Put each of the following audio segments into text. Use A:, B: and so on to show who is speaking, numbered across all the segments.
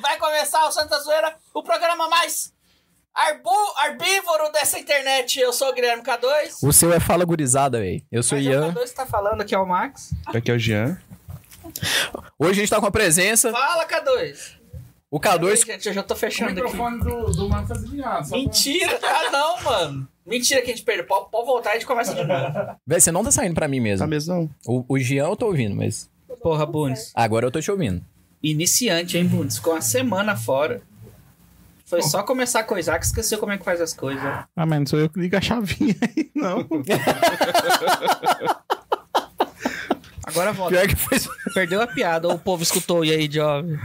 A: Vai começar o Santa Zoeira, o programa mais arbu, arbívoro dessa internet. Eu sou o Guilherme K2.
B: O seu é Fala Gurizada, velho. Eu sou o
A: Mas
B: Ian.
A: o K2 que tá falando aqui é o Max.
C: Aqui é o Jean.
B: Hoje a gente tá com a presença.
A: Fala, K2.
B: O
A: Peraí,
B: K2.
A: gente, eu já tô fechando aqui.
C: do, do Marcos Azevedo. só
A: Mentira, ah não, mano. Mentira que a gente perdeu. Pode, pode voltar e a gente começa de novo.
B: Véi, você não tá saindo pra mim
C: Tá
B: mesmo.
C: mesmo não.
B: O, o Jean eu tô ouvindo, mas.
A: Porra, Bunes.
B: Agora eu tô te ouvindo.
A: Iniciante, hein, Bunes? Ficou uma semana fora. Foi só começar a coisar que esqueceu como é que faz as coisas.
C: Ah, mas não sou eu que ligo a chavinha aí, não.
A: Agora volta.
B: Pior que foi.
A: Perdeu a piada, ou o povo escutou e aí, jovem.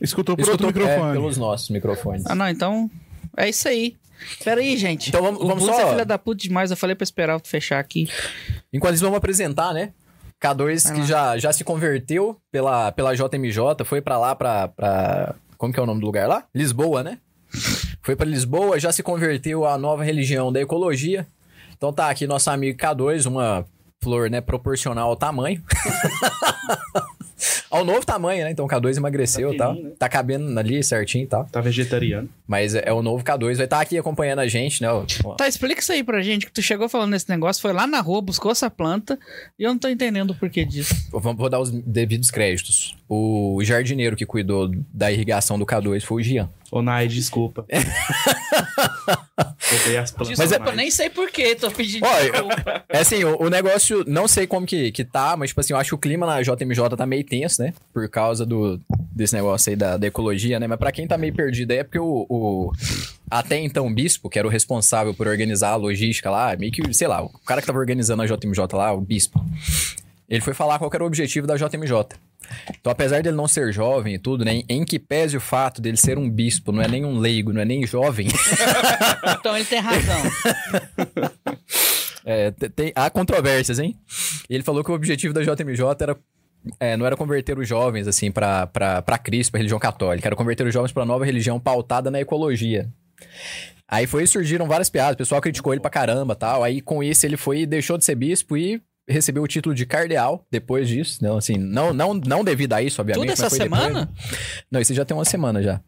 C: Escutou por
B: Escutou
C: outro microfone.
B: É, pelos nossos microfones.
A: Ah, não, então. É isso aí. Pera aí, gente.
B: Então vamos-
A: o
B: vamos
A: Bunes
B: só-
A: é filha da puta demais. Eu falei pra esperar fechar aqui.
B: Enquanto isso, vamos apresentar, né? K2
A: Vai
B: que
A: lá.
B: já, já se converteu pela, pela JMJ, foi pra lá, pra, pra. Como que é o nome do lugar lá? Lisboa, né? Foi pra Lisboa, já se converteu à nova religião da ecologia. Então tá aqui nosso amigo K2, uma flor, né, proporcional ao tamanho. ao novo tamanho, né? Então o K2 emagreceu e
C: Tá
B: tal.
C: né?
B: Tá cabendo ali certinho e tal.
C: Tá vegetariano.
B: Mas é, é o novo K2, vai estar aqui acompanhando a gente, né?
A: Tá, explica isso aí pra gente, que tu chegou falando nesse negócio, foi lá na rua, buscou essa planta, e eu não tô entendendo o porquê disso.
B: Vamos- Vou dar os devidos créditos. O jardineiro que cuidou da irrigação do K2 foi o Gian.
C: Ô, Nai, desculpa. As plantas.
B: Mas é-
A: Desculpa, nem sei porquê, tô pedindo
B: Ó,
A: desculpa.
B: É assim, o, o negócio, não sei como que, que tá, mas tipo assim, eu acho que o clima na JMJ tá meio tenso, né? Por causa do, desse negócio aí da, da ecologia, né? Mas pra quem tá meio perdido aí é porque o, o- até então bispo, que era o responsável por organizar a logística lá, meio que, sei lá, o cara que tava organizando a JMJ lá, o bispo, ele foi falar qual era o objetivo da JMJ. Então, apesar dele não ser jovem e tudo, né? Em que pese o fato dele ser um bispo, não é nem um leigo, não é nem jovem,
A: Então ele tem razão.
B: É, te- tem, há controvérsias, hein? Ele falou que o objetivo da JMJ era, é, não era converter os jovens, assim, pra Cristo, pra religião católica. Era converter os jovens pra nova religião pautada na ecologia. Aí foi surgiram várias piadas, o pessoal criticou ele pra caramba tal. Aí com isso ele foi deixou de ser bispo e recebeu o título de cardeal depois disso. Não, assim, não, não, não devido a isso, obviamente.
A: Tudo essa
B: mas foi depois,
A: semana?
B: né? Não, isso já tem uma semana já.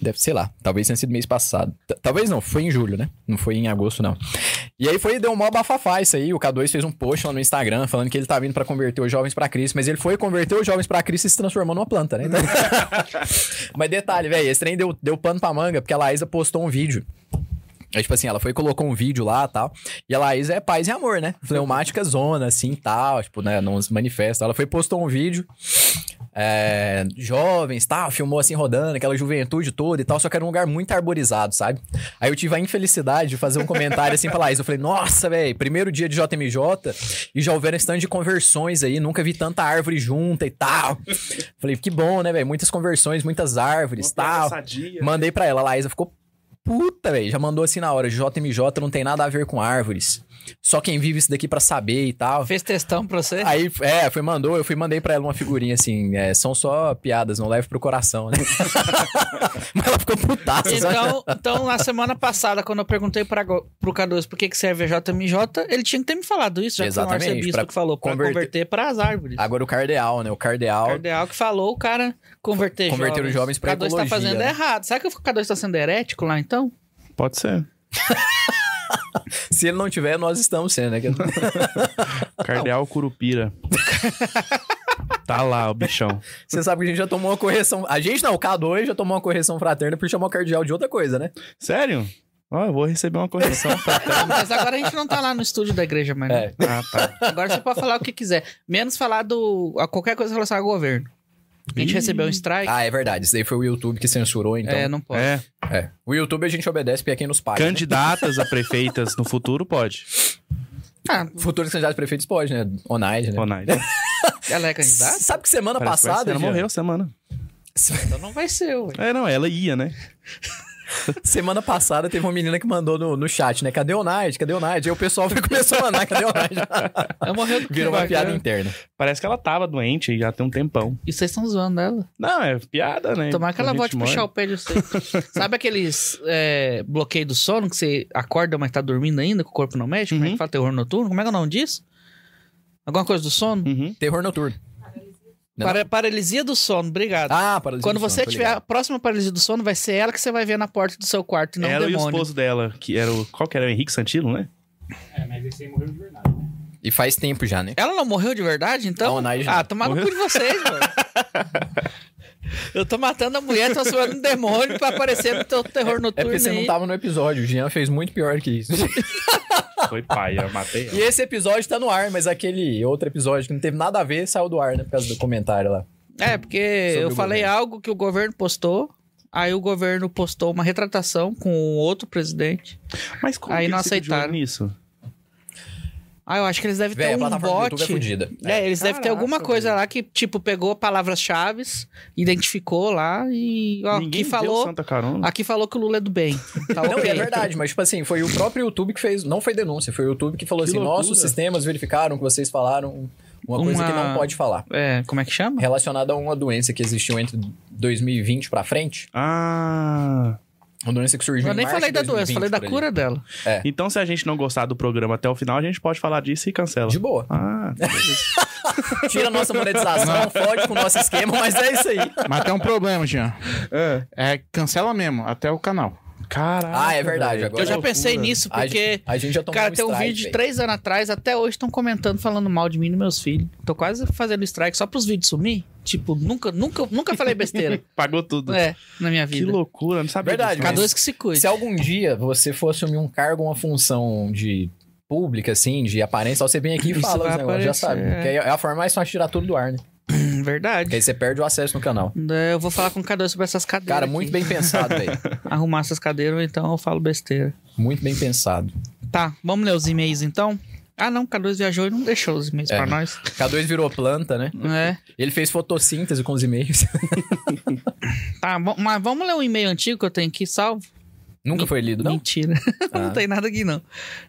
B: Deve, sei lá, talvez tenha sido mês passado. T- Talvez não, foi em julho, né? Não foi em agosto, não. E aí foi, deu um maior bafafá isso aí. O K2 fez um post lá no Instagram falando que ele tá vindo pra converter os jovens pra Cristo, mas ele foi converter os jovens pra Cristo e se transformou numa planta, né? Então- mas detalhe, velho, esse trem deu, deu pano pra manga, porque a Laísa postou um vídeo. Aí, tipo assim, ela foi e colocou um vídeo lá e tal. E a Laísa é paz e amor, né? Fleumática zona, assim e tal. Tipo, né? Não se manifesta. Ela foi e postou um vídeo. é, jovens, tal, filmou assim rodando, aquela juventude toda e tal, só que era um lugar muito arborizado, sabe? Aí eu tive a infelicidade de fazer um comentário assim pra Laís. Eu falei, nossa, velho, primeiro dia de JMJ e já houveram stand de conversões aí, nunca vi tanta árvore junta e tal. Falei, que bom, né, velho? Muitas conversões, muitas árvores, tal.
C: Sadia.
B: Mandei pra ela, a Laísa ficou puta, velho. Já mandou assim na hora, JMJ não tem nada a ver com árvores. Só quem vive isso daqui pra saber e tal.
A: Fez testão pra você?
B: Aí, é, foi, mandou, eu fui, mandei pra ela uma figurinha assim, é, são só piadas, não leve pro coração, né? Mas ela ficou putaça?
A: Então, então, na semana passada, quando eu perguntei pra, pro K2 por que, que serve a JMJ, ele tinha que ter me falado isso, já que
B: Exatamente,
A: foi o arcebispo que falou, pra
B: converter-
A: converter para as árvores.
B: Agora o cardeal, né? O cardeal.
A: Cardeal que falou, o cara converter,
B: Converter os jovens pra
A: O K2 tá
B: ecologia,
A: fazendo
B: né?
A: errado. Será que o K2 tá sendo herético lá, então?
C: Pode ser.
B: Se ele não tiver, nós estamos sendo, né?
C: Cardeal Curupira. tá lá o bichão.
B: Você sabe que a gente já tomou uma correção. A gente não, o K2 já tomou uma correção fraterna por chamar o cardeal de outra coisa, né?
C: Sério? Ó, eu vou receber uma correção.
A: Não, mas agora a gente não tá lá no estúdio da igreja, mas
B: É.
C: ah, tá.
A: agora você pode falar o que quiser. Menos falar do a qualquer coisa relacionada ao governo. A gente
C: Ih.
A: recebeu um strike.
B: Ah, é verdade. Isso daí foi o YouTube que censurou, então.
A: é, não pode.
C: É,
B: É. O YouTube a gente obedece porque é quem nos paga. né?
C: candidatas a prefeitas no futuro pode.
A: Ah,
B: Futuros candidatos a prefeitos pode, né? Onaide, né?
C: Não?
A: ela é candidata?
B: Sabe que semana
C: Parece que
B: passada.
C: ser, Ela
B: Jean?
C: morreu semana.
A: Então não vai ser, ué.
C: É, não, ela ia, né?
B: Semana passada teve uma menina que mandou no, no chat, né? Cadê o Night? Cadê o Night? Aí o pessoal começou a mandar, cadê o Night?
A: Ela morreu do?
B: Virou uma piada interna.
C: Parece que ela tava doente já tem um tempão.
A: E vocês estão zoando ela.
C: Não, é piada, né?
A: Tomara que ela volte puxar o pé de vocês. Sabe aqueles é, bloqueio do sono que você acorda, mas tá dormindo ainda, que o corpo não mexe? Como é que
C: Uhum.
A: fala terror noturno? Como é que é o nome disso? Alguma coisa do sono?
C: Uhum.
B: Terror noturno. Não.
A: Para- paralisia do sono, obrigado.
B: Ah, para
A: Quando você tiver a próxima paralisia do sono, vai ser ela que você vai ver na porta do seu quarto e não
C: ela
A: o
C: e o
A: demônio.
C: esposo dela, que era o. Qual que era o Henrique Santilo, né?
D: É, mas esse aí morreu de verdade, né?
B: E faz tempo já, né?
A: Ela não morreu de verdade, então?
B: Não, Nigel
A: ah,
B: não.
A: tomar no cu de vocês, mano. Eu tô matando a mulher, transformando um demônio pra aparecer no teu terror
B: É
A: noturno
B: porque você não tava no episódio. O Jean fez muito pior que isso.
C: Foi pai, eu matei
B: e
C: ela.
B: esse episódio tá no ar, mas aquele outro episódio que não teve nada a ver saiu do ar, né? Por causa do comentário lá.
A: É, porque
B: Sobre
A: eu falei
B: governo.
A: algo que o governo postou, aí o governo postou uma retratação com outro presidente.
C: Mas como
A: Aí
C: que
A: não aceitaram.
C: nisso?
A: Ah, eu acho que eles devem ter um
B: é
A: bot.
B: fodida.
A: É, eles devem ter
C: Caraca,
A: alguma coisa
C: velho.
A: lá que, tipo, pegou palavras-chave, identificou lá e. Ó,
C: Ninguém
A: aqui falou.
C: Santa Carona.
A: Aqui falou que o Lula é do bem. Tá
B: Não,
A: ok.
B: e é verdade, mas tipo assim, foi o próprio YouTube que fez. Não foi denúncia, foi o YouTube que falou
C: Que
B: assim:
C: loucura.
B: nossos sistemas verificaram que vocês falaram uma coisa
A: Uma-
B: que não pode falar.
A: É, como é que chama?
B: Relacionada a uma doença que existiu entre 2020 pra frente.
C: Ah.
B: Uma doença que surgiu
A: Eu
B: em
A: nem falei da doença,
B: 2020
A: falei da cura dela.
C: Então, se a gente não gostar do programa até o final, a gente pode falar disso e cancela.
B: De boa.
C: Ah,
B: Tira a nossa monetização, fode com o nosso esquema, mas é isso aí.
E: Mas tem um problema, Jean.
C: é.
E: É, cancela mesmo, até o canal.
C: Caraca.
B: Ah, é verdade, agora
A: Eu já
C: loucura.
A: pensei nisso,
B: A
A: porque.
B: gente, a gente já tomou
A: Cara,
B: um
A: tem um
B: strike,
A: vídeo de três anos atrás, até hoje estão comentando, falando mal de mim e dos meus filhos. Tô quase fazendo strike só pros vídeos sumir. Tipo, nunca, nunca, nunca falei besteira.
C: Pagou tudo.
A: é, na minha
C: Que
A: vida.
C: loucura, não sabia
B: Verdade,
C: disso,
A: Cada dois que se cuide.
B: Se algum dia você for assumir um cargo, uma função de pública, assim, de aparência, você vem aqui e
A: Isso
B: fala os negócios, já sabe.
A: é.
B: Que é a forma mais fácil de tirar tudo do ar, né?
A: Verdade.
B: Porque aí você perde o acesso no canal.
A: É, Eu vou falar com cada dois sobre essas cadeiras.
B: Cara,
A: aqui.
B: muito bem pensado, velho.
A: Arrumar essas cadeiras, ou então eu falo besteira.
B: Muito bem pensado.
A: Tá, vamos ler os e-mails então? Ah, não, o K2 viajou e não deixou os e-mails
B: É.
A: pra nós.
B: K2 virou planta, né?
A: É.
B: Ele fez fotossíntese com os e-mails.
A: Tá, bom, mas vamos ler um e-mail antigo que eu tenho aqui, salvo?
B: Nunca foi lido, não?
A: Mentira.
B: Ah.
A: não tem nada aqui, não.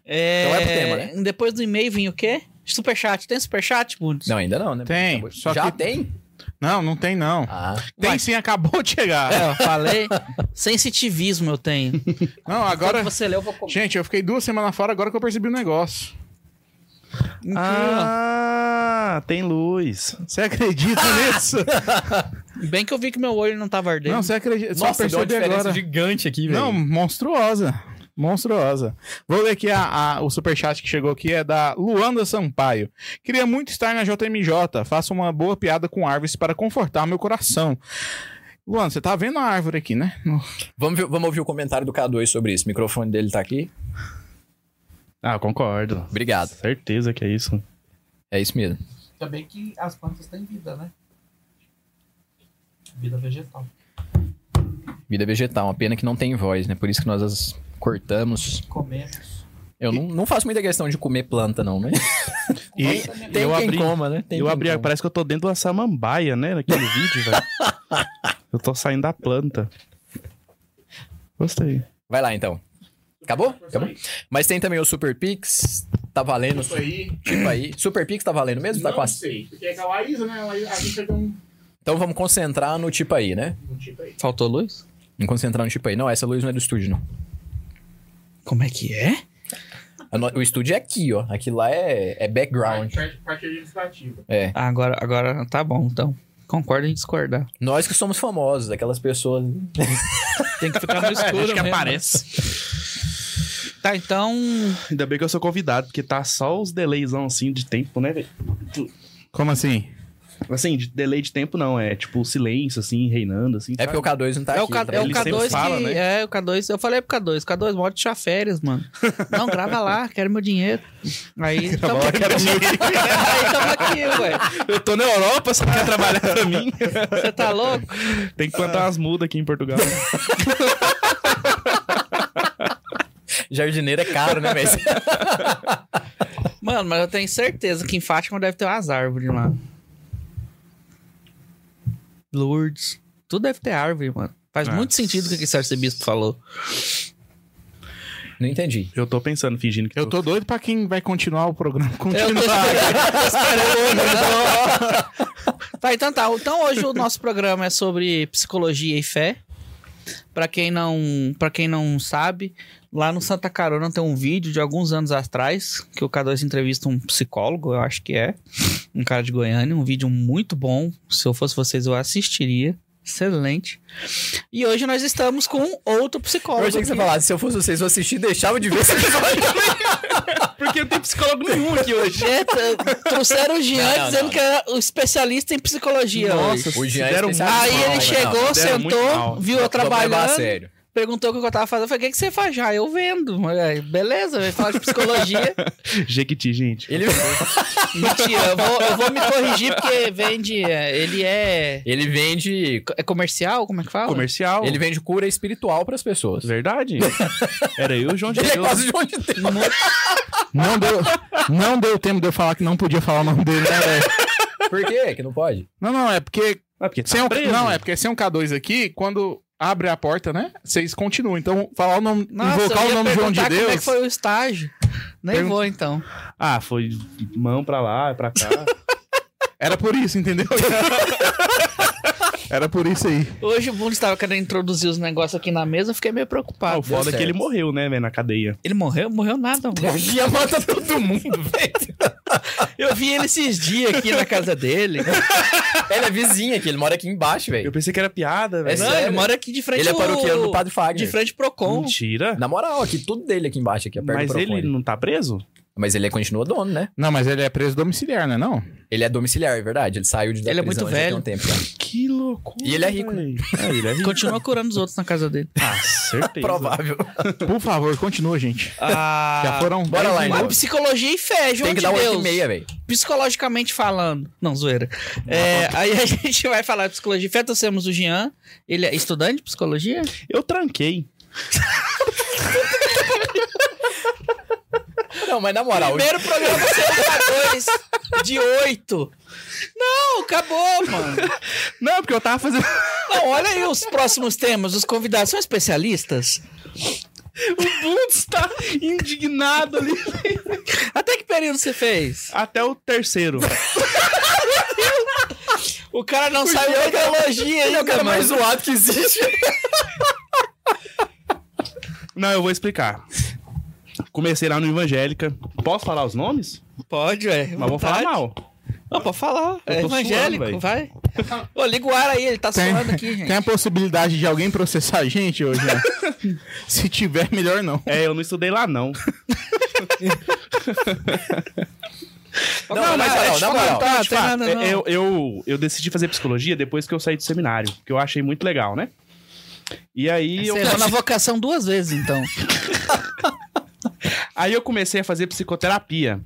A: É...
B: Então é pro tema, né?
A: Depois do e-mail vinha o quê? Superchat. Tem superchat, Bundes?
B: Não, ainda não, né?
E: Tem, só
B: Já
E: que-
B: tem?
E: Não, não tem não.
B: Ah.
E: Tem
A: Vai.
E: sim, acabou de chegar.
A: É, eu falei. Sensitivismo eu tenho.
E: Não, agora...
A: Quando você leu, eu vou comer.
E: Gente, eu fiquei duas semanas fora agora que eu percebi o negócio.
C: Ah, tem luz.
E: Você acredita nisso?
A: Bem que eu vi que meu olho não tava ardendo.
E: Não, você acredita. Só
B: Nossa, deu uma
E: percebi
B: diferença
E: agora.
B: gigante aqui, velho.
E: Não, monstruosa. Monstruosa. Vou ler aqui a, a- o superchat que chegou aqui, é da Luanda Sampaio. Queria muito estar na JMJ. Faça uma boa piada com árvores para confortar meu coração. Luanda, você tá vendo a árvore aqui, né? No-
B: Vamos, ver- vamos ouvir o comentário do K2 sobre isso. O microfone dele tá aqui.
C: Ah, eu concordo.
B: Obrigado.
C: Certeza que é isso.
B: É isso mesmo.
A: Também que as plantas têm vida, né? Vida vegetal.
B: Vida vegetal, uma pena que não tem voz, né? Por isso que nós as cortamos.
A: Comemos.
B: Eu não, não faço muita questão de comer planta, não, né?
E: E
B: Tem
C: eu
B: quem
C: abri,
B: coma, né? Tem
C: eu abri,
B: coma.
C: parece que eu tô dentro de uma samambaia, né? Naquele vídeo, velho. Eu tô saindo da planta. Gostei.
B: Vai lá, então. Acabou? Acabou? Mas tem também o Super Pix. Tá valendo.
E: Isso aí.
B: Tipo aí. Super Pix tá valendo mesmo? Tá com a-
E: sei. Porque é com a Laísa, né? A a gente um,
B: Então vamos concentrar no tipo aí, né?
E: um tipo aí.
A: Faltou luz?
B: Vamos concentrar no tipo aí. Não, essa luz não é do estúdio, não.
A: Como é que é?
B: A no- O estúdio é aqui, ó. Aqui lá é, é background.
E: Parte administrativa.
B: É.
A: Ah, agora, agora tá bom, então. Concordo em discordar.
B: Nós que somos famosos, aquelas pessoas.
A: Tem que ficar no escuro
C: Acho que
A: mesmo.
C: aparece.
A: Tá, então...
C: Ainda bem que eu sou convidado, porque tá só os delaysão assim de tempo, né, velho?
E: Como assim?
C: Assim, de delay de tempo não, é tipo silêncio, assim, reinando, assim.
B: É porque o K2 não tá
A: é o,
B: aqui.
A: K,
B: tá
A: é o
C: ele
B: ligado?
C: sempre
A: K2
C: fala,
A: que...
C: né?
A: É, o K2... Eu falei pro K2. K2, pode tirar férias, mano. Não, grava lá. Quero meu dinheiro. Aí... Tamo aqui. Aí tamo aqui, ué.
C: Eu tô na Europa, você quer trabalhar pra mim?
A: Você tá louco?
C: Tem que plantar umas mudas aqui em Portugal.
B: Jardineiro é caro, né, velho?
A: Mano, mas eu tenho certeza que em Fátima deve ter umas árvores lá. Lourdes. Tudo deve ter árvore, mano. Faz
C: Ah.
A: muito sentido o que esse arcebispo falou.
B: Não entendi.
C: Eu tô pensando, fingindo que
E: Eu tô doido pra quem vai continuar o programa.
A: Eu tô
E: Continuar.
A: Tá, então tá. Então hoje o nosso programa é sobre psicologia e fé. Pra quem não, para quem não sabe, lá no Santa Carona tem um vídeo de alguns anos atrás que o K2 entrevista um psicólogo, eu acho que é, um cara de Goiânia, um vídeo muito bom. Se eu fosse vocês eu assistiria. Excelente. E hoje nós estamos com outro psicólogo.
B: Eu achei que você falasse, se eu fosse vocês, eu assistir, deixava de ver esse episódio.
C: Porque não tem psicólogo nenhum aqui hoje.
A: É, trouxeram o Jean
B: Não, não,
A: dizendo
B: não.
A: que era o especialista em psicologia
C: Nossa.
B: O Jean é.
A: Aí ele chegou,
C: muito
A: sentou, viu eu
B: Vamos levar a
A: trabalhando,
B: sério.
A: Perguntou o que eu tava fazendo. Eu falei, o que, que você faz já? Eu vendo. Aí, Beleza, vai falar de psicologia.
C: Jequiti, gente.
B: Ele,
A: Mentira, eu vou, eu vou me corrigir porque vende. é, Ele é.
B: ele vende.
A: É comercial? Como é que fala?
C: Comercial.
B: Ele vende cura espiritual pras pessoas.
C: Verdade? Era eu e o João de
B: Ele é
C: Deus.
B: quase de onde tem.
E: Não deu, não deu tempo de eu falar que não podia falar o nome dele, né, velho?
B: Por quê? Que não pode?
E: Não, não, é porque.
C: Ah, porque tá
E: Sem um, não, é porque sem um K2 aqui, quando abre a porta, né? Vocês continuam. Então, falar o nome.
A: Nossa,
E: invocar
A: eu
E: o nome João de
A: perguntar Como é
E: Deus.
A: que foi o estágio? Nem
E: Pergun-
A: vou então.
C: Ah, foi mão pra lá, pra cá.
E: Era por isso, entendeu? Era por isso aí.
A: Hoje o Bruno estava querendo introduzir os negócios aqui na mesa, eu fiquei meio
C: Ah,
A: preocupado.
C: o foda é que ele morreu, né, velho, na cadeia.
A: Ele morreu? Morreu nada, mano.
B: Ia matar todo mundo, velho.
A: Eu vi ele esses dias aqui na casa dele.
B: Ele é vizinho aqui, ele mora aqui embaixo,
C: Eu
B: velho.
C: pensei que era piada,
B: É
C: velho.
A: Não,
B: sério?
A: ele mora aqui de frente
B: Ele é paroquiano do Padre Fagner.
A: De frente pro Procon.
C: Mentira.
B: Na moral, aqui, tudo dele aqui embaixo, aqui, é perto
C: Mas
B: do
C: ele
B: Procon.
C: não tá preso?
B: Mas ele é, continua dono, né?
E: Não, mas ele é preso domiciliar, não é não?
B: Ele é domiciliar, é verdade. Ele saiu de da
A: Ele é
B: prisão
A: muito
B: já tem
A: velho.
B: um tempo já.
C: Que loucura.
B: E ele é rico,
C: velho. É, ele é rico.
A: Continua curando os outros na casa dele.
C: Ah, certeza.
B: Provável.
E: Por favor, continua, gente.
A: Ah,
E: Já foram.
B: Bora
E: 10
B: lá, então.
A: Psicologia e fé, João
B: Tem que
A: de
B: dar
A: Deus.
B: 8 e meia, velho.
A: Psicologicamente falando. Não, zoeira. É, aí a gente vai falar de psicologia e fé. Trouxemos o Jean. Ele é estudante de psicologia?
C: Eu tranquei.
B: Não, mas na moral,
A: Primeiro programa CK2 de 8. Não, acabou, mano.
C: Não, porque eu tava fazendo.
A: Não, olha aí os próximos temas. Os convidados são especialistas?
C: o Bundes tá indignado ali.
A: Até que período você fez?
C: Até o terceiro.
A: O cara não sabe da teologia
B: ele é o
A: ainda,
B: cara mais
A: mano.
B: zoado que existe.
C: Não, eu vou explicar. Comecei lá no Evangélica. Posso falar os nomes?
A: Pode, ué.
C: Mas vou falar mal.
A: Não, pode falar. É evangélico,
C: suando,
A: vai. Ô, liga o ar aí, ele tá
E: Tem,
A: suando aqui, gente.
E: tem a possibilidade de alguém processar a gente hoje, né? Se tiver, melhor não.
C: É, eu não estudei lá, não.
B: Não, mas não, na moral.
A: Tá,
C: Tipo,
A: tem
C: ah,
A: nada, não.
C: eu, eu, eu decidi fazer psicologia depois que eu saí do seminário, que eu achei muito legal, né? E aí eu,
A: Você errou na vocação duas vezes, então.
C: Aí eu comecei a fazer psicoterapia.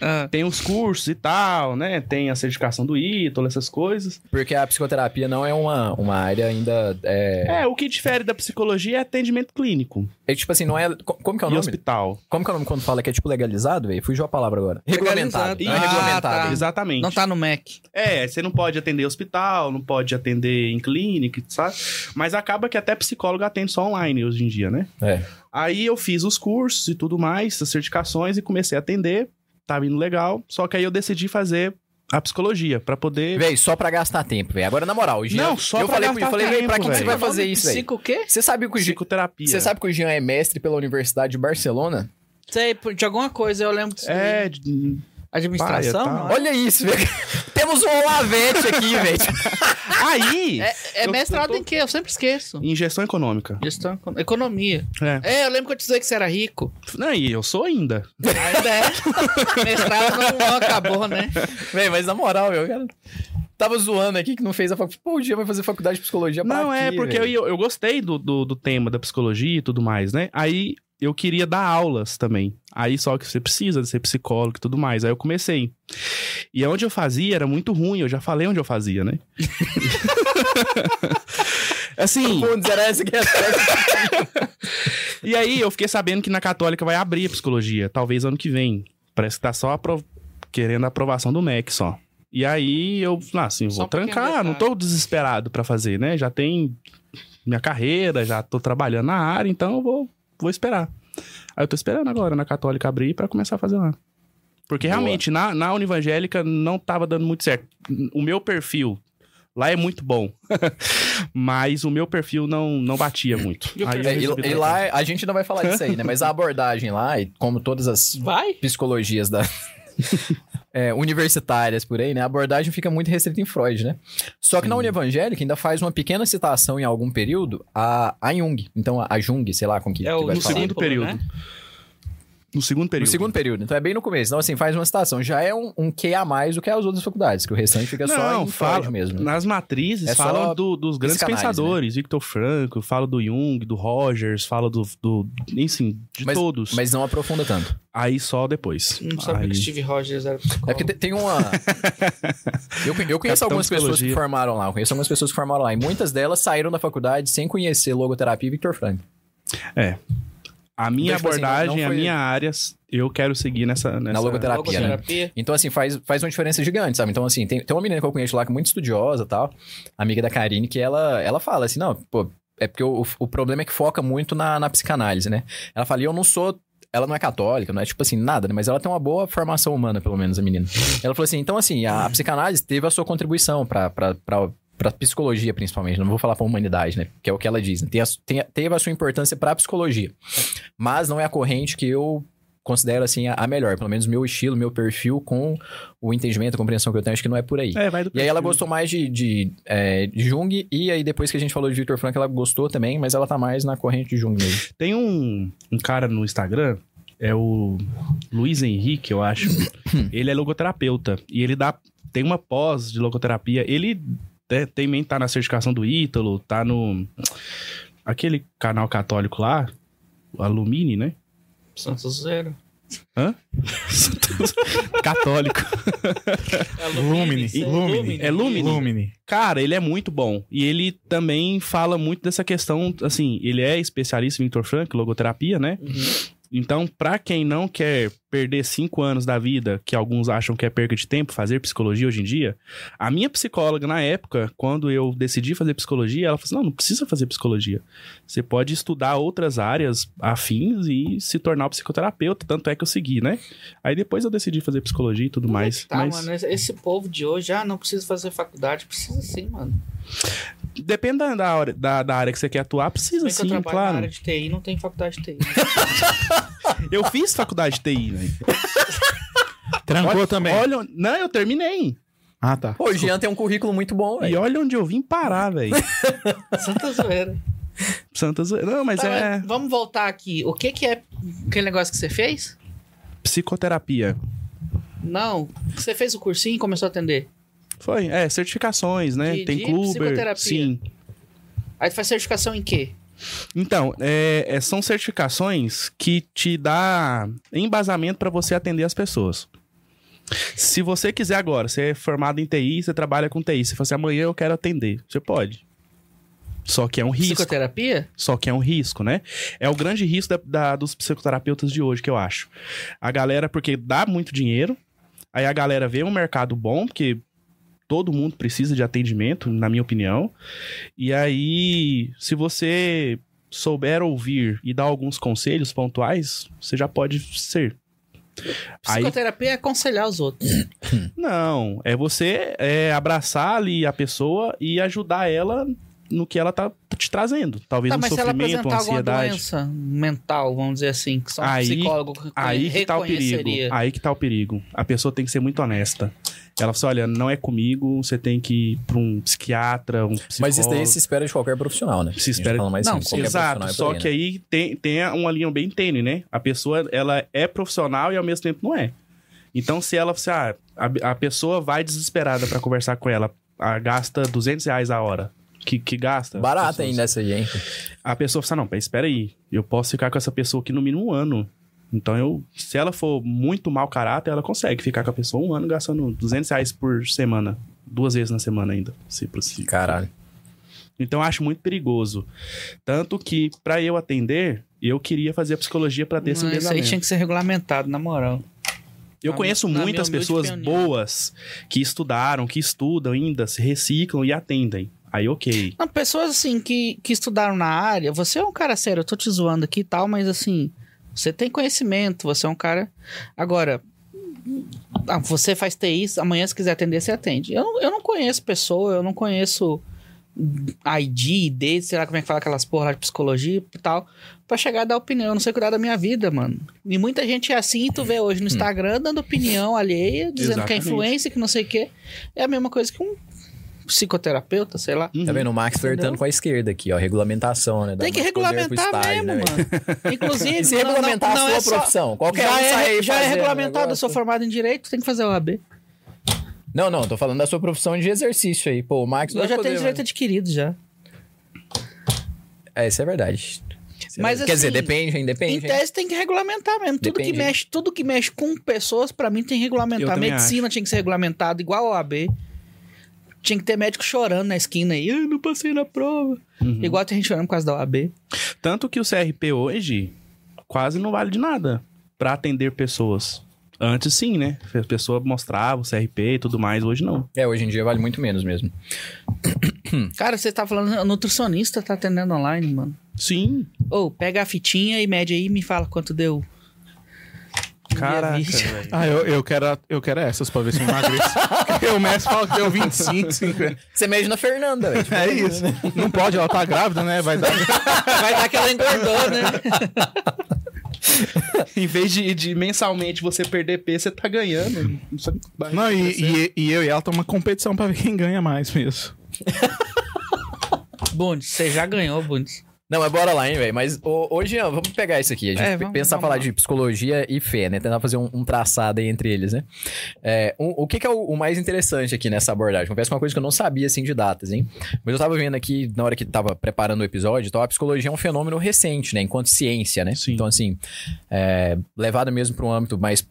A: Ah,
C: Tem os cursos e tal, né? Tem a certificação do ITOL, essas coisas.
B: Porque a psicoterapia não é uma, uma área ainda. É,
C: É, o que difere da psicologia é atendimento clínico
B: é tipo assim, não é. co- Como que é o
C: e
B: nome?
C: hospital.
B: Como que é o nome quando fala que é tipo legalizado, velho? Fugiu a palavra agora. Regulamentado. Não é
A: Ah,
B: regulamentado.
A: tá.
C: Exatamente.
A: não tá no MEC.
C: É, você não pode atender hospital, não pode atender em clínica, sabe? Mas acaba que até psicólogo atende só online hoje em dia, né?
B: É.
C: Aí eu fiz os cursos e tudo mais, as certificações e comecei a atender. Tava indo legal. Só que aí eu decidi fazer a psicologia pra poder.
B: Véi, só pra gastar tempo, velho. Agora, na moral, o Jean.
C: Não, só
B: eu
C: pra
B: falei, pro- eu
C: gastar
B: falei, véi, pra que, que você vai fazer isso, velho?
A: Psico o quê?
B: Você sabe que o Jean.
C: Psicoterapia.
B: Você sabe que o Jean é mestre pela Universidade de Barcelona?
A: Sei, por- de alguma coisa eu lembro disso.
C: É,
A: aí.
C: de-
A: Administração?
C: paia, tá.
A: é?
B: Olha isso, velho. Temos um Olavete aqui, velho.
C: aí!
A: É, é
C: Eu-
A: mestrado
C: eu tô-
A: em quê? Eu sempre esqueço.
C: Em gestão econômica.
A: Gestão, econ- economia.
C: É.
A: É, eu lembro que eu te disse que você era rico.
C: Não, e eu sou ainda.
A: Ainda é. mestrado não, não acabou, né?
B: Véi, mas na moral, meu, cara. Tava zoando aqui que não fez a faculdade. Pô, o Jean vai fazer faculdade de psicologia pra
C: Não, é porque eu, eu, gostei do, do, do tema da psicologia e tudo mais, né? Aí eu queria dar aulas também. Aí só que você precisa de ser psicólogo e tudo mais. Aí eu comecei. E onde eu fazia era muito ruim, eu já falei onde eu fazia, né? assim,
B: Putz, era essa que é
C: e aí eu fiquei sabendo que na Católica vai abrir a psicologia, talvez ano que vem. Parece que tá só querendo a aprovação do MEC só. E aí eu, ah, assim, vou
A: um
C: trancar, não tô desesperado pra fazer, né? Já tem minha carreira, já tô trabalhando na área, então eu vou, vou esperar. Aí eu tô esperando agora na Católica abrir pra começar a fazer lá. Porque
B: Boa.
C: realmente, na, na Univangélica não tava dando muito certo. O meu perfil lá é muito bom. Mas o meu perfil não, não batia muito.
A: E
B: É, e, e lá, a gente não vai falar disso aí, né? Mas a abordagem lá, e como todas as
A: Vai?
B: psicologias da. é, universitárias por aí, né? A abordagem fica muito restrita em Freud, né? Só que na Univangélica ainda faz uma pequena citação em algum período a, a Jung. Então, a, a Jung, sei lá com que,
A: É
B: que
A: o
B: vai
C: no
B: falar.
C: segundo período.
A: né?
C: No segundo
B: No
C: período.
B: segundo período. Então é bem no começo. Então, assim, faz uma citação. Já é um, um que a mais do que as outras faculdades, que o restante fica só
C: Não,
B: em
C: fala,
B: mesmo.
C: nas matrizes
B: É só
C: falam do- dos grandes
B: psicanálise,
C: pensadores, Victor Frankl, fala do Jung, do Rogers, fala do, do enfim, de
B: Mas-
C: todos.
B: Mas não aprofunda tanto.
C: Aí só depois.
A: Não sabia
C: Aí-
A: que Steve Rogers era psicólogo.
B: É porque te- tem uma. Eu, eu conheço
C: Capitão
B: algumas pessoas que formaram lá. Eu conheço algumas pessoas que formaram lá. E muitas delas saíram da faculdade sem conhecer logoterapia e Victor Frank.
C: É. A minha
B: Então, assim,
C: abordagem,
B: não
C: a
B: foi-
C: minha área, eu quero seguir nessa. nessa...
B: Na logoterapia, né? Então, assim, faz, faz uma diferença gigante, sabe? Então, assim, tem, tem uma menina que eu conheço lá que é muito estudiosa e tal, amiga da Karine, que ela, ela fala assim, não, pô, é porque o, o problema é que foca muito na, na psicanálise, né? Ela fala, e eu não sou. Ela não é católica, não é tipo assim, nada, né? Mas ela tem uma boa formação humana, pelo menos, a menina. Ela falou assim, então, assim, a, a psicanálise teve a sua contribuição pra. Pra psicologia, principalmente. Não vou falar pra humanidade, né? Que é o que ela diz. Né? Tem a- tem a- teve a sua importância pra psicologia. Mas não é a corrente que eu considero, assim, a, a melhor. Pelo menos meu estilo, meu perfil com o entendimento, a compreensão que eu tenho, acho que não é por aí.
C: É, vai do
B: E aí ela gostou mais de, de, é, de Jung, e aí depois que a gente falou de Victor Frank, ela gostou também, mas ela tá mais na corrente de Jung mesmo.
C: Tem um, um cara no Instagram, é o Luiz Henrique, eu acho. ele é logoterapeuta. E ele dá. Tem uma pós de logoterapia. Ele te- também tá na certificação do Ítalo, tá no. Aquele canal católico lá, o Alumini, né?
A: Santo Zero.
C: Católico.
E: Lumine.
A: Isso é
E: Lumine.
C: É Lumine?
E: Lumine.
C: Cara, ele é muito bom. E ele também fala muito dessa questão, assim, ele é especialista em Victor Frank, logoterapia, né?
A: Uhum.
C: Então, pra quem não quer perder cinco anos da vida, que alguns acham que é perca de tempo, fazer psicologia hoje em dia, a minha psicóloga, na época, quando eu decidi fazer psicologia, ela falou assim: não, não precisa fazer psicologia. Você pode estudar outras áreas afins e se tornar um psicoterapeuta. Tanto é que eu segui, né? Aí depois eu decidi fazer psicologia e tudo mais.
A: Tá,
C: mas
A: mano, esse- esse povo de hoje, ah, não precisa fazer faculdade. Precisa sim, mano.
C: Depende da, da, hora- da, da área que você quer atuar, precisa
A: que eu
C: sim,
A: trabalho na
C: claro.
A: área de TI, não tem faculdade de TI.
C: Eu fiz faculdade de TI, velho.
E: Trancou
C: Olha-
E: também.
C: Olha, não, eu terminei.
E: Ah, tá.
B: Pô, o Jean tem um currículo muito bom,
C: E
B: velho.
C: olha onde eu vim parar, velho.
A: Santa zoeira.
C: Santa Zoeira. Não, mas
A: Tá,
C: é
A: mas vamos voltar aqui. O que que é aquele negócio que você fez?
C: psicoterapia.
A: Não. Você fez o cursinho e começou a atender.
C: Foi, é, certificações, né?
A: De-
C: Tem
A: de
C: Kluber, sim.
A: Aí tu faz certificação em quê?
C: Então, é, é, são certificações que te dá embasamento para você atender as pessoas. Se você quiser agora, você é formado em TI, você trabalha com TI, se fosse amanhã eu quero atender, você pode. Só que é um risco.
A: Psicoterapia?
C: Só que é um risco, né? É o grande risco da- da- dos psicoterapeutas de hoje, que eu acho. A galera, porque dá muito dinheiro, aí a galera vê um mercado bom, porque todo mundo precisa de atendimento, na minha opinião. E aí, se você souber ouvir e dar alguns conselhos pontuais, você já pode ser. Aí,
A: Psicoterapia é aconselhar os outros.
C: não, é você é, abraçar ali a pessoa e ajudar ela no que ela tá te trazendo. Talvez
A: Tá,
C: um
A: mas se ela
C: sofrimento, uma ansiedade.
A: doença mental, vamos dizer assim, que só um
C: Aí-
A: psicólogo
C: Aí que tá o perigo. Aí que tá o perigo. A pessoa tem que ser muito honesta. Ela fala assim, olha, não é comigo, você tem que ir pra um psiquiatra, um psicólogo.
B: Mas isso daí se espera de qualquer profissional, né?
C: Se
B: A gente
C: espera-
B: fala mais
A: Não,
B: assim, qualquer
C: Exato,
B: profissional é
C: só
B: aí,
C: que
B: né?
C: aí tem, tem uma linha bem tênue, né? A pessoa, ela é profissional e ao mesmo tempo não é. Então, se ela, se, ah, a, a pessoa vai desesperada pra conversar com ela, ah, gasta 200 reais a hora, que, que gasta?
B: Barata ainda essa hein?
C: A pessoa fala, não, pera, espera aí, eu posso ficar com essa pessoa aqui no mínimo um ano. Então, eu, se ela for muito mau caráter, ela consegue ficar com a pessoa um ano gastando 200 reais por semana. Duas vezes na semana ainda, se possível.
B: Caralho.
C: Então, eu acho muito perigoso. Tanto que, pra eu atender, eu queria fazer a psicologia pra ter esse
A: Não, isso aí tinha que ser regulamentado, na moral.
C: Eu
A: Na-
C: conheço
A: na
C: muitas pessoas
A: opinião.
C: boas que estudaram, que estudam ainda, se reciclam e atendem. Aí, ok.
A: Não, pessoas assim que, que estudaram na área, você é um cara sério, eu tô te zoando aqui e tal, mas assim, você tem conhecimento, você é um cara. Agora, ah, você faz TI, amanhã se quiser atender, você atende. Eu, não- eu não conheço pessoa, eu não conheço ID, ID, sei lá como é que fala aquelas porra de psicologia e tal, pra chegar a dar opinião. Eu não sei cuidar da minha vida, mano. E muita gente é assim, tu vê hoje no Instagram dando opinião alheia, dizendo que é
C: Exatamente.
A: influência, que não sei o quê. É a mesma coisa que um psicoterapeuta, sei lá.
B: Tá vendo? O Max
A: Entendeu?
B: flertando com a esquerda aqui, ó. Regulamentação, né? Dá
A: Tem que regulamentar
B: estágio,
A: mesmo,
B: né,
A: mano. Inclusive,
B: E se
A: não-
B: regulamentar
A: não
B: a
A: é
B: sua
A: só-
B: profissão? Qualquer
A: já
B: um sai
A: é,
B: aí
A: já é regulamentado, eu sou formado em direito, tem que fazer o AB.
B: Não, não, tô falando da sua profissão de exercício aí. Pô, o Max
A: Eu já
B: poder,
A: tenho direito
B: mano.
A: adquirido já.
B: É, isso é verdade. É
A: Mas.
B: Quer dizer,
A: assim,
B: depende, hein?
A: Em
B: Depende. hein?
A: tese tem que regulamentar mesmo. Tudo que,
B: Depende.
A: mexe, tudo que mexe com pessoas, pra mim, tem que regulamentar. Medicina tinha que ser regulamentado igual ao AB. Tinha que ter médico chorando na esquina aí. Eu não passei na prova.
C: Uhum.
A: Igual tem gente chorando por causa da OAB.
C: Tanto que o CRP hoje quase não vale de nada pra atender pessoas. Antes sim, né? A pessoa mostrava o CRP e tudo mais, hoje não.
B: É, hoje em dia vale muito menos mesmo.
A: Cara, você tá falando, o nutricionista tá atendendo online, mano.
C: Sim.
A: Ô, pega a fitinha e mede aí e me fala quanto deu.
C: Caraca, velho.
E: Ah, eu, eu, quero, eu quero essas pra ver se eu emagreço. Porque o Messi fala que deu 25, 50.
B: Você mede na Fernanda, velho.
E: É isso. Não pode, ela tá grávida, né? Vai dar.
A: Vai dar aquela engordou, né?
C: Em vez de, de mensalmente você perder peso, você tá ganhando. Isso vai
E: Não, e, e, e eu e ela estamos uma competição pra ver quem ganha mais mesmo.
A: Bundes, você já ganhou, Bundes.
B: Não, mas bora lá, hein, velho. Mas hoje, vamos pegar isso aqui. A gente
A: É, vamos-
B: pensa
A: vamos
B: falar
A: lá.
B: de psicologia e fé, né? Tentar fazer um, um traçado aí entre eles, né? É, um- o que, que é o, o mais interessante aqui nessa abordagem? Confesso que é uma coisa que eu não sabia, assim, de datas, hein? Mas eu tava vendo aqui, na hora que tava preparando o episódio, então a psicologia é um fenômeno recente, né? Enquanto ciência, né?
C: Sim.
B: Então, assim, é, levado mesmo para um âmbito mais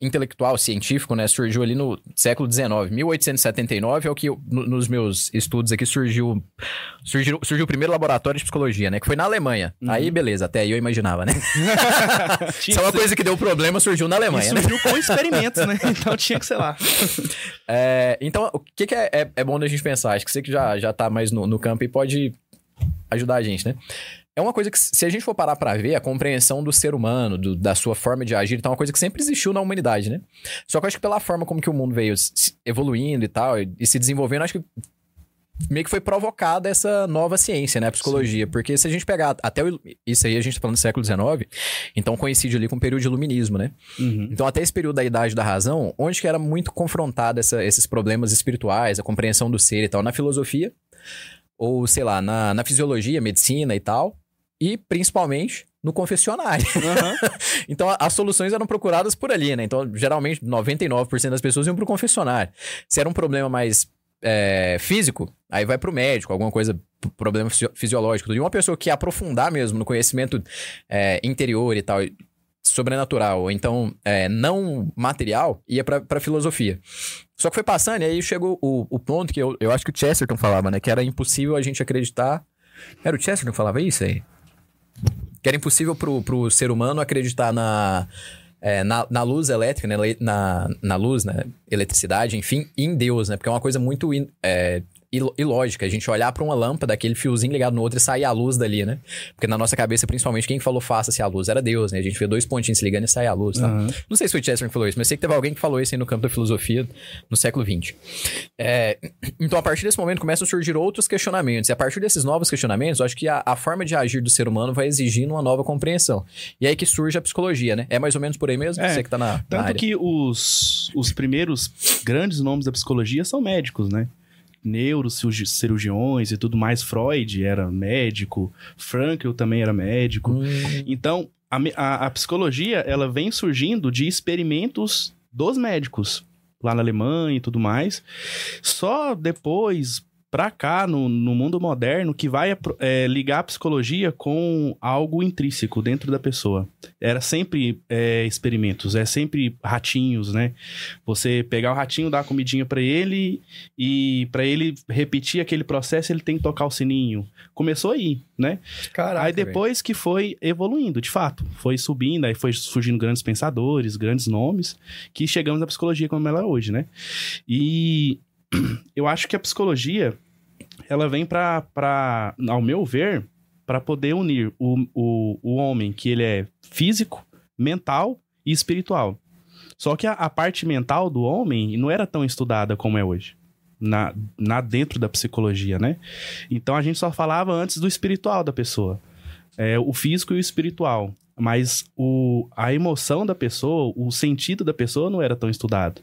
B: intelectual, científico, né? Surgiu ali no século XIX. 1879 é o que, eu- no- nos meus estudos aqui, surgiu, surgiu surgiu o primeiro laboratório de psicologia, né? Que foi na Alemanha. Aí, beleza, até aí eu imaginava, né? Isso é uma coisa que deu problema, surgiu na Alemanha, né?
C: surgiu com experimentos, né? Então tinha que ser lá.
B: É, então, o que, que é, é, é bom da gente pensar? Acho que você que já, já tá mais no, no campo e pode ajudar a gente, né? É uma coisa que, se a gente for parar pra ver, a compreensão do ser humano, do- da sua forma de agir, então é uma coisa que sempre existiu na humanidade, né? Só que eu acho que pela forma como que o mundo veio evoluindo e tal, e, e se desenvolvendo, acho que meio que foi provocada essa nova ciência, né? A psicologia. Porque se a gente pegar até o, isso aí, a gente tá falando do século XIX, então coincide ali com o período de iluminismo, né?
C: Uhum.
B: Então, até esse período da Idade da Razão, onde que era muito confrontado essa- esses problemas espirituais, a compreensão do ser e tal, na filosofia, ou, sei lá, na, na fisiologia, medicina e tal, e principalmente no confessionário. então, a- as soluções eram procuradas por ali, né? Então, geralmente, 99% das pessoas iam pro confessionário. Se era um problema mais é, físico, aí vai pro médico, alguma coisa, problema fisio- fisiológico. E uma pessoa que aprofundar mesmo no conhecimento é, interior e tal, sobrenatural, ou então é, não material, ia pra, pra filosofia. Só que foi passando, e aí chegou o, o ponto que eu, eu acho que o Chesterton falava, né? Que era impossível a gente acreditar. Era o Chesterton que falava isso aí? Que era impossível pro, pro ser humano acreditar na, é, na, na luz elétrica, né? Na, na luz, né? Eletricidade, enfim, em Deus, né? Porque é uma coisa muito in- é, ilógica. A gente olhar pra uma lâmpada, aquele fiozinho ligado no outro e sair a luz dali, né? Porque na nossa cabeça, principalmente, quem falou faça-se a luz era Deus, né? A gente vê dois pontinhos se ligando e sai a luz, tá?
C: Aham.
B: Não sei se foi o Chesterton que falou isso, mas sei que teve alguém que falou isso aí no campo da filosofia no século XX. É, então, a partir desse momento, começam a surgir outros questionamentos. E a partir desses novos questionamentos, eu acho que a, a forma de agir do ser humano vai exigindo uma nova compreensão. E é aí que surge a psicologia, né? É mais ou menos por aí mesmo?
C: É,
B: Você que tá na, na
C: Tanto
B: área.
C: que os, os primeiros grandes nomes da psicologia são médicos, né? Neurocirurgiões e tudo mais. Freud era médico, Frankl também era médico.
B: Hum,
C: Então, a, a- a psicologia, ela vem surgindo de experimentos dos médicos, lá na Alemanha e tudo mais. Só depois, pra cá, no, no mundo moderno, que vai apro- é, ligar a psicologia com algo intrínseco dentro da pessoa. Era sempre é, experimentos, é sempre ratinhos, né? Você pegar o ratinho, dar a comidinha pra ele e pra ele repetir aquele processo, ele tem que tocar o sininho. Começou aí, né?
B: Caraca,
C: aí depois que foi evoluindo, de fato. Foi subindo, aí foi surgindo grandes pensadores, grandes nomes, que chegamos na psicologia como ela é hoje, né? E eu acho que a psicologia, ela vem pra ao meu ver, pra poder unir o, o, o homem que ele é físico, mental e espiritual. Só que a, a parte mental do homem não era tão estudada como é hoje. Na, na dentro da psicologia, né? Então a gente só falava antes do espiritual da pessoa. É, o físico e o espiritual. Mas o, a emoção da pessoa, o sentido da pessoa não era tão estudado.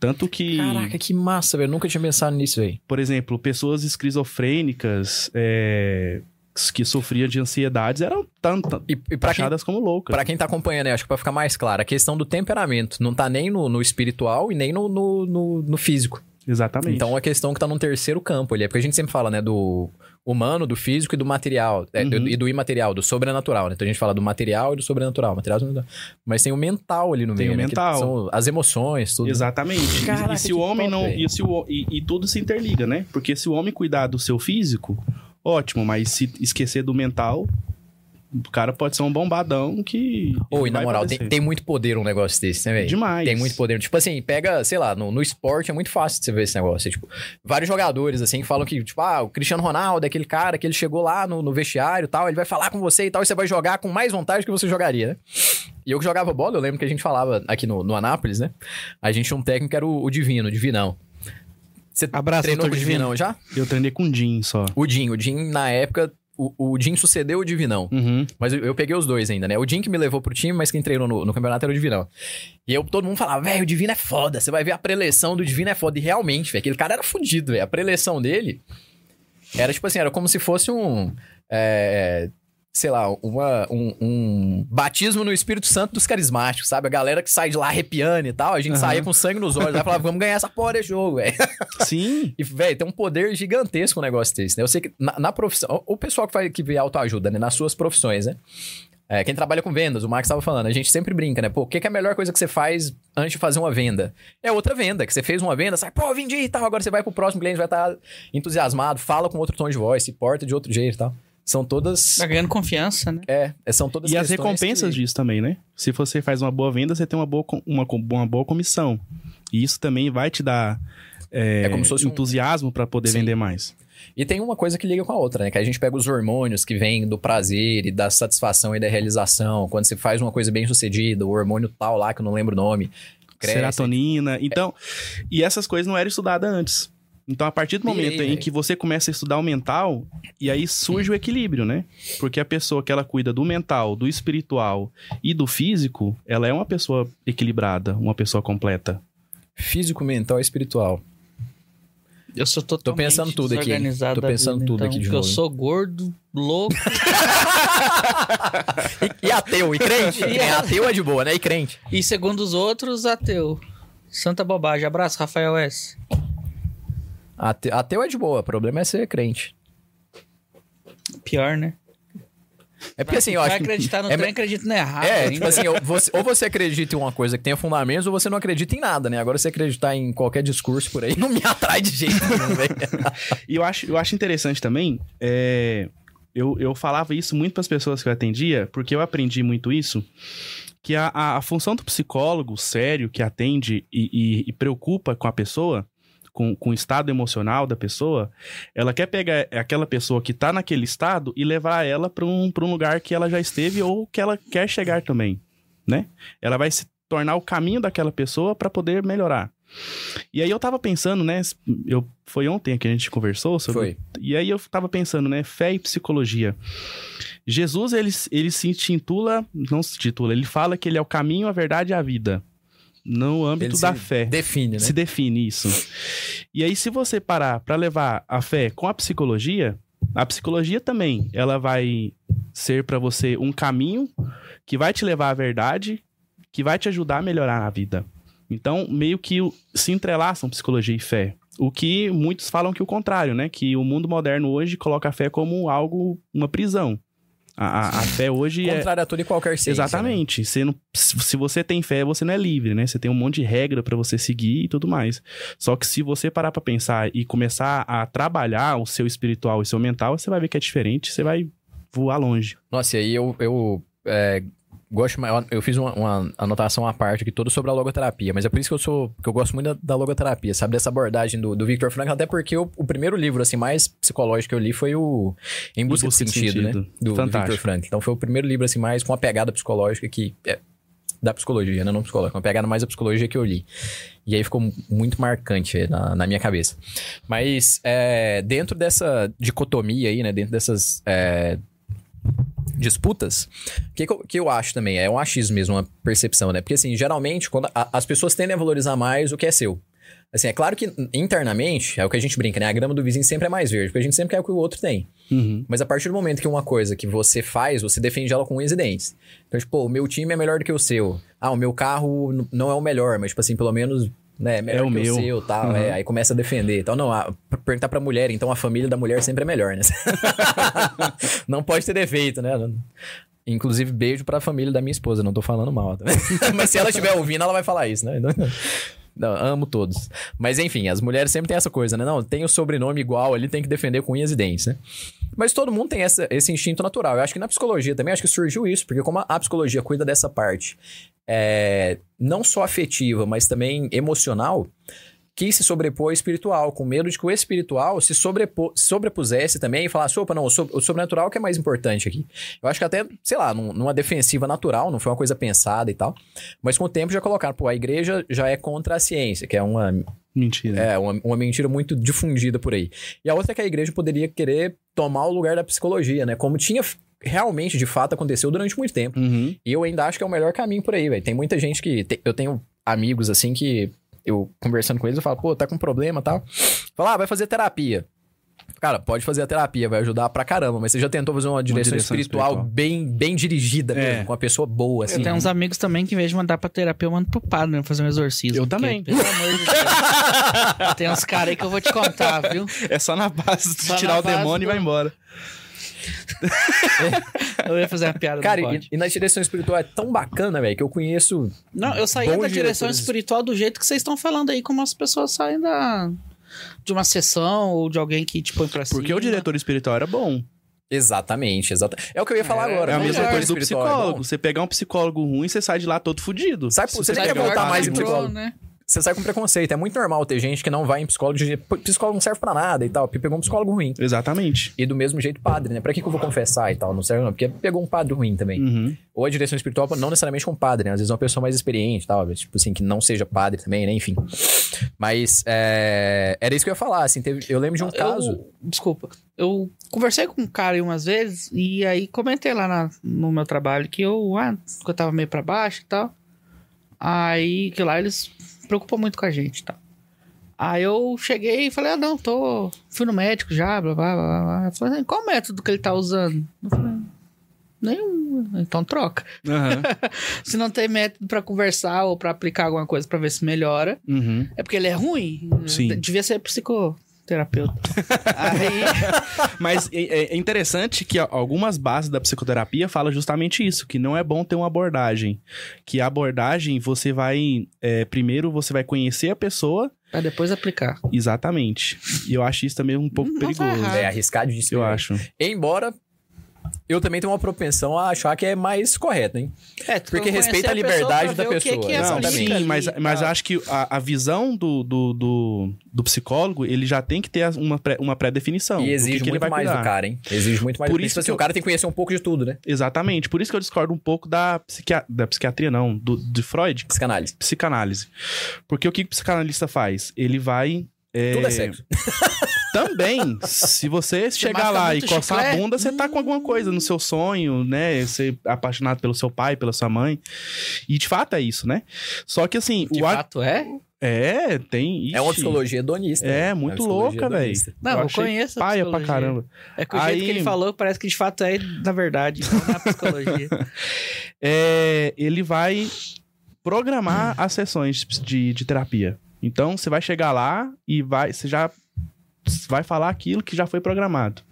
C: Tanto que,
B: Caraca, que massa, velho. Nunca tinha pensado nisso, velho.
C: por exemplo, pessoas esquizofrênicas é, que sofriam de ansiedades eram tanto
B: E, e pra, quem,
C: taxadas como loucas.
B: pra quem tá acompanhando, eu acho que pra ficar mais claro, a questão do temperamento não tá nem no, no espiritual e nem no, no, no- no físico.
C: Exatamente.
B: Então é uma questão que tá num terceiro campo ali. É porque a gente sempre fala, né, do humano, do físico e do material. é, do-
C: Uhum.
B: e do imaterial, do sobrenatural, né? Então a gente fala do material e do sobrenatural. Material e. Mas tem o mental ali no
C: Tem
B: meio,
C: o
B: né? que
C: mental.
B: são as emoções, tudo.
C: Exatamente. E-
B: Caraca,
C: e se o homem não. E, se o, e, e tudo se interliga, né? Porque se o homem cuidar do seu físico, ótimo, mas se esquecer do mental, o cara pode ser um bombadão que.
B: Ou, e na moral, tem, tem muito poder um negócio desse, né, velho?
C: Demais.
B: Tem muito poder. Tipo assim, pega, sei lá, no, no esporte é muito fácil de você ver esse negócio. Tipo, vários jogadores, assim, que falam que, tipo, ah, o Cristiano Ronaldo é aquele cara que ele chegou lá no, no vestiário e tal, ele vai falar com você e tal, e você vai jogar com mais vontade que você jogaria, né? E eu que jogava bola, eu lembro que a gente falava aqui no, no Anápolis, né? A gente tinha um técnico que era o, o Divino, o Divinão. Você
A: Abraço,
B: treinou com o. Divinão já?
C: Eu treinei com Jim só.
B: O Din, o Din, na época, o, o Din sucedeu o Divinão.
C: Uhum.
B: Mas eu, eu peguei os dois ainda, né? O Jim que me levou pro time, mas quem treinou no, no campeonato era o Divinão. E eu, todo mundo falava, velho, o Divino é foda. Você vai ver a preleção do Divino é foda. E realmente, velho, aquele cara era fudido, velho. A preleção dele era tipo assim, era como se fosse um. é, sei lá, uma, um, um batismo no Espírito Santo dos carismáticos, sabe? A galera que sai de lá arrepiando e tal, a gente
C: Aham.
B: saía com sangue nos olhos, aí falava, vamos ganhar essa porra desse jogo, velho.
C: Sim.
B: E, velho, tem um poder gigantesco um negócio desse, né? Eu sei que na, na profissão... O o pessoal que, faz, que vê autoajuda, né? Nas suas profissões, né? É, quem trabalha com vendas, o Marcos estava falando, a gente sempre brinca, né? Pô, o que, que é a melhor coisa que você faz antes de fazer uma venda? É outra venda, que você fez uma venda, sai, pô, vendi e tal, agora você vai pro próximo cliente, vai estar entusiasmado, fala com outro tom de voz, se porta de outro jeito e tal. São todas...
A: Tá ganhando confiança, né?
B: É, são todas
C: E as recompensas
B: que-
C: disso também, né? Se você faz uma boa venda, você tem uma boa, uma, uma boa comissão. E isso também vai te dar é,
B: É como se fosse um-
C: entusiasmo pra poder
B: Sim.
C: vender mais.
B: E tem uma coisa que liga com a outra, né? Que a gente pega os hormônios que vêm do prazer e da satisfação e da realização. Quando você faz uma coisa bem sucedida, o hormônio tal lá, que eu não lembro o nome, cresce.
C: Serotonina. Então, e essas coisas não eram estudadas antes. Então, a partir do
B: E aí,
C: momento em que você começa a estudar o mental, e aí surge o equilíbrio, né? Porque a pessoa que ela cuida do mental, do espiritual e do físico, ela é uma pessoa equilibrada, uma pessoa completa.
B: Físico, mental e espiritual.
A: Eu sou totalmente
B: pensando tudo aqui, Tô pensando
A: vida,
B: tudo
A: então,
B: aqui de
A: porque Eu
B: novo, hein?
A: sou gordo, louco.
B: E, e ateu, e crente?
A: E
B: é, ateu é de boa, né? E crente.
A: e segundo os outros, ateu. Santa bobagem. Abraço, Rafael S.
B: Ate- Ateu é de boa, o problema é ser crente.
A: Pior, né?
B: É porque assim, eu acho que...
A: acreditar no
B: é,
A: trem, acredita no errado.
B: É, tipo assim, ou você, ou você acredita em uma coisa que tenha fundamentos, ou você não acredita em nada, né? Agora, você acreditar em qualquer discurso por aí não me atrai de jeito nenhum, velho.
C: E eu acho, eu acho interessante também, é, eu, eu falava isso muito para as pessoas que eu atendia, porque eu aprendi muito isso, que a, a, a função do psicólogo sério que atende e, e- e preocupa com a pessoa, com, com o estado emocional da pessoa, ela quer pegar aquela pessoa que tá naquele estado e levar ela para um, pra um lugar que ela já esteve ou que ela quer chegar também, né? Ela vai se tornar o caminho daquela pessoa para poder melhorar. E aí eu tava pensando, né? Eu, foi ontem que a gente conversou sobre.
B: Foi.
C: E aí eu tava pensando, né? Fé e psicologia. Jesus, ele, ele se intitula, não se titula, ele fala que ele é o caminho, a verdade e a vida. No âmbito
B: Ele
C: da
B: se
C: fé.
B: Define, né?
C: Se define isso. E aí, se você parar para levar a fé com a psicologia, a psicologia também, ela vai ser para você um caminho que vai te levar à verdade, que vai te ajudar a melhorar a vida. Então, meio que se entrelaçam psicologia e fé. O que muitos falam que o contrário, né? Que o mundo moderno hoje coloca a fé como algo, uma prisão. A, a- a fé hoje é,
B: Contrário a tudo e qualquer ciência, né?
C: Exatamente. Você não- se você tem fé, você não é livre, né? Você tem um monte de regra pra você seguir e tudo mais. Só que se você parar pra pensar e começar a trabalhar o seu espiritual e seu mental, você vai ver que é diferente, você vai voar longe.
B: Nossa, e aí eu, eu é, gosto mais. Eu fiz uma, uma anotação à parte aqui toda sobre a logoterapia, mas é por isso que eu sou. que eu gosto muito da, da logoterapia, sabe? Dessa abordagem do, do Victor Frankl, até porque o, o primeiro livro, assim, mais psicológico que eu li foi o Em Busca,
C: Busca
B: de
C: de
B: Sentido,
C: Sentido.
B: né? Do, do. Victor Frankl. Então foi o primeiro livro, assim, mais com uma pegada psicológica que. É, da psicologia, né? Não psicológica, uma pegada mais da psicologia que eu li. E aí ficou muito marcante é, na, na minha cabeça. Mas é, dentro dessa dicotomia aí, né? Dentro dessas é, disputas, o que, que, eu, acho também? É um achismo mesmo, uma percepção, né? Porque assim, geralmente, quando a- as pessoas tendem a valorizar mais o que é seu. Assim, é claro que internamente, é o que a gente brinca, né? A grama do vizinho sempre é mais verde, porque a gente sempre quer o que o outro tem.
C: Uhum.
B: Mas a partir do momento que uma coisa que você faz, você defende ela com unhas e dentes. Então, tipo, o meu time é melhor do que o seu. Ah, o meu carro não é o melhor, mas, tipo assim, pelo menos, né, é melhor
C: o
B: que
C: meu.
B: o seu tal.
C: Uhum.
B: é, aí começa a defender. Então, não, a, perguntar pra mulher, então a família da mulher sempre é melhor, né? não pode ter defeito, né? Inclusive, beijo pra família da minha esposa, não tô falando mal. tá? Mas se ela estiver ouvindo, ela vai falar isso, né? Não, amo todos. Mas enfim, as mulheres sempre têm essa coisa, né? Não, tem o sobrenome igual ali, tem que defender com unhas e dentes, né? Mas todo mundo tem essa- esse instinto natural. Eu acho que na psicologia também, acho que surgiu isso, porque como a, a psicologia cuida dessa parte é, não só afetiva, mas também emocional, quis se sobrepor ao espiritual, com medo de que o espiritual se sobrepo- sobrepusesse também e falasse, opa, não, o, so- o sobrenatural que é mais importante aqui. Eu acho que até, sei lá, num- numa defensiva natural, não foi uma coisa pensada e tal, mas com o tempo já colocaram, pô, a igreja já é contra a ciência, que é uma,
C: Mentira.
B: é, uma, uma mentira muito difundida por aí. E a outra é que a igreja poderia querer tomar o lugar da psicologia, né? Como tinha realmente, de fato, aconteceu durante muito tempo.
C: Uhum.
B: E eu ainda acho que é o melhor caminho por aí, velho. Tem muita gente que. te- eu tenho amigos assim que eu conversando com eles, eu falo, pô, tá com problema e tal. Fala, ah, vai fazer terapia. Cara, pode fazer a terapia, vai ajudar pra caramba, mas você já tentou fazer uma direção,
C: direção
B: espiritual,
C: espiritual.
B: bem, bem dirigida
C: É.
B: mesmo, com uma pessoa boa, assim.
A: Eu tenho uns amigos também que, em vez de mandar pra terapia, eu mando pro padre, né? Fazer um exorcismo.
C: Eu
A: porque,
C: também.
A: Pelo amor de Deus. Tem uns caras aí que eu vou te contar, viu?
C: É só na base de
A: Só
C: tirar o demônio
A: base
C: e vai
A: do-
C: embora.
A: Eu ia fazer uma piada,
B: Cara,
A: não
B: e, e na direção espiritual é tão bacana, velho, que eu conheço.
A: Não, eu saía
B: bons
A: da direção
B: diretores.
A: espiritual do jeito que vocês estão falando aí, como as pessoas saem da... de uma sessão ou de alguém que te põe pra cima.
C: Porque o diretor espiritual era bom.
B: Exatamente, exatamente. É o que eu ia falar
A: É,
B: agora.
C: É a mesma
A: melhor.
C: coisa do
B: é bom.
C: psicólogo. Você pegar um psicólogo ruim, você sai de lá todo fudido.
B: Sai-
C: Se
B: você nem quer voltar mais em psicólogo.
A: né?
B: Você sai com preconceito. É muito normal ter gente que não vai em psicólogo de "Pô, psicólogo não serve pra nada e tal, porque pegou um psicólogo ruim.
C: Exatamente.
B: E do mesmo jeito padre, né? Pra que, que eu vou confessar e tal? Não serve não, porque pegou um padre ruim também.
C: Uhum.
B: Ou a direção espiritual, não necessariamente com padre, né? Às vezes uma pessoa mais experiente e tal, tipo assim, que não seja padre também, né? Enfim. Mas é, era isso que eu ia falar, assim, teve- eu lembro de um caso...
A: Eu, desculpa. Eu conversei com um cara aí umas vezes e aí comentei lá na- no meu trabalho que eu, ah, que eu tava meio pra baixo e tal. Aí que lá eles se preocupam muito com a gente tal. Aí eu cheguei e falei, ah, não, tô. Fui no médico já, blá blá blá blá. Eu falei, "Ah, qual método que ele tá usando? Eu falei, nenhum. Então troca.
C: Aham.
A: Se não tem método pra conversar ou pra aplicar alguma coisa pra ver se melhora,
C: Uhum.
A: é porque ele é ruim.
C: Sim.
A: Devia ser psicoterapeuta. Aí.
C: Mas é é interessante que algumas bases da psicoterapia falam justamente isso, que não é bom ter uma abordagem. Que a abordagem, você vai... é, primeiro, você vai conhecer a pessoa
A: Pra depois aplicar.
C: exatamente. E eu acho isso também um pouco
A: Não tá
C: perigoso.
A: errado.
B: É arriscado de
C: Eu acho.
B: Embora eu também tenho uma propensão a achar que é mais correto, hein?
A: É,
B: Porque respeita a liberdade da
A: o que
B: pessoa,
A: que
B: Não,
A: aplica
C: sim,
A: ali
C: mas, mas
A: tal.
C: acho que a, a visão do, do, do, do psicólogo, ele já tem que ter uma pré- uma pré-definição.
B: E exige
C: que que ele
B: muito
C: vai
B: mais
C: cuidar.
B: do cara, hein? Exige muito mais
C: Por
B: do cara.
C: isso
B: Tipo assim,
C: que
B: o
C: eu-
B: cara tem que conhecer um pouco de tudo, né?
C: Exatamente. Por isso que eu discordo um pouco da, psiquia... da psiquiatria, não, do, de Freud,
B: Psicanálise.
C: psicanálise. Porque o que o psicanalista faz? Ele vai. É,
B: Tudo é sexo.
C: Também, se você chegar lá e
A: muito
C: coçar a
A: chiclete?
C: bunda, você tá com alguma coisa no seu sonho, né? Ser apaixonado pelo seu pai, pela sua mãe. E de fato é isso, né? Só que assim,
A: De
C: o a-
A: fato é?
C: É, tem.
B: É uma psicologia hedonista.
C: É,
B: né?
C: muito
B: uma psicologia
C: louca, velho.
A: Não,
C: Eu
A: eu, conheço a
C: Paia pra caramba.
A: É que o jeito
C: Aí-
A: que ele falou parece que de fato é na verdade, não na psicologia.
C: É, ele vai programar as sessões de, de terapia. Então, você vai chegar lá e vai, você já vai falar aquilo que já foi programado.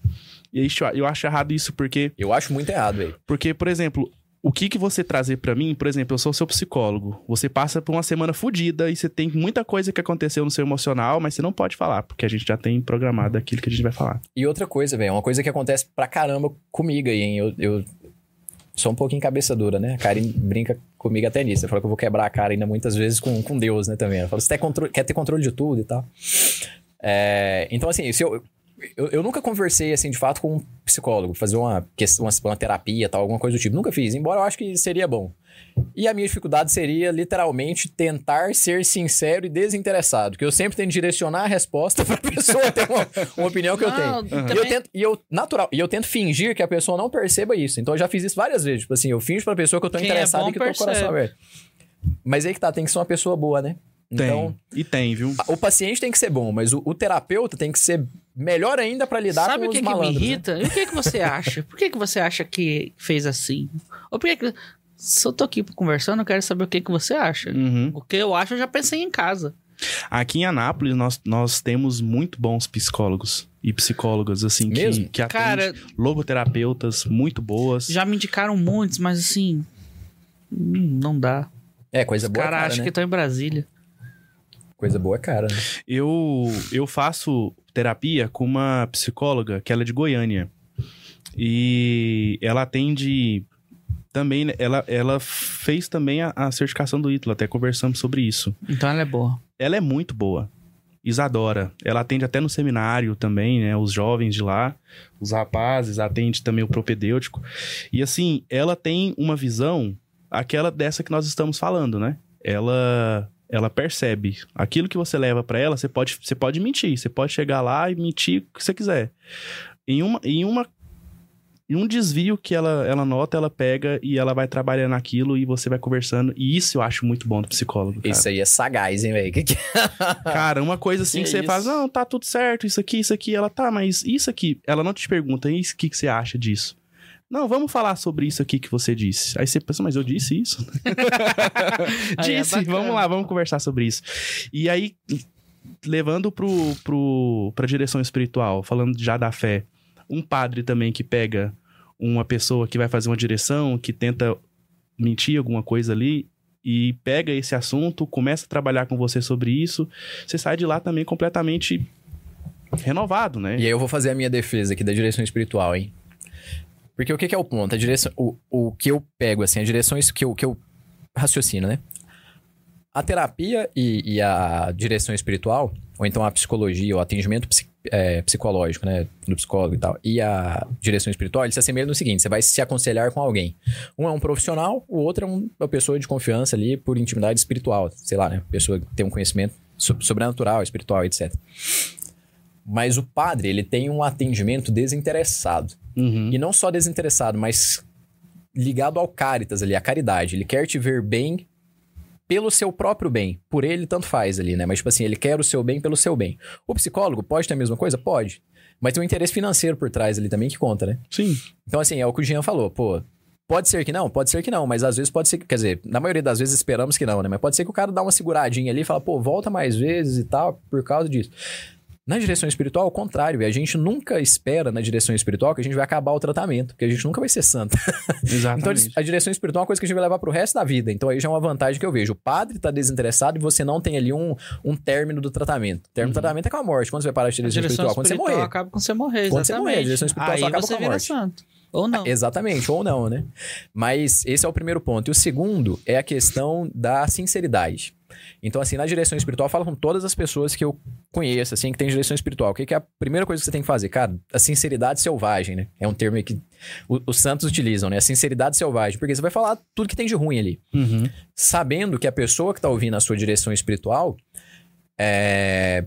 C: E isso, eu acho errado isso porque
B: Eu acho muito errado, velho.
C: Porque, por exemplo, o que que você trazer pra mim, por exemplo, eu sou seu psicólogo. Você passa por uma semana fodida e você tem muita coisa que aconteceu no seu emocional, mas você não pode falar, porque a gente já tem programado aquilo que a gente vai falar.
B: E outra coisa, velho, uma coisa que acontece pra caramba comigo aí, hein? Eu, eu sou um pouquinho cabeça dura, né? A Karen brinca comigo até nisso. Ela fala que eu vou quebrar a cara ainda muitas vezes com, com Deus, né? Também. Ela fala, você quer, ter controle de tudo e tal. É, então, assim, se eu, eu, eu nunca conversei, assim, de fato, com um psicólogo, fazer uma, uma, uma terapia, tal, alguma coisa do tipo. Nunca fiz, embora eu acho que seria bom. E a minha dificuldade seria, literalmente, tentar ser sincero e desinteressado. Que eu sempre tento direcionar a resposta pra pessoa ter uma, uma opinião que eu
A: Não,
B: tenho. E eu tento, e eu, natural, e eu tento fingir que a pessoa não perceba isso. Então eu já fiz isso várias vezes. Tipo assim, eu finjo pra pessoa que eu tô
A: Quem é
B: interessado
A: bom
B: e que eu tô com o coração
A: percebe.
B: aberto. Mas aí que tá, tem que ser uma pessoa boa, né?
C: Tem.
B: Então,
C: E tem, viu?
B: o paciente tem que ser bom, mas o, o terapeuta tem que ser melhor ainda pra lidar
A: Sabe
B: com
A: o que,
B: os
A: que me
B: malandros. né?
A: irrita? E o que, que você acha? Por que, que você acha que fez assim? Ou por que, que. Se eu tô aqui conversando, eu quero saber o que, que você acha.
C: Uhum.
A: O que eu acho, eu já pensei em casa.
C: Aqui em Anápolis, nós, nós temos muito bons psicólogos e psicólogas, assim, que,
B: Mesmo?
C: que atendem
A: Cara,
C: logoterapeutas muito boas.
A: já me indicaram muitos, mas assim. hum, Não dá.
B: É, coisa
A: Os
B: boa é
A: caras
B: cara,
A: acham
B: né?
A: que estão em Brasília.
B: Coisa boa é cara, né?
C: Eu, eu faço terapia com uma psicóloga que ela é de Goiânia. E ela atende também, né, ela, ela fez também a, a certificação do ITLA, até conversamos sobre isso.
A: Então ela é boa.
C: Ela é muito boa. Isadora. Ela atende até no seminário também, né? Os jovens de lá, os rapazes, atende também o propedêutico. E assim, ela tem uma visão, aquela dessa que nós estamos falando, né? Ela ela percebe aquilo que você leva pra ela, você pode, você pode mentir, você pode chegar lá e mentir o que você quiser. Em uma em uma em um desvio que ela, ela nota, ela pega e ela vai trabalhando naquilo e você vai conversando. E isso eu acho muito bom do psicólogo. Cara.
B: Isso aí é sagaz, hein, velho? Que-
C: Cara, uma coisa assim
B: Que
C: que, você faz, não, tá tudo certo, isso aqui, isso aqui. Ela, tá, mas isso aqui. Ela não te pergunta, e o que, que você acha disso? Não, vamos falar sobre isso aqui que você disse. Aí você pensa, mas eu disse isso?
A: É
C: disse,
A: bacana.
C: vamos lá, vamos conversar sobre isso. E aí, levando pro, pro, pra direção espiritual, falando já da fé, um padre também que pega uma pessoa que vai fazer uma direção, que tenta mentir alguma coisa ali, e pega esse assunto, começa a trabalhar com você sobre isso, você sai de lá também completamente renovado, né?
B: E aí eu vou fazer a minha defesa aqui da direção espiritual, hein? Porque o que, que é o ponto? A direção, o, o que eu pego, assim, a direção que eu, que eu raciocino, né? A terapia e, e a direção espiritual, ou então a psicologia, o atendimento psi- é, psicológico, né? Do psicólogo e tal, e a direção espiritual, eles se assemelham no seguinte: você vai se aconselhar com alguém. Um é um profissional, o outro é um- uma pessoa de confiança ali por intimidade espiritual, sei lá, né? Pessoa que tem um conhecimento so- sobrenatural, espiritual, etc. Mas o padre, ele tem um atendimento desinteressado.
C: Uhum.
B: E não só desinteressado, mas ligado ao caritas ali, à caridade. Ele quer te ver bem pelo seu próprio bem. Por ele, tanto faz ali, né? Mas, tipo assim, ele quer o seu bem pelo seu bem. O psicólogo pode ter a mesma coisa? Pode. Mas tem um interesse financeiro por trás ali também que conta, né?
C: Sim.
B: Então, assim, é o que o Jean falou, pô. Pode ser que não? Pode ser que não, mas às vezes pode ser que. Quer dizer, na maioria das vezes esperamos que não, né? Mas pode ser que o cara dá uma seguradinha ali e fala, pô, volta mais vezes e tal, por causa disso. Na direção espiritual, ao contrário, a gente nunca espera na direção espiritual que a gente vai acabar o tratamento, porque a gente nunca vai ser santo. Então,
C: Exatamente.
B: a direção espiritual é uma coisa que a gente vai levar pro resto da vida. Então, aí já é uma vantagem que eu vejo. O padre tá desinteressado e você não tem ali um, um término do tratamento. O término do tratamento é com a morte. Quando você vai parar de ter
A: A
B: direção
A: direção
B: espiritual? Quando você
A: espiritual
B: morrer.
A: acaba quando você morrer,
B: Quando você
A: exatamente.
B: morrer, a direção espiritual
A: Aí
B: só acaba
A: você
B: com a
A: vira
B: morte.
A: santo. Ou não.
B: Exatamente, ou não, né? Mas esse é o primeiro ponto. E o segundo é a questão da sinceridade. Então, assim, na direção espiritual, eu falo com todas as pessoas que eu conheço, assim, que tem direção espiritual. O que, que é a primeira coisa que você tem que fazer? Cara, a sinceridade selvagem, né? É um termo que os santos utilizam, né? A sinceridade selvagem. Porque você vai falar tudo que tem de ruim ali.
C: Uhum.
B: Sabendo que a pessoa que tá ouvindo a sua direção espiritual é.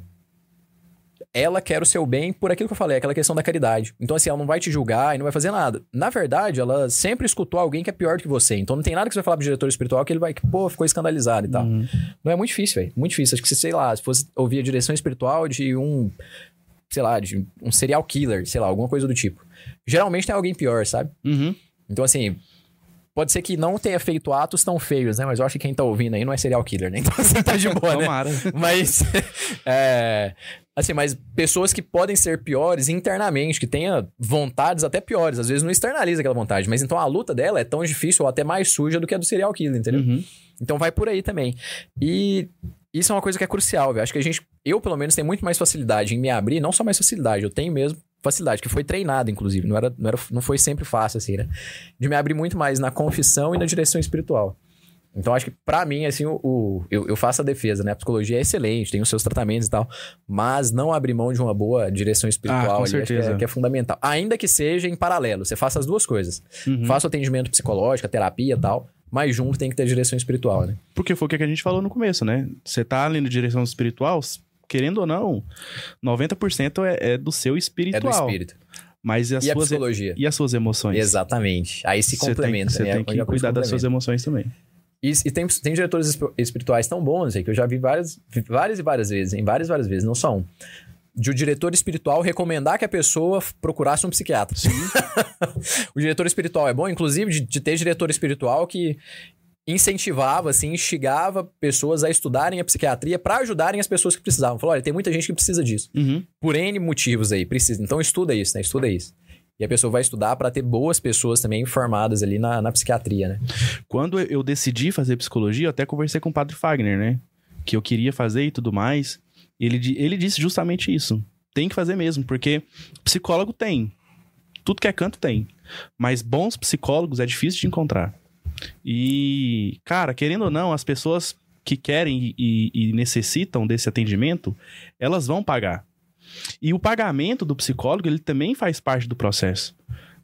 B: Ela quer o seu bem por aquilo que eu falei, aquela questão da caridade. Então, assim, ela não vai te julgar e não vai fazer nada. Na verdade, ela sempre escutou alguém que é pior do que você. Então, não tem nada que você vai falar pro diretor espiritual que ele vai, que, pô, ficou escandalizado e tal.
C: Uhum.
B: Não é muito difícil, velho. Muito difícil. Acho que, se, sei lá, se fosse ouvir a direção espiritual de um, sei lá, de um serial killer, sei lá, alguma coisa do tipo. Geralmente tem alguém pior, sabe?
C: Uhum.
B: Então, assim, pode ser que não tenha feito atos tão feios, né? Mas eu acho que quem tá ouvindo aí não é serial killer, né? Então, assim, tá de boa, né?
C: Tomara.
B: Mas, é, assim, mas pessoas que podem ser piores internamente, que tenha vontades até piores, às vezes não externaliza aquela vontade, mas então a luta dela é tão difícil ou até mais suja do que a do serial killer, entendeu?
C: Uhum.
B: Então vai por aí também. E isso é uma coisa que é crucial, velho. Acho que a gente, eu pelo menos, tenho muito mais facilidade em me abrir, não só mais facilidade, eu tenho mesmo facilidade, que foi treinado, inclusive. Não, era, não, era, não foi sempre fácil, assim, né? De me abrir muito mais na confissão e na direção espiritual. Então, acho que pra mim, assim, o, o- eu, eu faço a defesa, né? A psicologia é excelente, tem os seus tratamentos e tal, mas não abrir mão de uma boa direção espiritual
C: Ah, com
B: acho que é,
C: certeza.
B: que é fundamental. Ainda que seja em paralelo, você faça as duas coisas.
C: Uhum.
B: Faça o atendimento psicológico, a terapia e tal, mas junto tem que ter direção espiritual, né?
C: Porque foi o que a gente falou no começo, né? Você tá ali na direção espiritual, querendo ou não, 90% é, é do seu
B: É do
C: espiritual.
B: espírito.
C: Mas e as,
B: E a
C: suas,
B: psicologia.
C: e as suas emoções?
B: Exatamente. Aí se
C: Você tem-
B: complementa.
C: Você
B: né?
C: tem que cuidar das
B: complementa.
C: suas emoções também.
B: E, e tem, tem diretores esp- espirituais tão bons aí que eu já vi várias, várias e várias vezes, em várias e várias vezes, não só um. De o diretor espiritual recomendar que a pessoa procurasse um psiquiatra. o diretor espiritual é bom, inclusive, de, de ter diretor espiritual que incentivava, assim, instigava pessoas a estudarem a psiquiatria para ajudarem as pessoas que precisavam. Falou, olha, tem muita gente que precisa disso.
C: Uhum.
B: Por N motivos aí, precisa. Então estuda isso, né? Estuda isso. E a pessoa vai estudar para ter boas pessoas também informadas ali na, na psiquiatria, né?
C: Quando eu decidi fazer psicologia, eu até conversei com o padre Fagner, né? Que eu queria fazer e tudo mais. Ele, ele disse justamente isso. Tem que fazer mesmo, porque psicólogo tem. Tudo que é canto tem. Mas bons psicólogos é difícil de encontrar. E, cara, querendo ou não, as pessoas que querem e, e necessitam desse atendimento, elas vão pagar. E o pagamento do psicólogo, ele também faz parte do processo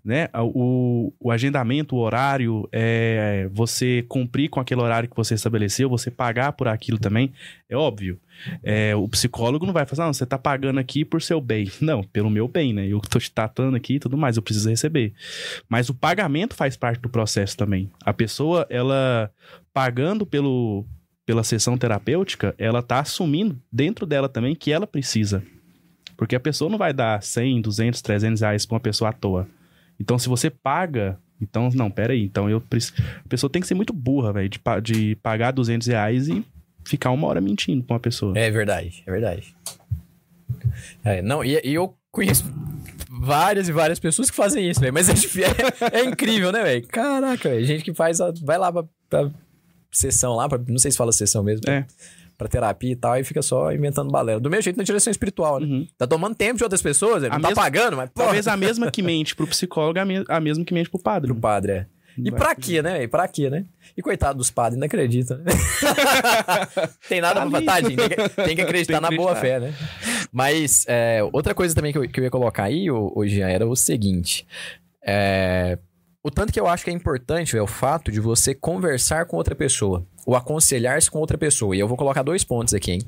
C: né? O, o agendamento, o horário, é, você cumprir com aquele horário que você estabeleceu, você pagar por aquilo também, é óbvio. É, o psicólogo não vai falar, não, você tá pagando aqui por seu bem. Não, pelo meu bem, né? Eu tô te tratando aqui e tudo mais, eu preciso receber. Mas o pagamento faz parte do processo também. A pessoa, ela pagando pelo, pela sessão terapêutica, ela tá assumindo dentro dela também que ela precisa. Porque a pessoa não vai dar 100, 200, 300 reais pra uma pessoa à toa. Então, se você paga. Então, não, pera aí. Então, eu preciso. A pessoa tem que ser muito burra, velho, de, de pagar 200 reais e ficar uma hora mentindo pra uma pessoa.
B: É verdade, é verdade. É, não, e, e eu conheço várias e várias pessoas que fazem isso, velho. Mas é, é, é incrível, né, velho? Caraca, velho. Gente que faz. a- vai lá pra, pra sessão lá, pra- não sei se fala sessão mesmo.
C: É.
B: Pra terapia e tal, e fica só inventando balela. Do mesmo jeito na direção espiritual, né?
C: Uhum.
B: Tá tomando tempo de outras pessoas.
C: A
B: Não tá
C: mesma-
B: pagando, mas. Porra,
C: Talvez a mesma que mente pro psicólogo, a, me- a mesma que mente pro padre.
B: pro padre, é. E pra quê, né, velho? Pra quê, né? E coitado dos padres, não acredita, né? tem nada
C: Tá
B: pra tadinho, tem que, tem que acreditar
C: Tem que
B: na boa
C: acreditar.
B: fé, né? Mas é, outra coisa também que eu, que eu ia colocar aí, Jean, era o seguinte. É, o tanto que eu acho que é importante é o fato de você conversar com outra pessoa. Ou aconselhar-se com outra pessoa. E eu vou colocar dois pontos aqui, hein?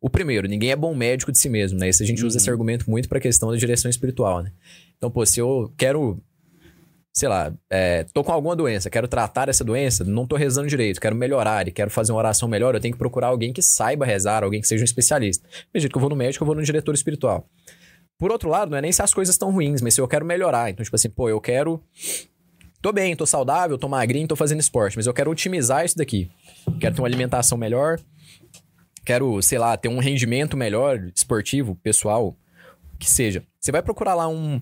B: O primeiro, ninguém é bom médico de si mesmo, né? Esse a gente usa esse argumento muito pra questão da direção espiritual, né? Então, pô, se eu quero sei lá, é, tô com alguma doença, quero tratar essa doença, não tô rezando direito, quero melhorar e quero fazer uma oração melhor, eu tenho que procurar alguém que saiba rezar, alguém que seja um especialista. Do jeito que eu vou no médico, eu vou no diretor espiritual. Por outro lado, não é nem se as coisas estão ruins, mas se eu quero melhorar. Então, tipo assim, pô, eu quero. Tô bem, tô saudável, tô magrinho, tô fazendo esporte, mas eu quero otimizar isso daqui. Quero ter uma alimentação melhor, quero, sei lá, ter um rendimento melhor, esportivo, pessoal, que seja. Você vai procurar lá um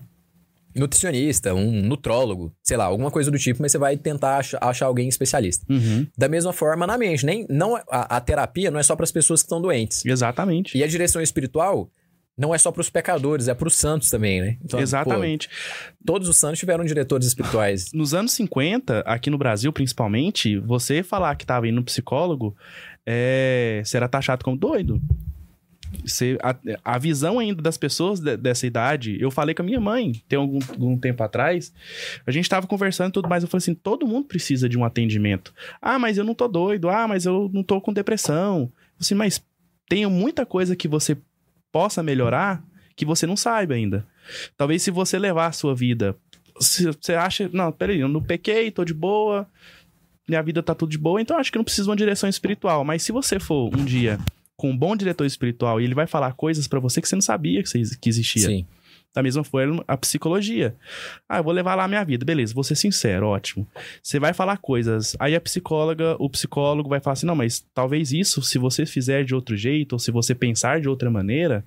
B: nutricionista, um nutrólogo, sei lá, alguma coisa do tipo, mas você vai tentar ach- achar alguém especialista.
C: Uhum.
B: Da mesma forma na mente, nem não a, a terapia não é só para as pessoas que estão doentes.
C: Exatamente.
B: E a direção espiritual não é só para os pecadores, é para os santos também, né? Então,
C: Exatamente.
B: pô, todos os santos tiveram diretores espirituais.
C: Nos anos 50, aqui no Brasil principalmente, você falar que tava indo no psicólogo, é, era taxado como doido. Você, a, a visão ainda das pessoas de- dessa idade, eu falei com a minha mãe, tem algum, algum tempo atrás, a gente tava conversando e tudo mais, eu falei assim, todo mundo precisa de um atendimento. Ah, mas eu não tô doido, ah, mas eu não tô com depressão. Assim, mas tem muita coisa que você possa melhorar que você não saiba ainda. Talvez se você levar a sua vida você acha, não, peraí, eu não pequei, tô de boa, minha vida tá tudo de boa, então acho que não precisa de uma direção espiritual. Mas se você for um dia com um bom diretor espiritual e ele vai falar coisas pra você que você não sabia que existia.
B: Sim.
C: Da mesma forma, a psicologia. Ah, eu vou levar lá a minha vida. Beleza, vou ser sincero, ótimo. Você vai falar coisas. Aí a psicóloga, o psicólogo vai falar assim: não, mas talvez isso, se você fizer de outro jeito, ou se você pensar de outra maneira,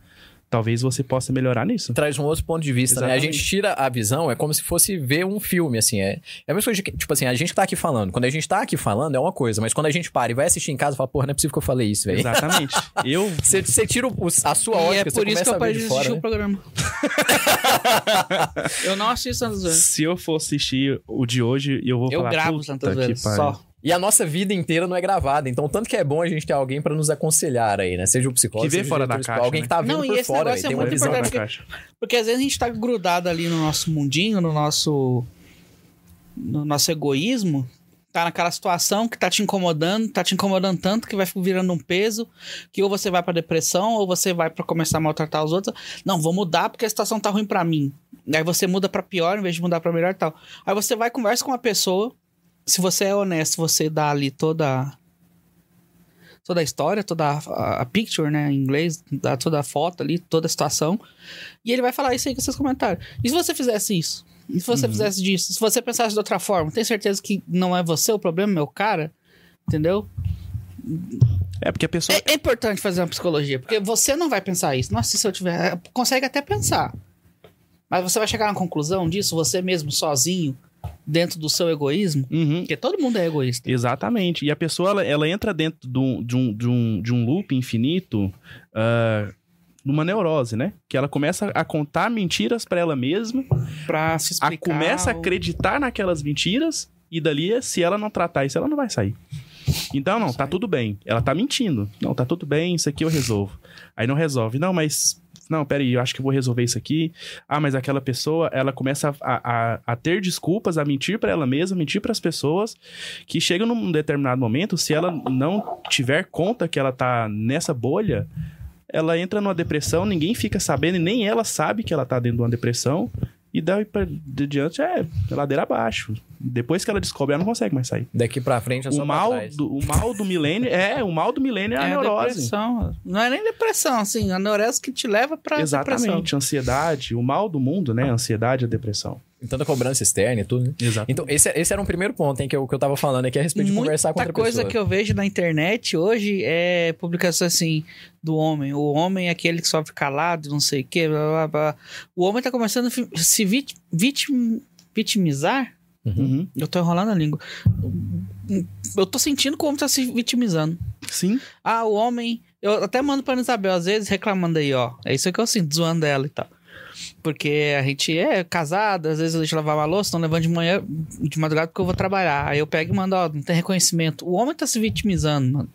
C: talvez você possa melhorar nisso.
B: Traz um outro ponto de vista, né? A gente tira a visão, é como se fosse ver um filme, assim. É, é a mesma coisa de que, tipo assim, a gente tá aqui falando. Quando a gente tá aqui falando, é uma coisa, mas quando a gente para e vai assistir em casa, fala, porra, não é possível que eu falei isso, velho.
C: Exatamente. eu
B: Você, você tira o- a sua
A: E
B: ótica,
A: é por isso que eu parei
B: de
A: assistir
B: né?
A: o programa. Eu não assisto Zoeira.
C: Se eu for assistir o de hoje, eu vou
A: Eu
C: falar.
A: gravo
C: "Puta
A: Santa
C: que
A: Zoeira,
C: pariu."
A: só.
B: E a nossa vida inteira não é gravada, então tanto que é bom a gente ter alguém pra nos aconselhar aí, né? Seja o psicólogo,
C: Que vê fora da caixa,
B: alguém
C: né?
B: que tá vendo
A: Não, e
B: por
A: esse
B: fora
A: negócio
B: aí,
A: é
B: tem uma
A: muito
B: visão.
A: importante.
C: Fora da caixa.
A: Porque às vezes a gente tá grudado ali no nosso mundinho, no nosso. no nosso egoísmo. Tá naquela situação que tá te incomodando, tá te incomodando tanto que vai virando um peso, que ou você vai pra depressão, ou você vai pra começar a maltratar os outros. Não, vou mudar porque a situação tá ruim pra mim. Aí você muda pra pior em vez de mudar pra melhor e tal. Aí você vai conversa com uma pessoa, se você é honesto, você dá ali toda toda a história, toda a, a picture, né, em inglês, dá toda a foto ali, toda a situação. E ele vai falar isso aí com seus comentários. E se você fizesse isso? E se você fizesse disso? Se você pensasse de outra forma? Tem certeza que não é você o problema, é o cara? Entendeu?
C: É, porque a pessoa.
A: É, é importante fazer uma psicologia, porque você não vai pensar isso. Nossa, se eu tiver. Consegue até pensar. Mas você vai chegar na conclusão disso, você mesmo, sozinho, dentro do seu egoísmo?
C: Uhum.
A: Porque todo mundo é egoísta.
C: Exatamente. E a pessoa, ela, ela entra dentro de um, de um, de um, de um loop infinito, ah, numa neurose, né? Que ela começa a contar mentiras pra ela mesma,
A: Pra se
C: a,
A: explicar.
C: começa a
A: o-
C: acreditar naquelas mentiras, e dali, se ela não tratar isso, ela não vai sair. Então, não, tá tudo bem. Ela tá mentindo. Não, tá tudo bem, isso aqui eu resolvo. Aí não resolve. Não, mas. Não, peraí, eu acho que vou resolver isso aqui. Ah, mas aquela pessoa, ela começa a, a, a ter desculpas, a mentir pra ela mesma, mentir pras pessoas, que chega num determinado momento, se ela não tiver conta que ela tá nessa bolha, ela entra numa depressão, ninguém fica sabendo, e nem ela sabe que ela tá dentro de uma depressão, e daí pra de diante é ladeira abaixo. Depois que ela descobre, ela não consegue mais sair.
B: Daqui pra frente é só
C: O
B: pra
C: mal,
B: trás.
C: do, o mal do milênio é, o mal do milênio é a
A: É a
C: neurose.
A: depressão. Não é nem depressão, assim, a neurose que te leva pra depressão.
C: Exatamente, ansiedade, o mal do mundo, né? A ansiedade e a depressão.
B: Tanta cobrança externa e tudo, né?
C: Exato.
B: Então, esse, esse era um primeiro ponto, hein, que eu, que eu tava falando aqui a respeito de conversar com
A: Muita
B: outra
A: coisa
B: pessoa.
A: que eu vejo na internet hoje é publicação assim do homem. O homem é aquele que sofre calado, não sei o quê, blá, blá, blá. O homem tá começando a se vit, vitim- vitimizar.
C: Uhum.
A: Eu tô enrolando a língua. Eu tô sentindo que o homem tá se vitimizando.
C: Sim.
A: Ah, o homem. Eu até mando pra Ana Isabel, às vezes, reclamando aí, ó. É isso que eu sinto, zoando ela e tal. Porque a gente é casado, às vezes eu deixo lavar uma louça, não levando de manhã, de madrugada, porque eu vou trabalhar. Aí eu pego e mando, ó, não tem reconhecimento. O homem tá se vitimizando, mano.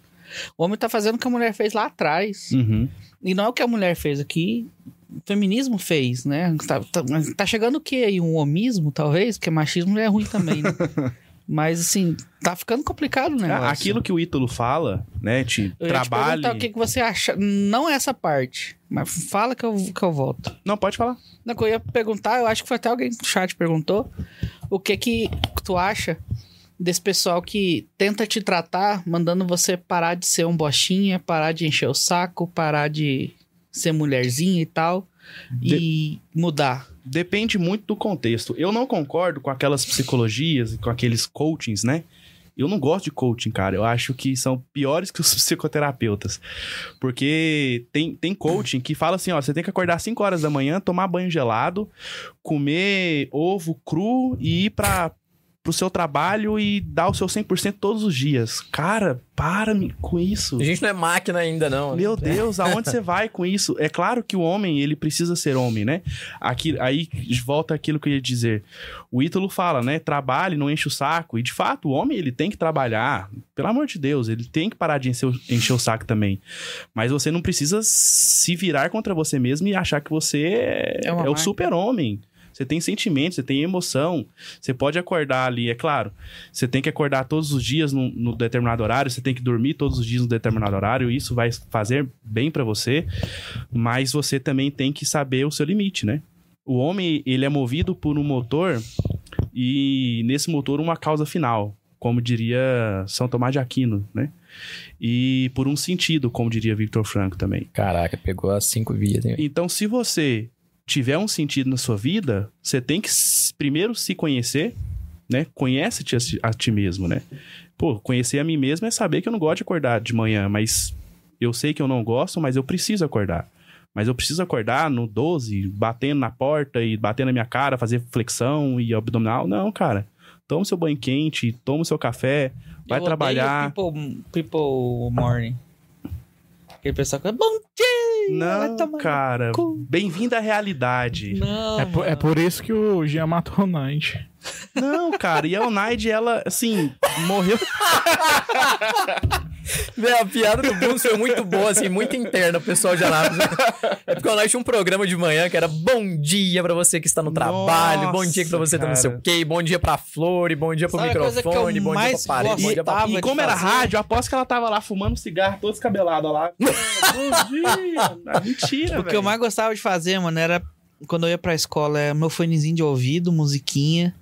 A: O homem tá fazendo o que a mulher fez lá atrás.
C: Uhum.
A: E não é o que a mulher fez aqui. O feminismo fez, né? Tá, tá, tá chegando o quê aí? Um homismo, talvez? Porque machismo é ruim também, né? Mas, assim, tá ficando complicado.
C: Ah, Aquilo que o Ítalo fala, né? Te
A: Eu te o que, que você acha. Não essa parte, mas fala que eu, que eu volto.
C: Não, pode falar.
A: Não, eu ia perguntar, eu acho que foi até alguém no chat perguntou. O que que tu acha desse pessoal que tenta te tratar, mandando você parar de ser um bochinha, parar de encher o saco, parar de ser mulherzinha e tal, e mudar.
C: Depende muito do contexto. Eu não concordo com aquelas psicologias e com aqueles coachings, né? Eu não gosto de coaching, cara. Eu acho que são piores que os psicoterapeutas. Porque tem, tem coaching que fala assim, ó, você tem que acordar às 5 horas da manhã, tomar banho gelado, comer ovo cru e ir para pro seu trabalho e dar o seu 100% todos os dias. Cara, para -me com isso.
B: A gente não é máquina ainda, não. né?
C: Meu Deus, aonde você vai com isso? É claro que o homem, ele precisa ser homem, né? Aqui, aí volta aquilo que eu ia dizer. O Ítalo fala, né? Trabalhe, não enche o saco. E de fato, o homem, ele tem que trabalhar. Pelo amor de Deus, ele tem que parar de encher, o- encher o saco também. Mas você não precisa se virar contra você mesmo e achar que você é,
A: É
C: o super-homem. Você tem sentimentos, você tem emoção. Você pode acordar ali, é claro. Você tem que acordar todos os dias no, no determinado horário, você tem que dormir todos os dias no determinado horário. Isso vai fazer bem pra você, mas você também tem que saber o seu limite, né? O homem, ele é movido por um motor e nesse motor uma causa final, como diria São Tomás de Aquino, né? E por um sentido, como diria Victor Franco também.
B: Caraca, pegou as cinco vias, hein?
C: Então, se você tiver um sentido na sua vida, você tem que primeiro se conhecer, né? Conhece-te a, a ti mesmo, né? Pô, conhecer a mim mesmo é saber que eu não gosto de acordar de manhã, mas eu sei que eu não gosto, mas eu preciso acordar. Mas eu preciso acordar no 12, batendo na porta e batendo na minha cara, fazer flexão e abdominal. Não, cara. Toma seu banho quente, toma o seu café, vai
A: Eu
C: trabalhar.
A: People, people morning. Aquele pessoal que bom dia!
C: Não, cara.
A: cu.
C: Bem-vindo à realidade.
A: Não.
E: É por, é por isso que o Jean matou o Night.
C: Não, cara. E a Onaide, ela, assim, morreu.
B: A piada do Bruno foi muito boa, assim, muito interna, o pessoal de Anápolis. É porque nós tinha um programa de manhã que era bom dia pra você que está no trabalho, bom dia pra você que tá não sei
C: cara.
B: o quê, bom dia pra Flor, bom dia pro
A: Sabe eu
B: microfone, bom dia pra parede, bom dia pra...
C: E como era
A: fazer.
C: rádio, eu aposto que ela tava lá fumando cigarro, toda descabelada lá. Bom dia. Ah, Mentira,
A: O que eu mais gostava de fazer, mano, era quando eu ia pra escola, é meu fonezinho de ouvido, musiquinha,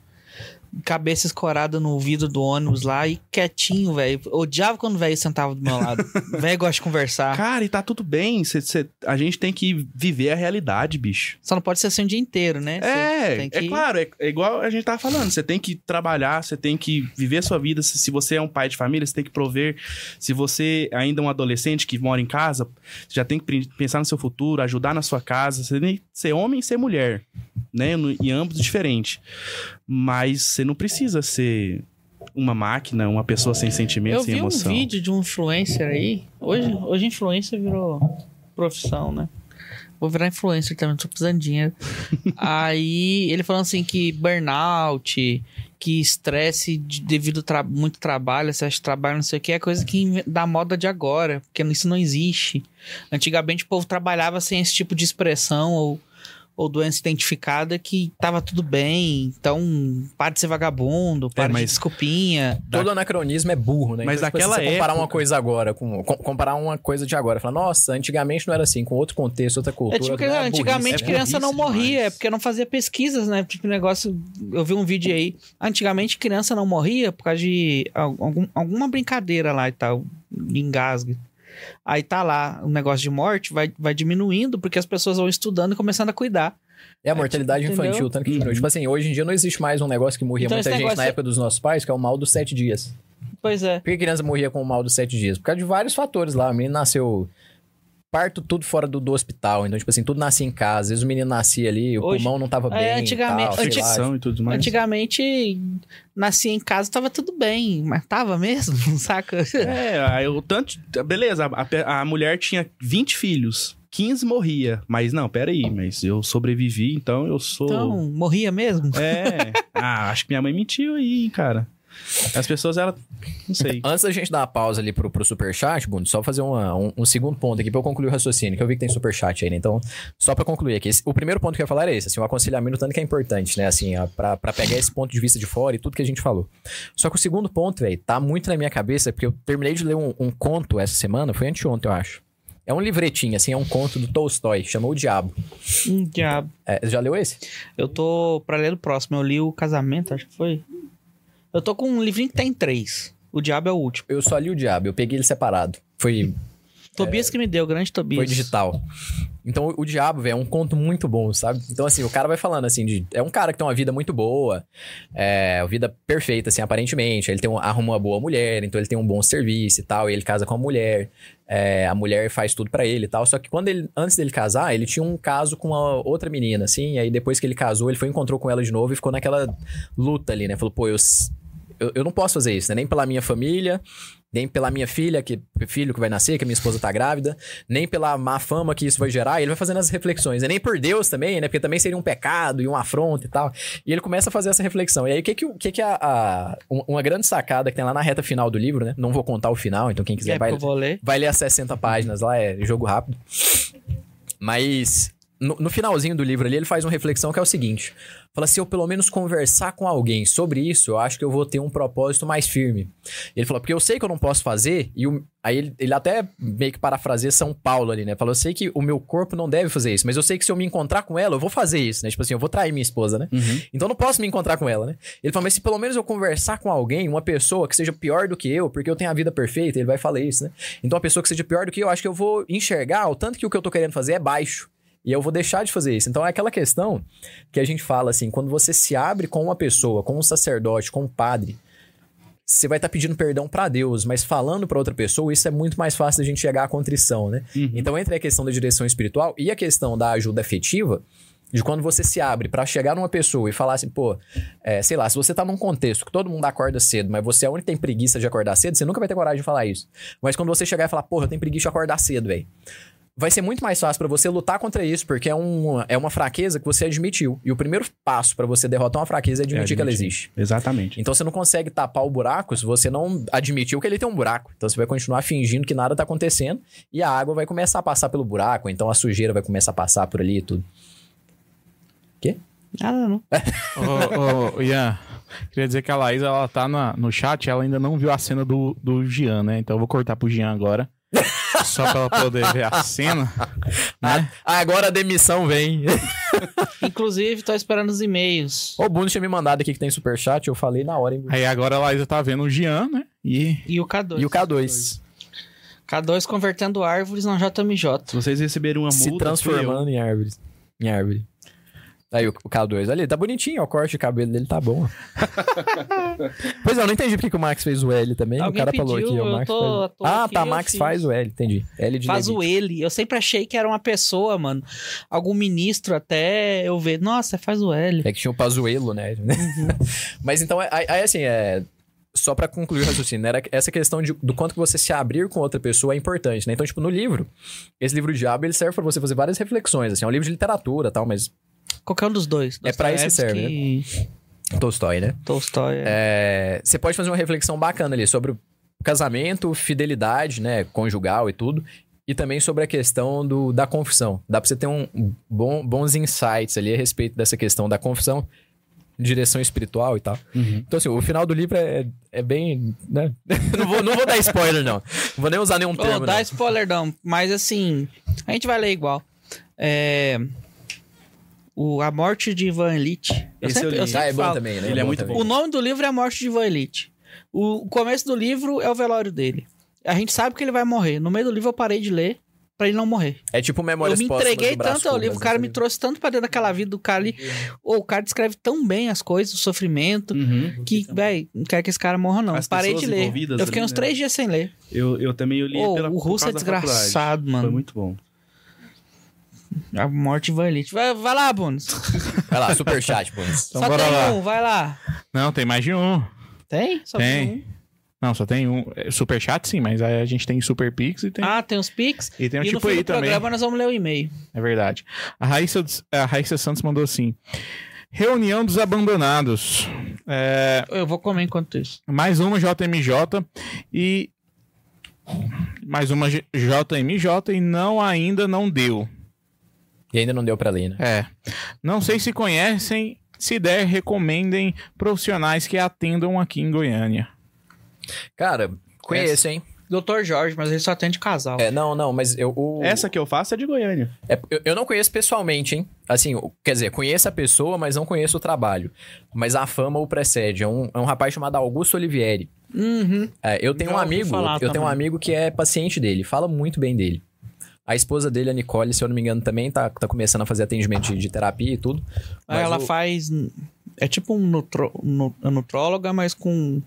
A: cabeça escorada no vidro do ônibus lá e quietinho, velho. Odiava quando o velho sentava do meu lado. O velho gosta de conversar.
C: Cara, e tá tudo bem. cê- cê- a gente tem que viver a realidade, bicho.
A: Só não pode ser assim o dia inteiro, né? Você
C: É, é
A: que-
C: claro, é, é igual a gente tava falando. Você tem que trabalhar, você tem que viver a sua vida. Se, se você é um pai de família, você tem que prover. Se você ainda é um adolescente que mora em casa, você já tem que pensar no seu futuro, ajudar na sua casa. Você tem que ser homem e ser mulher, né? Em ambos diferente. Mas você não precisa ser uma máquina, uma pessoa sem sentimento,
A: Eu
C: sem
A: vi um
C: emoção.
A: vídeo de um influencer aí. Hoje, hoje influencer virou profissão, né? Vou virar influencer também, tô precisando de dinheiro. aí ele falando assim que burnout, que estresse de- devido a tra muito trabalho, excesso de trabalho, não sei o que, é coisa que da moda de agora, porque isso não existe. Antigamente o povo trabalhava sem esse tipo de expressão ou, ou doença identificada que tava tudo bem. Então, para de ser vagabundo, para de
C: mas-
A: desculpinha.
B: Todo anacronismo é burro, né?
C: Mas
B: tipo assim,
C: naquela
B: você comparar
C: época-
B: uma coisa agora, com, com- comparar uma coisa de agora, falar, nossa, antigamente não era assim, com outro contexto, outra cultura.
A: É tipo que
B: não é
A: antigamente
B: né?
A: criança não morria,
C: demais.
A: é porque não fazia pesquisas, né? Tipo, negócio. Eu vi um vídeo aí. Antigamente criança não morria por causa de algum- alguma brincadeira lá e tal, engasgue. Aí tá lá, o negócio de morte vai, vai diminuindo porque as pessoas vão estudando e começando a cuidar.
B: É a mortalidade
A: Entendeu?
B: infantil, tanto que diminuiu. Tipo assim, hoje em dia não existe mais um negócio que morria
A: Então
B: muita gente na
A: é-
B: época dos nossos pais, que é o mal dos sete dias.
A: Pois é.
B: Por que a criança morria com o mal dos sete dias? Por causa de vários fatores lá. O menino nasceu parto tudo fora do, do hospital. Então, tipo assim, tudo nascia em casa. Às vezes o menino nascia ali, o
A: Hoje-
B: pulmão não tava
A: É,
B: bem.
A: antigamente-
B: tal, sei lá.
C: E tudo mais.
A: Antigamente nascia em casa, tava tudo bem, mas tava mesmo, saca?
C: É, aí o tanto. Beleza, a, a mulher tinha 20 filhos. 15 morria. Mas não, peraí, mas eu sobrevivi, então eu sou.
A: Então, morria mesmo?
C: É. Ah, acho que minha mãe mentiu aí, hein, cara. As pessoas, ela. Não sei.
B: Antes da gente dar uma pausa ali pro, pro superchat, Bruno, só fazer uma- um, um segundo ponto aqui pra eu concluir o raciocínio, que eu vi que tem superchat aí, né? Então, só pra concluir aqui. esse- o primeiro ponto que eu ia falar é esse, assim, o aconselhamento tanto que é importante, né? Assim, ó, pra, pra pegar esse ponto de vista de fora e tudo que a gente falou. Só que o segundo ponto, velho, tá muito na minha cabeça, porque eu terminei de ler um, um conto essa semana, foi anteontem, eu acho. É um livretinho, assim, é um conto do Tolstói, chamou O Diabo.
A: Hum, diabo.
B: É, já leu esse?
A: Eu tô pra ler o próximo. Eu li o casamento, acho que foi. Eu tô com um livrinho que tem três. O diabo é o último.
B: Eu só li O Diabo, eu peguei ele separado. Foi
A: Tobias que me deu, grande Tobias.
B: Foi digital. Então, o, o Diabo, velho, é um conto muito bom, sabe? Então, assim, o cara vai falando, assim, de... É um cara que tem uma vida muito boa, é, vida perfeita, assim, aparentemente. Ele tem um, arruma uma boa mulher, então ele tem um bom serviço e tal, e ele casa com a mulher. é, a mulher faz tudo pra ele e tal. Só que quando ele... Antes dele casar, ele tinha um caso com uma outra menina, assim, e aí depois que ele casou, ele foi e encontrou com ela de novo e ficou naquela luta ali, né? Falou, pô, eu... Eu, eu não posso fazer isso, né? Nem pela minha família, nem pela minha filha, que filho que vai nascer, que a minha esposa tá grávida, nem pela má fama que isso vai gerar. E ele vai fazendo as reflexões, né? nem por Deus também, né? Porque também seria um pecado e um afronto e tal. E ele começa a fazer essa reflexão. E aí, o que que, que, que a, a- um- uma grande sacada que tem lá na reta final do livro, né? Não vou contar o final, então quem quiser
A: É,
B: vai,
A: ler.
B: vai ler as 60 páginas lá, é jogo rápido. Mas no, no finalzinho do livro ali, ele faz uma reflexão que é o seguinte: fala, se eu pelo menos conversar com alguém sobre isso, eu acho que eu vou ter um propósito mais firme. Ele falou, porque eu sei que eu não posso fazer, e o- aí ele, ele até meio que parafraseia São Paulo ali, né? Falou, eu sei que o meu corpo não deve fazer isso, mas eu sei que se eu me encontrar com ela, eu vou fazer isso, né? Tipo assim, eu vou trair minha esposa, né? Então eu não posso me encontrar com ela, né? Ele falou, mas se pelo menos eu conversar com alguém, uma pessoa que seja pior do que eu, porque eu tenho a vida perfeita, ele vai falar isso, né? Então uma pessoa que seja pior do que eu, acho que eu vou enxergar o tanto que o que eu tô querendo fazer é baixo. E eu vou deixar de fazer isso. Então é aquela questão que a gente fala assim, quando você se abre com uma pessoa, com um sacerdote, com um padre, você vai estar pedindo perdão pra Deus, mas falando pra outra pessoa, isso é muito mais fácil da gente chegar à contrição, né? Então, entre a questão da direção espiritual e a questão da ajuda afetiva, de quando você se abre pra chegar numa pessoa e falar assim, pô, é, sei lá, se você tá num contexto que todo mundo acorda cedo, mas você é o único que tem preguiça de acordar cedo, você nunca vai ter coragem de falar isso. Mas quando você chegar e falar, porra, eu tenho preguiça de acordar cedo, velho. Vai ser muito mais fácil pra você lutar contra isso, porque é, um, é uma fraqueza que você admitiu. E o primeiro passo pra você derrotar uma fraqueza é admitir, que ela
C: admitir.
B: existe.
C: Exatamente.
B: Então você não consegue tapar o buraco se você não admitiu que ele tem um buraco. Então você vai continuar fingindo que nada tá acontecendo e a água vai começar a passar pelo buraco, então a sujeira vai começar a passar por ali e tudo.
A: Nada, não.
E: Ô, ô, Ian, queria dizer que a Laís, ela tá na- no chat, ela ainda não viu a cena do, do Gian, né? Então eu vou cortar pro Gian agora. Só pra ela poder ver a cena. Né?
B: Ah, agora a demissão vem.
A: Inclusive, tô esperando os e-mails.
B: o Bruno tinha me mandado aqui que tem superchat, eu falei na hora. hein?
E: Aí agora a Laís tá vendo o Gian, né? E
A: E o K2.
B: E o K2
A: K2 convertendo árvores na JMJ.
C: Se vocês receberem uma
B: se
C: multa, eu.
B: transformando em árvore. Em árvore. Aí o, o K2 ali, tá bonitinho, ó, o corte de cabelo dele tá bom. pois é, eu não entendi porque que o Max fez o L também.
A: Alguém
B: o cara falou
A: pediu,
B: aqui, o Max
A: tô-
B: faz...
A: tô
B: Ah, tá, Max
A: fiz.
B: faz o L, entendi. L de
A: Faz
B: Levi.
A: o ele. Eu sempre achei que era uma pessoa, mano. Algum ministro até eu ver. Nossa, faz o L.
B: É que tinha o Pazuelo, né? Mas então, aí, assim, é... Só pra concluir o raciocínio, era essa questão de- do quanto que você se abrir com outra pessoa é importante, né? Então, tipo, no livro, esse livro Diabo, ele serve pra você fazer várias reflexões, assim. É um livro de literatura e tal, mas...
A: Qualquer um dos dois.
B: É pra isso que serve,
A: Dostoiévski,
B: Tolstói, né?
A: Tolstói. é.
B: É, você pode fazer uma reflexão bacana ali sobre o casamento, fidelidade, né, conjugal e tudo, e também sobre a questão do, da confissão. Dá pra você ter um bom, bons insights ali a respeito dessa questão da confissão, direção espiritual e tal.
C: Uhum.
B: Então, assim, o final do livro é, é bem, né? não, vou, não vou dar spoiler, não. Não vou nem usar nenhum termo,
A: dá
B: não.
A: spoiler não, mas assim, a gente vai ler igual. É... O, a Morte de Ivan Elite. Eu
C: Esse
A: sempre,
C: eu
A: eu sempre
B: Ah, é bom
A: falo.
B: também, né?
C: Ele é
B: bom
C: muito bom.
A: O nome do livro é A Morte de Ivan Elite. O, começo do livro é o velório dele. A gente sabe que ele vai morrer. No meio do livro eu parei de ler pra ele não morrer.
B: É tipo Memórias
A: eu me entreguei tanto ao livro, o cara
B: né?
A: me trouxe tanto pra dentro daquela vida do cara ali. Ô, o cara descreve tão bem as coisas, o sofrimento,
C: Uhum.
A: que, véi, não quero que esse cara morra, não.
C: As
A: Parei de ler. Eu fiquei
C: ali,
A: uns
C: né?
A: três dias sem ler.
C: Eu, eu também eu li
A: Ô,
C: pela
A: o russo é desgraçado, mano.
C: Foi muito bom.
A: A morte vai elite. Vai, vai lá, Bones.
B: Vai lá, superchat, pô.
E: Então
A: Só
E: bora
A: tem
E: lá.
A: um, vai lá.
E: Não, tem mais de um.
A: Tem? Só
E: Tem. Não, só tem um. É, Superchat sim, mas aí a gente tem Super Pix e tem.
A: Ah, tem os Pix.
E: e tem um
A: e no
E: tipo aí também.
A: programa nós vamos ler o e-mail.
E: É verdade. A Raíssa, a Raíssa Santos mandou assim: Reunião dos Abandonados. É,
A: Eu vou comer enquanto isso.
E: mais uma JMJ e. Mais uma JMJ e não ainda não deu.
B: E ainda não deu pra ler, né?
E: É. Não sei se conhecem. Se der, recomendem profissionais que atendam aqui em Goiânia.
B: Cara, conheço, hein?
A: Doutor Jorge, mas ele só atende casal.
B: É, não, não, mas eu... o-
C: Essa que eu faço é de Goiânia.
B: É, eu, eu não conheço pessoalmente, hein? Assim, quer dizer, conheço a pessoa, mas não conheço o trabalho. Mas a fama o precede. É um, é um rapaz chamado Augusto Olivieri.
A: Uhum.
B: É, eu tenho
A: Já
B: um amigo,
A: falar
B: eu tenho um
A: também.
B: amigo que é paciente dele, fala muito bem dele. A esposa dele, a Nicole, se eu não me engano, também tá, tá começando a fazer atendimento de, de terapia e tudo.
A: Ela
B: o-
A: faz. É tipo um nutro, nu- nutróloga, mas com.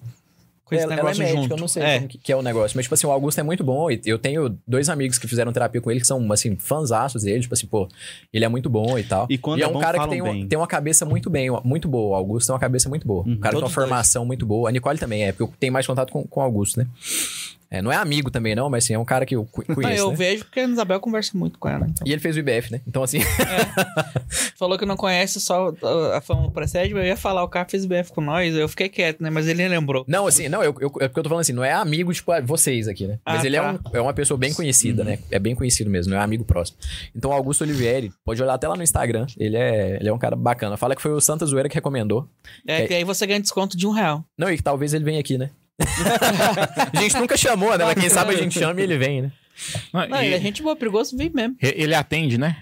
A: Com esse
B: ela, ela é
A: negócio
B: médica,
A: junto.
B: eu não sei
A: É.
B: como que, que é o negócio. Mas, tipo assim, o Augusto é muito bom. E eu tenho dois amigos que fizeram terapia com ele, que são, assim, fãzaços dele. Tipo assim, pô, ele é muito bom e tal.
C: E quando
B: é
C: é
B: um
C: bom,
B: cara que tem, um- tem uma cabeça muito bem, muito boa. O Augusto tem uma cabeça muito boa.
C: Uhum.
B: O cara tem uma
A: Todos dois.
B: formação muito boa. A Nicole também é, porque eu tenho mais contato com, com o Augusto, né? É, não é amigo também, não, mas assim, é um cara que eu cu-
A: Ah,
B: conheço,
A: eu
B: né?
A: vejo porque a Isabel conversa muito com ela. Então.
B: E ele fez o IBF, né? Então, assim,
A: Falou que não conhece só a fama precede, mas eu ia falar, o cara fez BF com nós, eu fiquei quieto, né? Mas ele lembrou.
B: não, assim, não, eu, eu, é porque eu tô falando assim, não é amigo, tipo, ah, vocês aqui, né? Mas
A: Ah,
B: ele é,
A: tá.
B: um, é uma pessoa bem conhecida, né? É bem conhecido mesmo, não é amigo próximo. Então, Augusto Olivieri, pode olhar até lá no Instagram, ele é, ele é um cara bacana. Fala que foi o Santa Zoeira que recomendou.
A: É,
B: É.
A: que aí você ganha desconto de um real.
B: Não, e que talvez ele venha aqui, né? a gente nunca chamou, né? Mas quem sabe a gente chama e ele vem, né?
E: Não,
A: Não,
E: e-
A: ele é gente boa, perigoso, vem mesmo.
E: ele atende, né?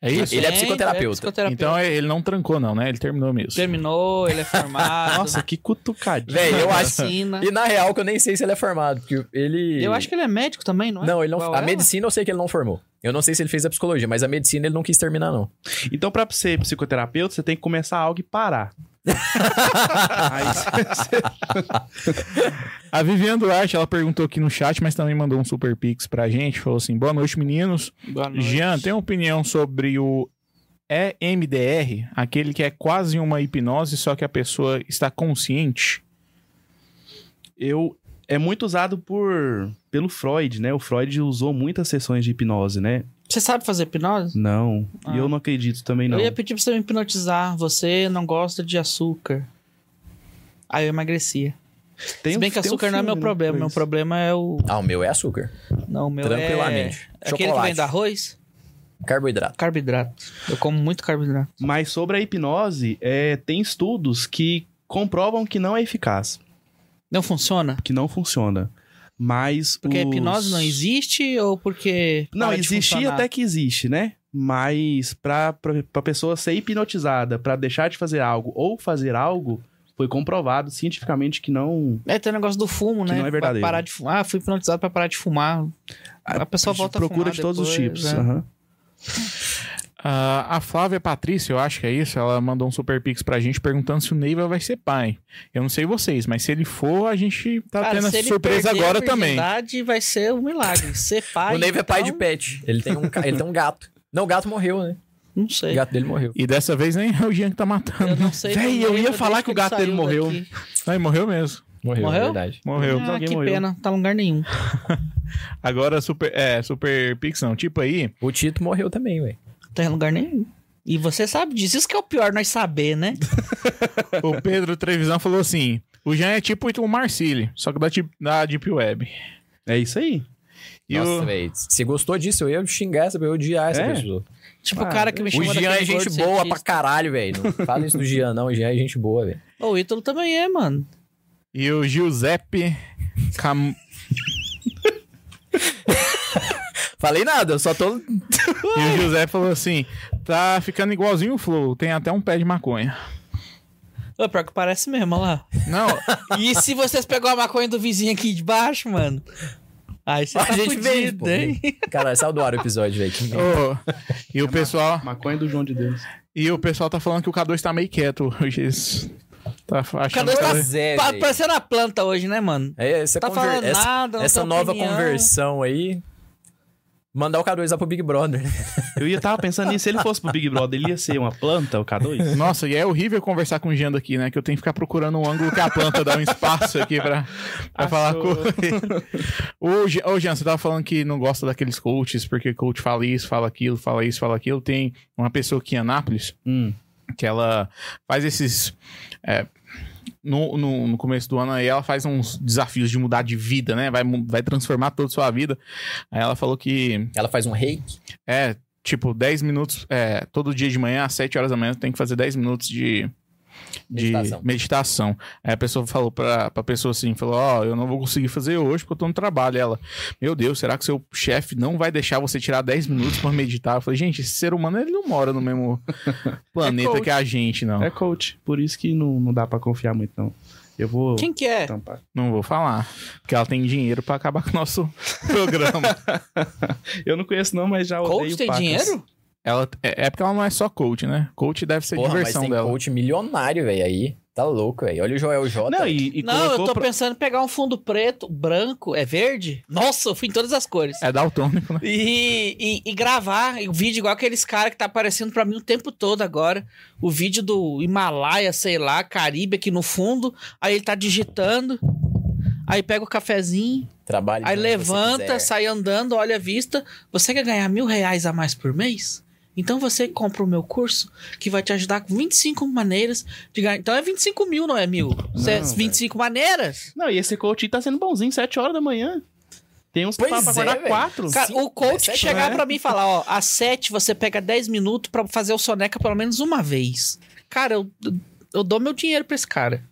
E: É isso?
B: Ele é psicoterapeuta.
A: psicoterapeuta.
E: Então ele não trancou, não, né? Ele terminou mesmo.
A: Terminou, ele é formado.
C: Nossa, que cutucadinha.
B: Véi, eu acho. E na real, que eu nem sei se ele é formado, porque ele.
A: Eu acho que ele é médico também, não é?
B: Não, ele não. A
A: ela?
B: medicina eu sei que ele não formou. Eu não sei se ele fez a psicologia, mas a medicina ele não quis terminar, não.
C: Então, pra ser psicoterapeuta, você tem que começar algo e parar.
E: A Viviane Duarte, ela perguntou aqui no chat, mas também mandou um super pix pra gente. Falou assim: boa noite, meninos.
A: Boa noite.
E: Jean, tem uma opinião sobre o EMDR? Aquele que é quase uma hipnose, só que a pessoa está consciente?
C: eu é muito usado por pelo Freud, né? O Freud usou muitas sessões de hipnose, né?
A: Você sabe fazer hipnose?
C: Não.
A: Ah.
C: E eu não acredito também, não.
A: Eu ia pedir pra você me hipnotizar. Você não gosta de açúcar. Aí eu emagrecia.
C: Tem
A: Se bem
C: um-
A: que
C: tem um
A: açúcar não é meu
C: né,
A: problema. Meu problema é o.
B: Ah, o meu é açúcar.
A: Não, o meu
B: Tranquilamente.
A: é. Aquele que
B: Chocolate.
A: vem do arroz?
B: Carboidrato.
A: Carboidrato. Eu como muito carboidrato.
C: Mas sobre a hipnose, é, tem estudos que comprovam que não é eficaz,
A: Não funciona?
C: que não funciona. Mas
A: Porque a
C: os-
A: hipnose não existe ou porque.
C: Não,
A: para de
C: existia até que existe, né? Mas pra, pra, pra pessoa ser hipnotizada pra deixar de fazer algo ou fazer algo, foi comprovado cientificamente que não.
A: É, tem o negócio do fumo, né?
C: não é verdadeiro.
A: Vai Parar de fumar. Ah, fui hipnotizado pra parar de fumar. A pessoa volta a
C: procura
A: fumar
C: de todos os
A: depois,
C: tipos.
A: né?
C: aham.
E: Ah, a Flávia Patrícia, eu acho que é isso, ela mandou um super pix pra gente perguntando se o Neiva vai ser pai. Eu não sei vocês, mas se ele for, a gente tá
A: Cara,
E: tendo essa surpresa agora
A: a
E: também.
A: vai ser um milagre. Ser pai.
B: o Neiva é pai de
A: então,
B: pet. Ele tem um, ele tem um gato. Não, o gato morreu, né?
A: Não
B: O
A: sei.
B: gato dele morreu.
E: E dessa vez nem é o Jean que tá
A: Eu
E: matando.
A: não sei.
C: Véi, eu ia falar que o gato dele morreu.
A: daqui.
E: Não, morreu mesmo.
B: Morreu,
A: Morreu?
B: é verdade.
E: Morreu.
A: Ah, que
C: morreu.
A: pena. Tá em lugar nenhum.
E: Agora, super, é, super pix não. Tipo aí,
B: O Tito morreu também, velho.
A: Tá em lugar nenhum. E você sabe disso. Isso que é o pior, nós saber, né?
E: o Pedro Trevisan falou assim: o Jean é tipo o Marcili, só que da, Deep- da Deep Web.
C: É isso aí.
E: E
B: Nossa,
E: o,
B: velho. Se gostou disso, eu ia xingar essa, eu ia odiar essa
C: É?
B: pessoa.
A: Tipo
C: Ah,
A: o cara que me
B: O
A: chama
B: Jean é gente boa pra
A: cientista.
B: caralho, velho. Não fala isso do Jean, não. O Jean é gente boa, velho.
A: O Ítalo também é, mano.
E: e o Giuseppe Cam...
B: Falei nada, eu só tô.
E: E o Giuseppe falou assim: tá ficando igualzinho o Flow, tem até um pé de maconha.
A: Ô, pior que parece mesmo, olha lá.
E: Não,
A: E se vocês pegou a maconha do vizinho aqui de baixo, mano? Aí você
B: A
A: tá
B: gente vende,
A: fudido, hein?
B: Caralho, saiu do ar o episódio, velho.
E: Ô, e o pessoal.
C: Maconha do João de Deus.
E: E o pessoal tá falando que o K2 tá meio quieto hoje. Isso. Tá achando
A: Cada
E: que
A: tá
E: tá-
B: Zé, velho.
A: parecendo a planta hoje, né, mano?
B: É, essa,
A: Tá
B: conver-
A: falando
B: essa,
A: nada, não
B: essa nova
A: opinião.
B: conversão aí. Mandar o K2 lá pro Big Brother. né?
C: Eu ia tava pensando nisso, se ele fosse pro Big Brother, ele ia ser uma planta, o K2?
E: Nossa, e é horrível conversar com o Jean aqui, né? Que eu tenho que ficar procurando um ângulo que a planta dá um espaço aqui pra, pra falar com ele. Ô, Jean, ô, Jean, você tava falando que não gosta daqueles coaches, porque coach fala isso, fala aquilo, fala isso, fala aquilo. Tem uma pessoa aqui em Anápolis
C: Hum.
E: que ela faz esses. é, no, no, no começo do ano aí, ela faz uns desafios de mudar de vida, né? Vai, vai transformar toda a sua vida. Aí ela falou que
B: Ela faz um reiki.
E: é, tipo, 10 minutos, é, todo dia de manhã, às 7 horas da manhã, tem que fazer 10 minutos de, de
B: Meditação.
E: meditação. Aí a pessoa falou pra, pra pessoa assim, falou, ó, eu não vou conseguir fazer hoje porque eu tô no trabalho. Ela, meu Deus, será que seu chefe não vai deixar você tirar 10 minutos pra meditar? Eu falei, gente, esse ser humano, ele não mora no mesmo planeta
C: coach.
E: que a gente, não.
C: É coach, por isso que não, não dá pra confiar muito, não. Eu vou
A: Quem que é?
C: tampar.
E: Não vou falar, porque ela tem dinheiro pra acabar com o nosso programa.
C: Eu não conheço não, mas já odeio
A: Coach tem
C: pacas.
A: dinheiro?
E: Ela, é, é porque ela não é só coach, né? Coach deve ser
B: Porra, mas
E: diversão
B: tem
E: dela.
B: coach milionário, velho. Aí tá louco, velho. Olha o Joel J.
C: Não, e, e
A: Não, eu tô
C: pra-
A: pensando em pegar um fundo preto, branco, é verde? Nossa, eu fui em todas as cores.
E: É daltônico, né?
A: E, e, e gravar o vídeo igual aqueles caras que tá aparecendo pra mim o tempo todo agora. O vídeo do Himalaia, sei lá, Caribe aqui no fundo. Aí ele tá digitando. Aí pega o cafezinho,
B: Trabalho
A: aí levanta, sai andando, olha a vista. Você quer ganhar mil reais a mais por mês? Então você compra o meu curso que vai te ajudar com 25 maneiras de ganhar. Então é 25 mil, não é mil? Cê-
C: velho.
A: 25 maneiras?
C: Não, e esse coach aí tá sendo bonzinho, 7 horas da manhã. Tem uns que
B: Pois
C: falam pra
B: é,
C: acordar
B: velho.
C: 4.
A: Cara,
B: Cinco,
A: o coach que
B: dezessete,
A: chegar
C: né?
A: pra mim e falar, ó, às 7 você pega 10 minutos pra fazer o soneca pelo menos uma vez. Cara, eu, eu dou meu dinheiro pra esse cara.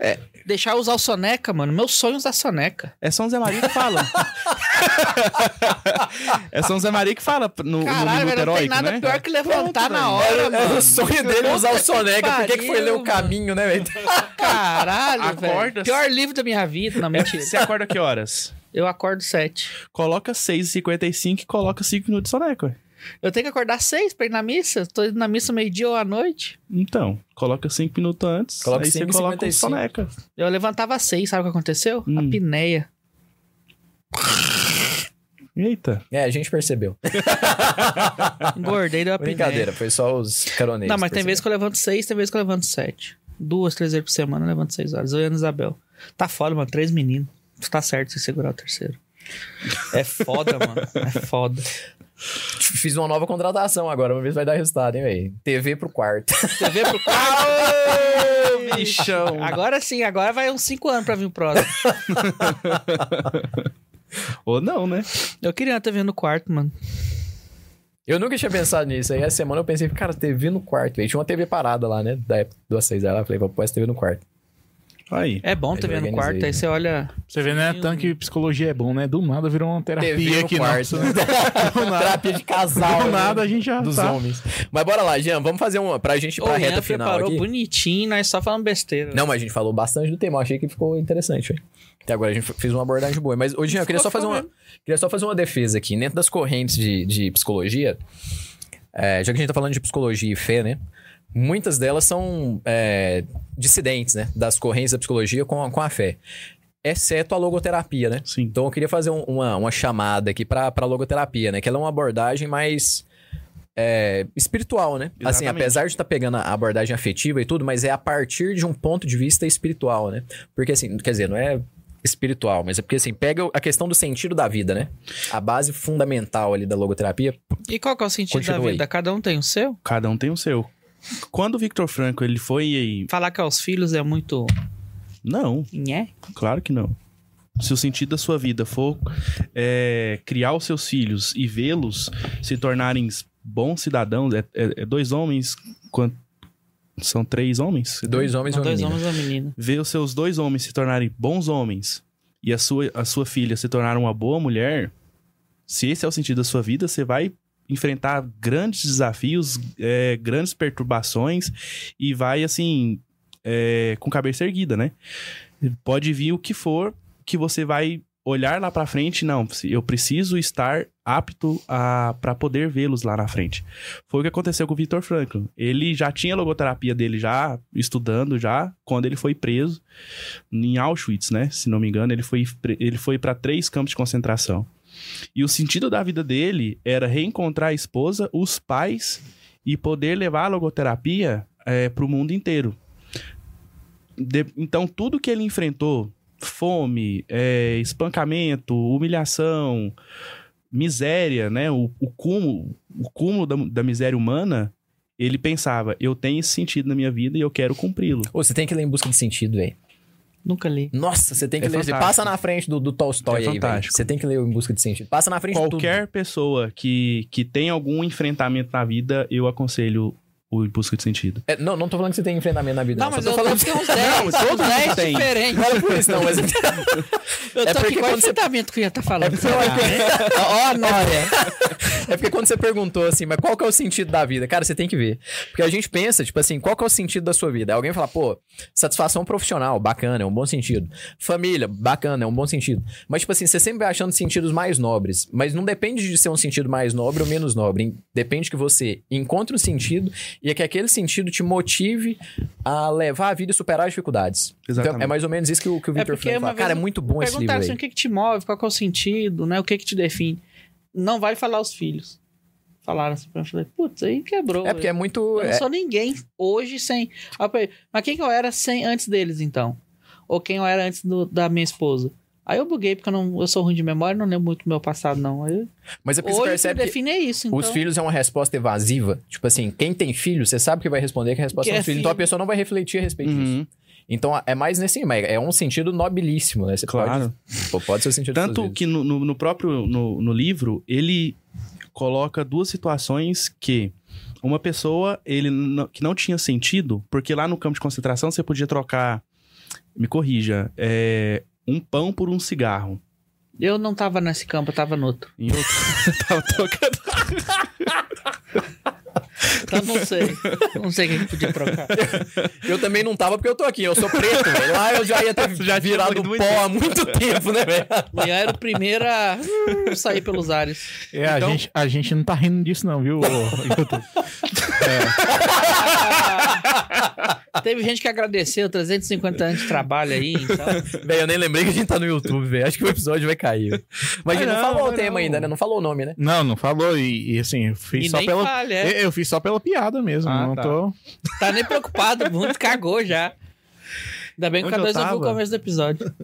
A: É. Deixar eu usar o soneca, mano. Meu sonho é usar soneca.
C: É São Zé Maria que fala. é São Zé Maria que fala no, no
A: Caralho,
C: Minuto
A: velho, não tem nada
C: né?
A: pior que levantar
C: Pronto,
A: na hora,
B: Era, era
A: mano.
B: o sonho dele usar o soneca. Por que, que foi ler o caminho, né, velho?
A: Caralho,
C: Acorda-
A: velho. Pior livro da minha vida. Não, mentira.
C: Você acorda que horas?
A: Eu acordo 7.
C: Coloca 6h55 e coloca 5 minutos de soneca.
A: Eu tenho que acordar 6 pra ir na missa. Tô indo na missa meio-dia ou à noite.
C: Então, coloca 5 minutos antes,
B: Coloca
C: aí você
B: 5 e
C: coloca um
B: 55.
C: soneca.
A: Eu levantava 6, sabe o que aconteceu?
C: Hum.
A: A pineia.
C: Eita.
B: É, a gente percebeu.
A: Engordei, deu a pineia.
B: Brincadeira, foi só os caroneiros.
A: Não, mas tem vezes que eu levanto seis, tem vezes que eu levanto sete. Duas, três vezes por semana eu levanto seis horas. Eu e a Ana Isabel. Tá foda, mano. Três meninos. Tá certo se segurar o terceiro. É foda, mano. É foda.
B: Fiz uma nova contratação agora, vamos ver se vai dar resultado, hein, velho? TV pro quarto.
A: TV pro quarto.
C: Ô, bichão.
A: Agora sim, agora vai uns 5 anos pra vir o próximo.
C: Ou não, né?
A: Eu queria uma TV no quarto, mano.
B: Eu nunca tinha pensado nisso. Aí essa semana eu pensei, cara, TV no quarto, velho. Tinha uma TV parada lá, né? Da época do A6 lá. Eu falei, vou pôr essa TV no quarto.
C: Aí.
A: É bom TV no quarto, aí
B: né?
A: você olha.
E: Você vê, né? Tanto que psicologia é bom, né? Do nada virou uma terapia
B: TV no
E: aqui
B: quarto.
E: né? Do nada,
B: Terapia de casal.
E: do
B: né?
E: nada a gente já
B: Dos
E: tá.
B: homens. Mas bora lá, Jean, vamos fazer uma pra gente ir pra
A: Ian
B: reta final
A: preparou
B: aqui.
A: bonitinho, nós só falando besteira.
B: Não, mas a gente falou bastante do tema. Eu achei que ficou interessante, velho. Até agora a gente fez uma abordagem boa. Mas, hoje Jean, eu queria só, fazer uma, queria só fazer uma defesa aqui. Dentro das correntes de, de psicologia, é, já que a gente tá falando de psicologia e fé, né? Muitas delas são é, dissidentes, né? Das correntes da psicologia com, a- com a fé. Exceto a logoterapia, né?
C: Sim.
B: Então eu queria fazer um- uma, uma chamada aqui pra, pra logoterapia, né? Que ela é uma abordagem mais é, espiritual, né? Assim,
C: Exatamente.
B: apesar de estar pegando a abordagem afetiva e tudo, mas é a partir de um ponto de vista espiritual, né? Porque assim, quer dizer, não é espiritual, mas é porque assim, pega a questão do sentido da vida, né? A base fundamental ali da logoterapia.
A: E qual que é o sentido
B: Continua
A: da
B: aí.
A: vida? Cada um tem o seu?
C: Cada um tem o seu. Quando o Victor Franco ele foi aí.
A: Falar que aos filhos é muito.
C: Não,
A: Nhé?
C: claro que não. Se o sentido da sua vida for é, criar os seus filhos e vê-los se tornarem bons cidadãos, é, é- é dois homens. quant- São três homens?
B: Dois homens e uma
A: dois
B: menina.
A: homens e uma menina.
C: ver os seus dois homens se tornarem bons homens e a sua, a sua filha se tornar uma boa mulher, se esse é o sentido da sua vida, você vai enfrentar grandes desafios, é, grandes perturbações e vai, assim, é, com cabeça erguida, né? Pode vir o que for que você vai olhar lá pra frente, não, eu preciso estar apto a para poder vê-los lá na frente. Foi o que aconteceu com o Victor Franklin. Ele já tinha logoterapia dele já estudando já quando ele foi preso em Auschwitz, né? Se não me engano, ele foi ele foi para três campos de concentração. E o sentido da vida dele era reencontrar a esposa, os pais e poder levar a logoterapia para o mundo inteiro. De- então, tudo que ele enfrentou, fome, é, espancamento, humilhação, miséria, né? O, o cúmulo, o cúmulo da, da miséria humana, ele pensava, eu tenho esse sentido na minha vida e eu quero cumpri-lo.
B: Você tem que ler em busca de sentido, velho.
A: Nunca li.
B: Nossa, você tem que
C: É
B: ler.
C: Fantástico.
B: passa na frente do, do Tolstói
C: É
B: aí,
C: fantástico.
B: Você tem que ler em busca de sentido. Passa na frente de
C: Qualquer pessoa que, que tem algum enfrentamento na vida, eu aconselho o Em Busca de Sentido.
B: É, não, não tô falando que você tem enfrentamento na vida.
A: Não,
B: Não,
A: mas
B: só
A: eu
B: tô falando
A: tô tem uns 10, uns
C: todo mundo
A: 10
C: tem.
A: diferentes.
B: Não era por isso, não, mas.
A: Eu
B: É
A: tô
B: porque
A: aqui, qual
B: quando você-
A: enfrentamento que eu ia estar falando?
B: porque eu-
A: Ó, a Nória.
B: É porque quando você perguntou assim, mas qual que é o sentido da vida? Cara, você tem que ver. Porque a gente pensa, tipo assim, qual que é o sentido da sua vida? Alguém fala, pô, satisfação profissional, bacana, é um bom sentido. Família, bacana, é um bom sentido. Mas, tipo assim, você sempre vai achando sentidos mais nobres. Mas não depende de ser um sentido mais nobre ou menos nobre. Depende que você encontre um sentido e é que aquele sentido te motive a levar a vida e superar as dificuldades.
C: Exatamente.
B: Então, é mais ou menos isso que o, que o
A: É
B: Victor Frank
A: uma
B: fala. Cara, é muito bom esse livro
A: assim, o que, que te move, qual que é o sentido, né? O que que te define. Não vai falar os filhos. Falaram assim pra mim, eu falei, putz, aí quebrou.
B: É porque é muito...
A: Eu não
B: é-
A: sou ninguém hoje sem... Mas quem que eu era sem, antes deles, então? Ou quem eu era antes do- da minha esposa? Aí eu buguei, porque eu, não, eu sou ruim de memória, não lembro muito do meu passado, não. Aí,
B: Mas é porque você
A: hoje
B: percebe
A: me
B: que...
A: define é isso, então.
B: Os filhos é uma resposta evasiva. Tipo assim, quem tem filho, você sabe que vai responder que a resposta
A: Que
B: é
A: é
B: os filhos. Então a
A: filho.
B: pessoa não vai refletir a respeito disso.
C: Uhum,
B: Então é mais nesse. mas É um sentido nobilíssimo, né? Você
C: claro.
B: Pode, pode ser o sentido
C: Tanto que no, no- próprio no, no livro, ele coloca duas situações que uma pessoa ele não- que não tinha sentido, porque lá no campo de concentração você podia trocar, me corrija, é, um pão por um cigarro.
A: Eu não tava nesse campo, eu tava no outro.
C: Em outro, tava trocando.
A: Então não sei. não sei o que que podia trocar.
B: Eu também não tava porque eu tô aqui, eu sou preto, velho. Lá eu já ia ter
C: Já
B: virado pó há muito tempo, né, velho?
A: Ian era o primeiro a uh, sair pelos ares.
E: É, a,
B: Então-
E: gente, a gente não tá rindo disso, não, viu? YouTube?
A: Teve gente que agradeceu 350 anos de trabalho aí, então.
B: Velho, eu nem lembrei que a gente tá no YouTube, velho. Acho que o episódio vai cair. Mas a gente não,
C: não,
B: falou o tema
C: não.
B: ainda, né? Não falou o nome, né?
E: Não, não falou. E, e, assim, eu fiz
A: E
E: só
A: nem
E: pela.
A: falha, é.
E: Eu, eu fiz só pela piada mesmo.
C: Ah,
E: não
C: tá.
E: tô.
A: Tá nem preocupado, o mundo cagou já. Ainda bem que o
C: Onde eu
A: K2 ouviu o começo do episódio.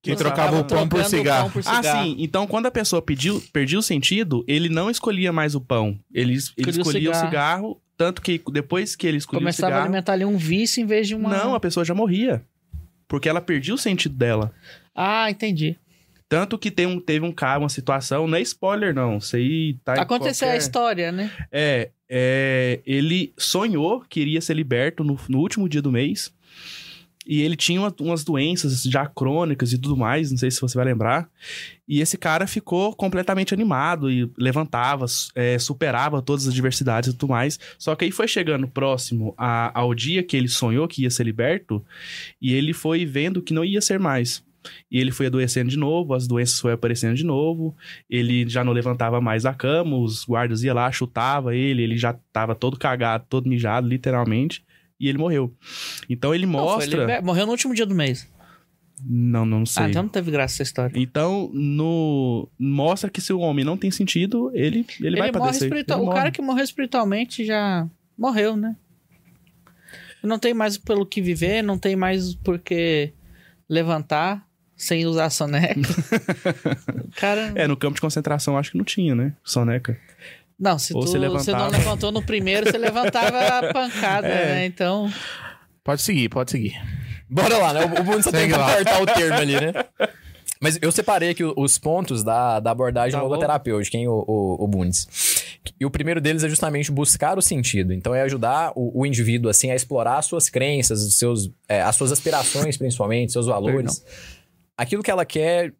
E: Que
A: Você
E: trocava o pão por
A: o
E: cigarro.
A: pão por
C: Ah,
A: cigarro.
C: sim. Então, quando a pessoa pediu, perdia o sentido, ele não escolhia mais o pão. Ele, ele
A: Escolhia o
C: escolhia o
A: cigarro.
C: cigarro. tanto que depois que ele escolhia
A: Começava
C: o
A: a
C: cigarro...
A: alimentar ali um vício em vez de uma.
C: Não, a pessoa já morria. Porque ela perdia o sentido dela.
A: Ah, entendi.
C: Tanto que tem um, teve um cara, uma situação, não é spoiler não, isso aí tá
A: Aconteceu a
C: qualquer-
A: história, né?
C: É, é, ele sonhou que iria ser liberto no, no último dia do mês. E ele tinha uma- umas doenças já crônicas e tudo mais, não sei se você vai lembrar. E esse cara ficou completamente animado e levantava, é, superava todas as adversidades e tudo mais. Só que aí foi chegando próximo a- ao dia que ele sonhou que ia ser liberto, e ele foi vendo que não ia ser mais. E ele foi adoecendo de novo, as doenças foram aparecendo de novo, ele já não levantava mais da cama, os guardas iam lá, chutava ele, ele já tava todo cagado, todo mijado, literalmente, e ele morreu. Então ele
A: Não, foi
C: mostra...
A: liber- Morreu no último dia do mês.
C: Não, não sei.
A: Ah, então não teve graça essa história.
C: Então, no... mostra que se o homem não tem sentido, ele, ele, vai
A: morre
C: padecer.
A: espiritual-
C: Ele
A: O
C: morre.
A: cara que morreu espiritualmente já morreu, né? Não tem mais pelo que viver, não tem mais por que levantar sem usar soneca. cara.
C: É, no campo de concentração acho que não tinha, né? Soneca.
A: Não, se
C: Ou
A: tu
C: você
A: você não
C: levantava.
A: levantou no primeiro, você levantava a pancada,
C: É.
A: né? Então.
E: Pode seguir, pode seguir.
B: Bora lá, né? O, o Bundes só tem que cortar o termo ali, né? Mas eu separei aqui os pontos da, da abordagem
A: Tá
B: logoterapêutica, hein, o, o, o Bundes. E o primeiro deles é justamente buscar o sentido. Então é ajudar o, o indivíduo, assim, a explorar as suas crenças, os seus, é, as suas aspirações, principalmente, seus valores. Aquilo que ela quer...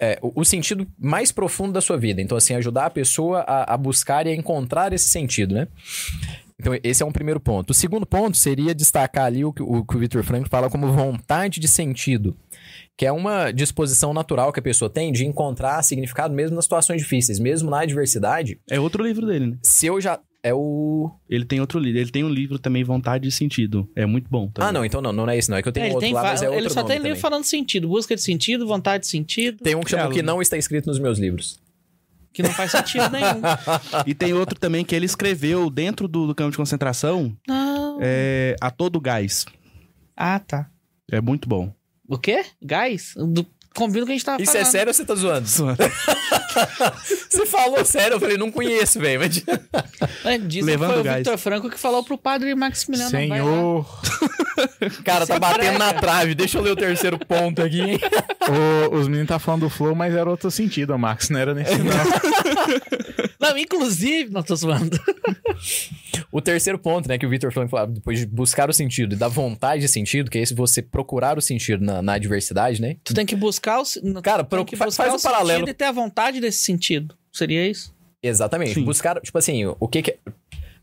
B: é, o, o sentido mais profundo da sua vida. Então, assim, ajudar a pessoa a, a buscar e a encontrar esse sentido, né? Então, esse é um primeiro ponto. O segundo ponto seria destacar ali o que o, que o Victor Frank fala como vontade de sentido, que é uma disposição natural que a pessoa tem de encontrar significado mesmo nas situações difíceis, mesmo na adversidade.
C: É outro livro dele, né?
B: Se eu já. É o.
C: Ele tem outro livro. Ele tem um livro também, Vontade e Sentido. É muito bom. Também.
B: Ah, não, então não, não é esse, não. É que eu tenho
A: É, ele,
B: outro
A: tem
B: lá, mas é outro
A: ele só
B: nome
A: tem livro falando sentido, busca de sentido, vontade de sentido,
B: Tem um que chama
C: É,
B: o que não está escrito nos meus livros.
A: que não faz sentido nenhum.
C: E tem outro também que ele escreveu dentro do, do campo de concentração,
A: Não.
C: é, A Todo Gás.
A: Ah, tá.
C: É muito bom.
A: O quê? Gás? Do... Combina o que a gente tava
B: Isso
A: falando.
B: é sério ou você tá zoando? você falou sério, eu falei, não conheço, velho. Mas...
A: É, dizem
C: Levando
A: que foi
C: gás.
A: o Victor Franco que falou pro padre Maximiliano.
E: Senhor,
B: Cara, tá batendo na trave. Deixa eu ler o terceiro ponto aqui, hein?
E: o- os meninos tá falando do flow, mas era outro sentido, Max. Não era nesse não.
A: Não, inclusive... Não, tô zoando.
B: O terceiro ponto, né, que o Victor Frank falava, depois de buscar o sentido e da vontade de sentido, que é esse você procurar o sentido na, na adversidade, né?
A: Tu tem que buscar o...
B: Cara, pro-
A: buscar
B: faz
A: o
B: um paralelo.
A: sentido e ter a vontade desse sentido. Seria isso?
B: Exatamente.
C: Sim.
B: Buscar, tipo assim, o que que é...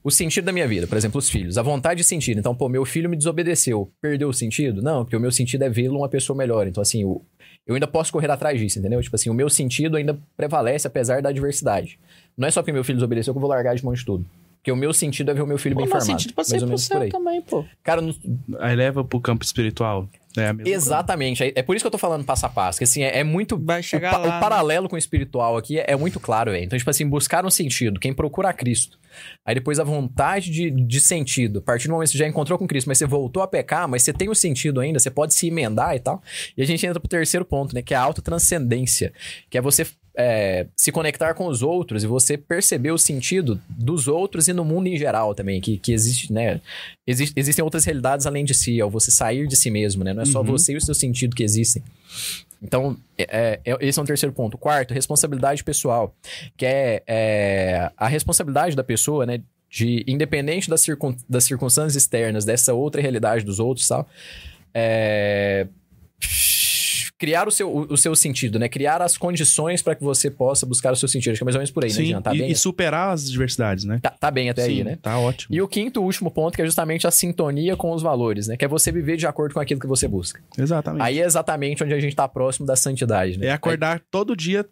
B: O sentido da minha vida, por exemplo, os filhos. A vontade de sentido. Então, pô, meu filho me desobedeceu. Perdeu o sentido? Não, porque o meu sentido é vê-lo uma pessoa melhor. Então, assim, o- eu ainda posso correr atrás disso, entendeu? Tipo assim, o meu sentido ainda prevalece apesar da adversidade. Não é só porque meu filho desobedeceu que eu vou largar de mão de tudo. Porque o meu sentido é ver o meu filho bem formado.
A: sentido pode ser
B: mais ou
A: pro
B: menos por
A: céu
B: aí.
A: também, pô.
B: Cara, não-
C: Aí leva pro campo espiritual. É a mesma
B: Exatamente. É, é por isso que eu tô falando passo a passo. Que assim, é, é muito.
A: Vai chegar
B: o, pa-
A: lá,
B: o
A: né?
B: paralelo com o espiritual aqui é, é muito claro, velho. Então, tipo assim, buscar um sentido. Quem procura a Cristo. Aí depois a vontade de, de sentido. A partir do momento que você já encontrou com Cristo, mas você voltou a pecar, mas você tem o sentido ainda, você pode se emendar e tal. E a gente entra pro terceiro ponto, né? Que é a autotranscendência. Que é você é, se conectar com os outros e você perceber o sentido dos outros e no mundo em geral também. Que, que existe, né? Existe- existem outras realidades além de si, é o você sair de si mesmo, né? Não é só
C: Uhum.
B: você e o seu sentido que existem. Então, é- é- esse é um terceiro ponto. Quarto, responsabilidade pessoal, que é, é a responsabilidade da pessoa, né? De, independente das, circun, das circunstâncias externas, dessa outra realidade dos outros, tal, é, criar o seu, o, o seu sentido, né? Criar as condições para que você possa buscar o seu sentido. Acho que é mais ou menos por aí, né,
C: Sim,
B: Jean? Tá
C: e,
B: bem?
C: e superar as adversidades, né?
B: Tá, tá bem até aí,
C: Sim,
B: né?
C: Tá ótimo.
B: E o quinto e último ponto, que é justamente a sintonia com os valores, né? Que é você viver de acordo com aquilo que você busca.
C: Exatamente.
B: Aí é exatamente onde a gente tá próximo da santidade, né?
C: É acordar todo dia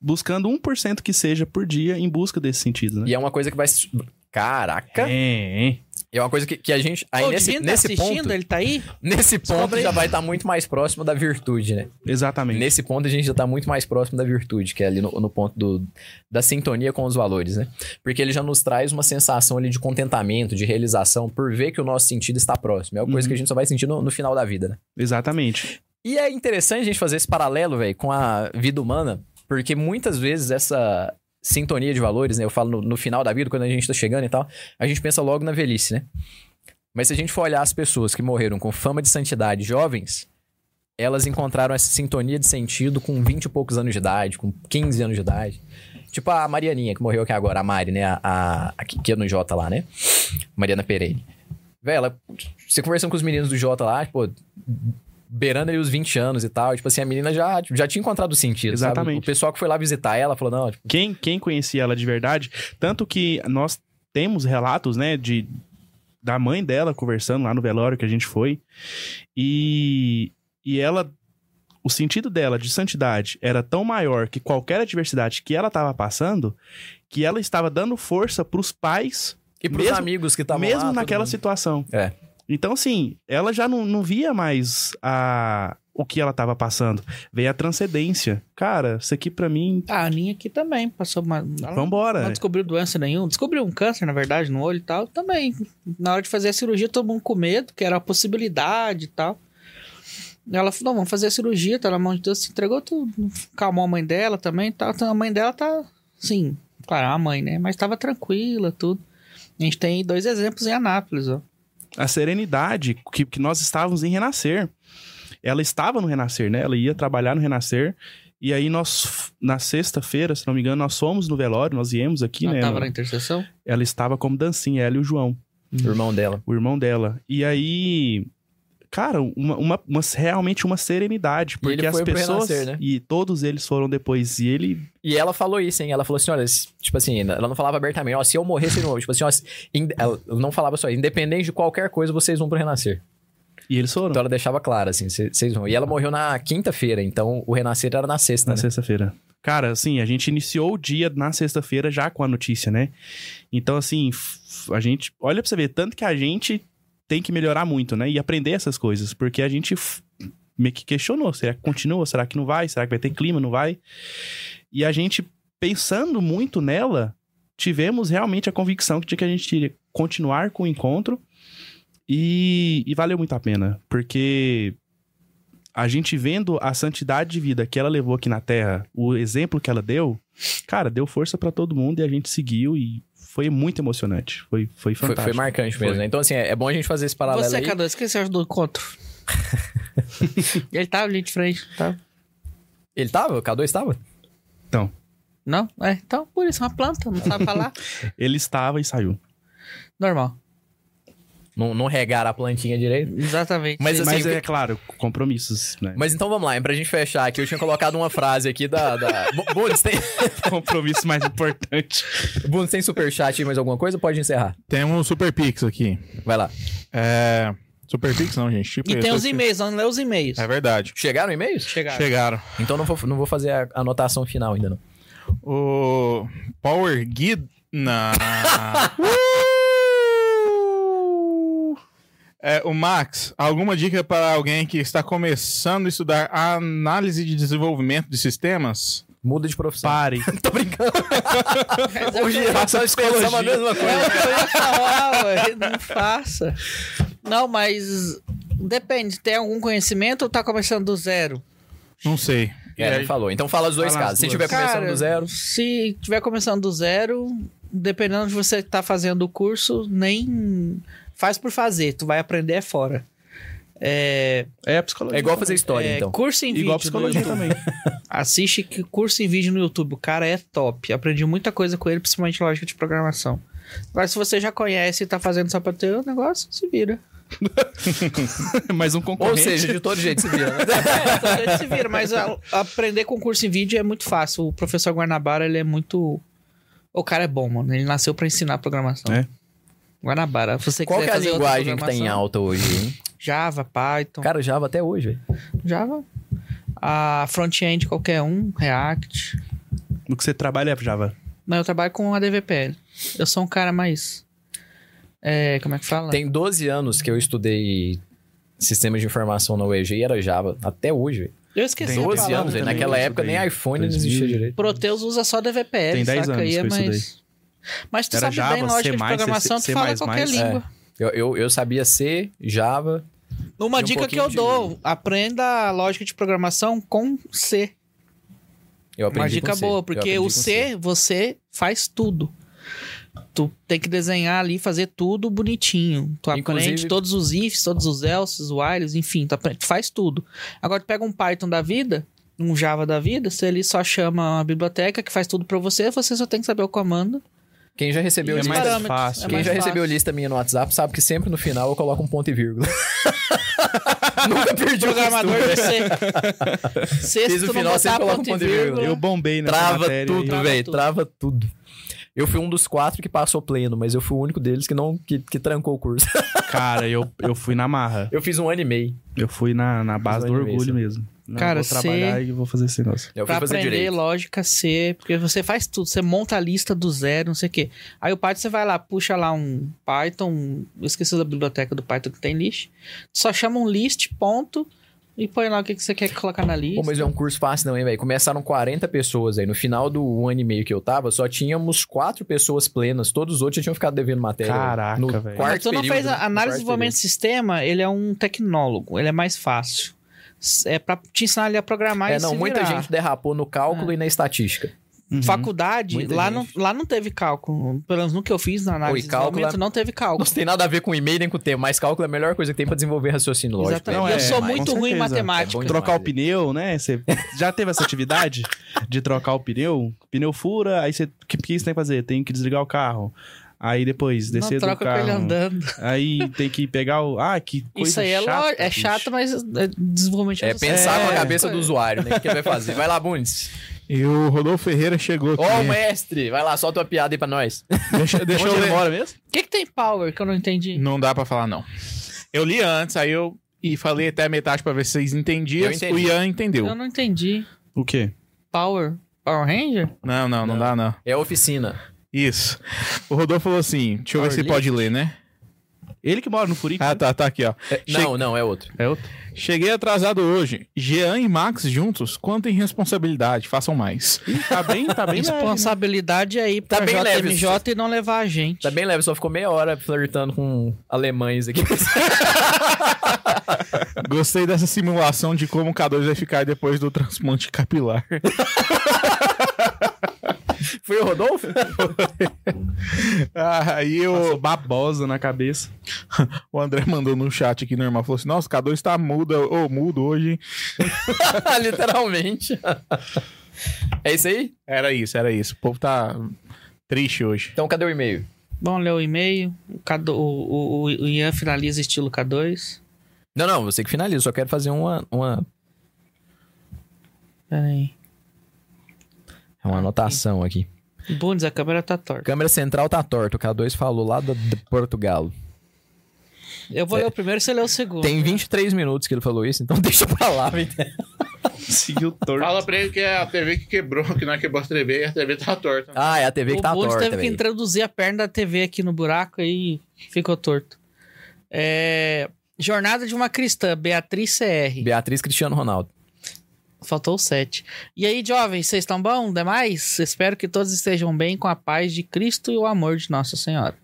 C: buscando 1% que seja por dia em busca desse sentido, né?
B: E é uma coisa que vai. se- Caraca!
C: É, é.
B: É uma coisa que, que a gente. Aí
A: o
B: nesse,
A: tá
B: nesse
A: assistindo,
B: ponto.
A: ele tá aí?
B: Nesse ponto
A: aí.
B: já vai estar muito mais próximo da virtude, né?
C: Exatamente.
B: Nesse ponto a gente já tá muito mais próximo da virtude, que é ali no, no ponto do, da sintonia com os valores, né? Porque ele já nos traz uma sensação ali de contentamento, de realização, por ver que o nosso sentido está próximo. É uma coisa
C: Uhum.
B: que a gente só vai sentir no, no final da vida, né?
C: Exatamente.
B: E é interessante a gente fazer esse paralelo, velho, com a vida humana, porque muitas vezes essa sintonia de valores, né? Eu falo no, no final da vida, quando a gente tá chegando e tal, a gente pensa logo na velhice, né? Mas se a gente for olhar as pessoas que morreram com fama de santidade jovens, elas encontraram essa sintonia de sentido com 20 e poucos anos de idade, com 15 anos de idade. Tipo a Marianinha, que morreu aqui agora, a Mari, né? A, a, a que é no Jota lá, né? Mariana Pereira. Velho, ela, você conversando com os meninos do Jota lá, tipo, beirando ali os 20 anos e tal, tipo assim, a menina já, já tinha encontrado o sentido, sabe?
C: Exatamente.
B: O pessoal que foi lá visitar ela falou, não, tipo,
C: Quem, quem conhecia ela de verdade, tanto que nós temos relatos, né, de da mãe dela conversando lá no velório que a gente foi, e, e ela, o sentido dela de santidade era tão maior que qualquer adversidade que ela estava passando, que ela estava dando força pros pais,
B: e pros
C: Mesmo-
B: amigos que estavam lá,
C: mesmo naquela situação.
B: É.
C: Então, assim, ela já não, não via mais a, o que ela estava passando. Veio a transcendência. Cara, isso aqui pra mim,
A: Ah, a Aninha aqui também passou uma. Ela
C: vambora.
A: não descobriu doença nenhuma. Descobriu um câncer, na verdade, no olho e tal. Também. Na hora de fazer a cirurgia, todo mundo com medo, que era a possibilidade e tal. Ela falou: não, vamos fazer a cirurgia, tá na mão de Deus, se entregou tudo. Calmou a mãe dela também e tal. Então, a mãe dela tá, sim, claro, é a mãe, né? Mas tava tranquila, tudo. A gente tem dois exemplos em Anápolis, ó.
C: A serenidade que, que nós estávamos em Renascer. Ela estava no Renascer, né? Ela ia trabalhar no Renascer. E aí nós, na sexta-feira, se não me engano, nós fomos no velório, nós viemos aqui,
A: Ela
C: né?
A: tava
C: no-
A: na intercessão.
C: Ela estava como dancinha, ela e o João,
B: O irmão dela.
C: o irmão dela. E aí, cara, uma, uma- uma- realmente uma serenidade. Porque as pessoas.
B: Renascer, né?
C: E todos eles foram depois. E ele.
B: E ela falou isso, hein? Ela falou assim, olha, tipo assim, ela não falava abertamente, ó, se eu morresse de novo, tipo assim, ó, in- ela não falava só, independente de qualquer coisa, vocês vão pro Renascer.
C: E eles foram.
B: Então ela deixava claro, assim, cê- vocês vão. E ela morreu na quinta-feira, então o Renascer era na sexta,
C: Na
B: né?
C: sexta-feira. Cara, assim, a gente iniciou o dia na sexta-feira já com a notícia, né? Então, assim, a gente. Olha pra você ver, tanto que a gente tem que melhorar muito, né? E aprender essas coisas, porque a gente meio que questionou: será que continua? Será que não vai? Será que vai ter clima? Não vai? E a gente, pensando muito nela, tivemos realmente a convicção de que a gente iria continuar com o encontro. E, e valeu muito a pena, porque a gente vendo a santidade de vida que ela levou aqui na Terra, o exemplo que ela deu, cara, deu força pra todo mundo e a gente seguiu e foi muito emocionante. Foi, foi
B: Foi,
C: fantástico.
B: foi marcante
C: Foi.
B: mesmo. né? Então, assim, é é bom a gente fazer esse paralelo
A: Você,
B: aí.
A: K2, o que você acha do encontro? Ele tava ali de frente, tá?
B: Ele tava? O K2 tava?
A: Não? É, então, por isso, uma planta, não sabe falar.
C: Ele estava e saiu.
A: Normal.
B: Não, não regaram a plantinha direito.
A: Exatamente.
B: Mas, assim,
C: Mas é claro, compromissos, né?
B: Mas então vamos lá, pra gente fechar aqui, eu tinha colocado uma frase aqui da... da... Bu- Bundes, tem...
C: Compromisso mais importante.
B: Bundes, tem superchat aí, mais alguma coisa? Pode encerrar.
E: Temos um Super Pix aqui.
B: Vai lá.
E: É... Super Pix não, gente. Tipo,
A: E tem os e-mails, não lê os e-mails.
E: É verdade.
B: Chegaram e-mails?
A: Chegaram.
E: Chegaram.
B: Então não vou, não vou fazer a anotação final ainda, não.
E: O Power Guide. Não. É, o Max, alguma dica para alguém que está começando a estudar análise de desenvolvimento de sistemas?
B: Muda de profissão.
C: Pare.
B: Tô brincando.
A: é
B: Hoje eu só pensava a mesma
A: É
B: coisa.
A: que eu ia falar, ué. Não faça. Não, mas depende. Tem algum conhecimento ou tá começando do zero?
E: Não sei.
B: É, não falou. Então fala os dois
C: Fala as
B: casos. Se
C: duas.
B: tiver começando
A: Cara,
B: do zero,
A: Se tiver começando do zero, dependendo de você tá fazendo o curso, nem faz por fazer. Tu vai aprender é fora. É,
C: É a psicologia.
B: é igual fazer história,
A: é,
B: então.
A: curso em
C: Igual a
A: vídeo. no
C: psicologia também.
A: Assiste que curso em vídeo no YouTube. O cara é top. Aprendi muita coisa com ele, principalmente lógica de programação. Agora, se você já conhece e tá fazendo só pra ter o negócio, se vira.
C: Mais um
B: Ou
C: concorrente.
B: seja, de todo jeito se vira, né?
A: É, então você se vira. Mas a- aprender com curso em vídeo é muito fácil. O professor Guanabara, ele é muito... O cara é bom, mano. Ele nasceu pra ensinar programação.
C: É.
A: Guanabara. Se você
B: Qual é a linguagem que tá em alta hoje, hein?
A: Java, Python.
B: Cara, Java até hoje, velho.
A: Java. A front-end qualquer um, React.
C: No que você trabalha é Java.
A: Não, eu trabalho com a DVPL. Eu sou um cara mais. É, como é que fala?
B: Tem 12 anos que eu estudei sistemas de informação na UEG e era Java. Até hoje, velho.
A: Eu esqueci.
C: Tem
A: a
B: 12
A: palavra
B: anos, velho. Naquela época nem iPhone não
C: 2000.
B: existia direito.
A: Proteus usa só DVPL,
C: Tem 10
A: saca?
C: anos
A: Aí é
C: que eu estudei.
A: Mas tu
C: Era
A: sabe bem
C: Java,
A: lógica
C: C++,
A: de programação, tu
C: C++,
A: fala qualquer
C: é.
A: língua.
B: Eu, eu, eu sabia C, Java,
A: Uma
B: um
A: dica que eu
B: de-
A: dou: aprenda a lógica de programação com C.
B: Eu
A: Uma
B: aprendi
A: dica
B: com C.
A: boa,
B: Eu
A: porque o
B: com
A: C, você faz tudo. Tu tem que desenhar ali, fazer tudo bonitinho. Tu aprende
B: Inclusive-
A: todos os ifs, todos os else, os whiles, enfim, tu, aprende, tu faz tudo. Agora tu pega um Python da vida, um Java da vida, se ele só chama uma biblioteca que faz tudo pra você, você só tem que saber o comando.
B: Quem já recebeu
C: É
B: lista,
C: mais fácil.
A: É
B: quem
A: mais
B: já
A: fácil.
B: recebeu lista minha no WhatsApp sabe que sempre no final eu coloco um ponto e vírgula. Nunca perdi o
A: Programador de C. C,
B: Fiz o final, sempre coloco
A: ponto e
B: ponto e vírgula.
C: Eu bombei nessa
B: Trava
C: matéria
B: tudo, velho. Trava tudo. Eu fui um dos quatro que passou pleno, mas eu fui o único deles que não que, que trancou o curso.
C: Cara, eu, eu fui na marra.
B: Eu fiz um ano e meio.
C: Eu fui na, na base do
B: Dois meses.
C: orgulho mesmo. Não,
A: Cara,
C: vou trabalhar e vou fazer esse negócio.
B: Eu
A: pra
B: fazer
A: aprender
B: direito.
A: lógica C, porque você faz tudo, você monta a lista do zero, não sei o quê. Aí o Python você vai lá, puxa lá um Python, eu esqueci da biblioteca do Python que tem list, só chama um list, ponto, e põe lá o que, que você quer colocar na lista.
B: Pô, mas é um curso fácil não, hein, velho? Começaram 40 pessoas aí. No final do um ano e meio que eu tava, só tínhamos quatro pessoas plenas. Todos os outros já tinham ficado devendo matéria.
C: Caraca,
B: no
C: velho.
B: quarto
A: Mas tu não
B: período,
A: fez a análise de desenvolvimento de sistema, ele é um tecnólogo, ele é mais fácil. É pra te ensinar ali a programar
B: período.
A: e
B: É, não,
A: se
B: muita
A: virar.
B: gente derrapou no cálculo e na estatística.
C: Uhum.
A: Faculdade,
B: Muita
A: lá
B: gente.
A: não, lá não teve cálculo. Pelo menos no que eu fiz na análise
B: Oi, cálculo é-
A: não teve cálculo.
B: Não tem nada a ver com e-mail nem com o tempo, mas cálculo é a melhor coisa que tem pra desenvolver raciocínio lógico.
A: Exatamente.
C: Não,
A: eu
C: é,
A: sou
C: mas-
A: muito ruim em matemática.
B: É
C: Trocar o pneu, né? Você já teve essa atividade de trocar o pneu? Pneu fura, aí você. O que, que você tem que fazer? Tem que desligar o carro. Aí depois
A: não
C: descer do
A: troca com
C: carro.
A: ele andando.
C: Aí tem que pegar o. Ah, que coisa
A: Isso aí é,
C: chata.
A: é chato, mas é desenvolvimento de
B: É pensar com a
C: É.
B: cabeça do usuário, né? O que ele vai fazer? Vai lá, Bundes.
E: E o Rodolfo Ferreira chegou aqui.
B: Ô, mestre! Vai lá, solta uma piada aí pra nós.
E: Deixa, deixa eu ler.
C: mora mesmo?
A: O que, que tem power que eu não entendi?
E: Não dá pra falar, não. Eu li antes, aí eu e falei até a metade pra ver se vocês entendiam. O Ian entendeu.
A: Eu não entendi.
C: O quê?
A: Power? Power Ranger?
E: Não, não, não,
B: Não.
E: dá, não.
B: É oficina.
E: Isso. O Rodolfo falou assim: deixa eu ver se ele pode ler, né?
C: Ele que mora no Furico.
E: Ah, tá, tá aqui, ó.
B: É-
E: Che-
B: Não, não, é outro.
C: É outro.
E: Cheguei atrasado hoje. Jean e Max juntos, quanto em responsabilidade? Façam mais.
C: Ih, tá bem, tá bem leve, né?
A: Responsabilidade aí pra
B: Tá bem leve,
A: JMJ e não levar a gente.
B: Tá bem leve, só ficou meia hora flertando com alemães aqui.
E: Gostei dessa simulação de como o K2 vai ficar depois do transplante capilar.
B: Foi o Rodolfo?
E: Ah, Aí
C: Passou
E: o,
C: babosa na cabeça.
E: o André mandou no chat aqui normal, falou assim: Nossa, o K2 tá mudo, ô, mudo hoje. hein?"
B: Literalmente. É isso aí?
E: Era isso, era isso. O povo tá triste hoje.
B: Então cadê o e-mail?
A: Vamos ler o e-mail. O, K2 o, o, o Ian finaliza estilo K2.
B: Não, não, você que finaliza. Só quero fazer uma, uma,
A: Pera aí.
B: uma anotação aqui.
A: Bundes, a câmera tá torta.
B: Câmera central tá torta. O K2 falou lá do, de Portugal.
A: Eu vou ler o primeiro e você lê o segundo.
B: Tem 23 minutos que ele falou isso, então deixa pra lá.
C: Seguiu torto.
E: Fala pra ele que é a TV que quebrou, que não é quebrou a TV e a TV tá torta.
B: Ah, é a TV que
A: o
B: tá
A: Bundes
B: torta,
A: teve que introduzir a perna da TV aqui no buraco e ficou torto. É... Jornada de uma cristã, Beatriz CR.
B: Beatriz Cristiano Ronaldo.
A: Faltou o 7. E aí, jovens, vocês estão bom? Demais? Espero que todos estejam bem com a paz de Cristo e o amor de Nossa Senhora.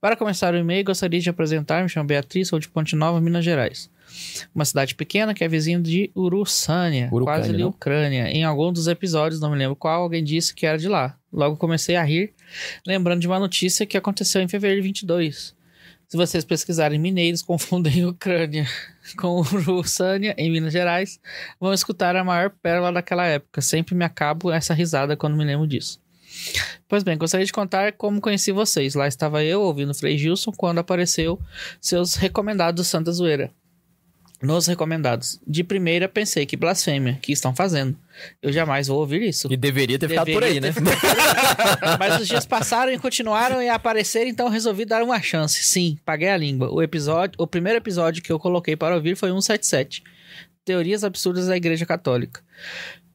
A: Para começar o e-mail, gostaria de apresentar, me chamo Beatriz, sou de Ponte Nova, Minas Gerais. Uma cidade pequena que é vizinha de Uruçânia,
B: Urucânia,
A: quase ali
B: não?
A: Ucrânia. Em algum dos episódios, não me lembro qual, alguém disse que era de lá. Logo comecei a rir, lembrando de uma notícia que aconteceu em fevereiro de 22. Se vocês pesquisarem mineiros, confundem Ucrânia com Uruçânia, em Minas Gerais, vão escutar a maior pérola daquela época. Sempre me acabo essa risada quando me lembro disso. Pois bem, gostaria de contar como conheci vocês. Lá estava eu ouvindo Frei Gilson quando apareceu seus recomendados Santa Zoeira. Nos recomendados. De primeira pensei que blasfêmia, que estão fazendo. Eu jamais vou ouvir isso.
B: E deveria ter ficado por aí, né?
A: Mas os dias passaram e continuaram a aparecer, então resolvi dar uma chance. Sim, paguei a língua. O episódio, o primeiro episódio que eu coloquei para ouvir foi 177. Teorias absurdas da Igreja Católica.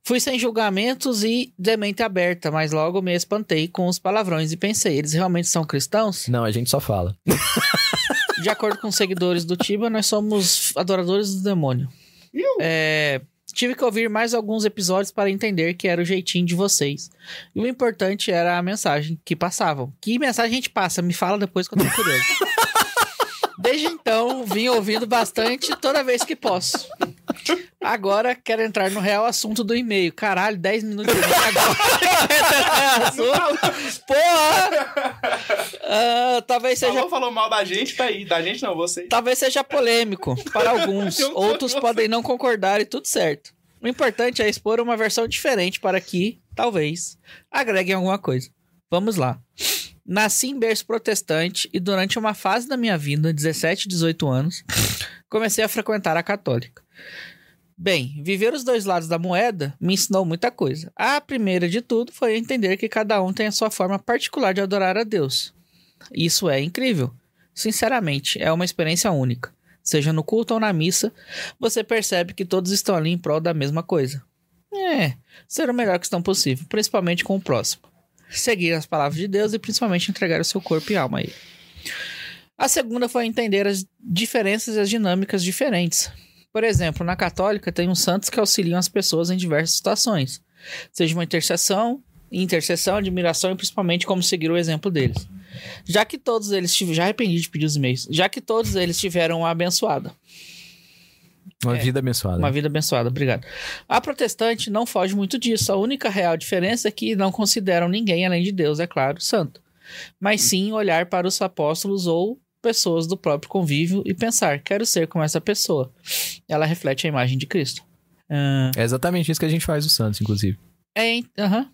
A: Fui sem julgamentos e de mente aberta, mas logo me espantei com os palavrões e pensei, eles realmente são cristãos?
B: Não, a gente só fala.
A: De acordo com os seguidores do Tiba, nós somos adoradores do demônio. É, tive que ouvir mais alguns episódios para entender que era o jeitinho de vocês. E o importante era a mensagem que passavam. Que mensagem a gente passa? Me fala depois que eu tô curioso. Desde então, vim ouvindo bastante toda vez que posso. Agora quero entrar no real assunto do e-mail. Caralho, 10 minutos de agora. Porra! Ah, talvez seja
C: Falou, falou mal da gente, tá aí. Da gente não, você.
A: Talvez seja polêmico para alguns, outros podem não concordar e tudo certo. O importante é expor uma versão diferente para que, talvez, agreguem alguma coisa. Vamos lá. Nasci em berço protestante e durante uma fase da minha vida, 17, 18 anos, comecei a frequentar a católica. Bem, viver os dois lados da moeda me ensinou muita coisa. A primeira de tudo foi entender que cada um tem a sua forma particular de adorar a Deus. Isso é incrível. Sinceramente, é uma experiência única. Seja no culto ou na missa, você percebe que todos estão ali em prol da mesma coisa. É, ser o melhor cristão possível, principalmente com o próximo. Seguir as palavras de Deus e principalmente entregar o seu corpo e alma a ele. A segunda foi entender as diferenças e as dinâmicas diferentes. Por exemplo, na católica tem uns santos que auxiliam as pessoas em diversas situações. Seja uma intercessão, intercessão, admiração e principalmente como seguir o exemplo deles. Já que todos eles tiveram. Já arrependi de pedir os e-mails. Já que todos eles tiveram uma abençoada.
B: Uma
A: É.
B: vida abençoada.
A: Uma vida abençoada, obrigado. A protestante não foge muito disso. A única real diferença é que não consideram ninguém além de Deus, é claro, santo. Mas sim olhar para os apóstolos ou pessoas do próprio convívio e pensar: quero ser como essa pessoa. Ela reflete a imagem de Cristo. Ah,
B: É exatamente isso que a gente faz no Santos, inclusive.
A: é, aham.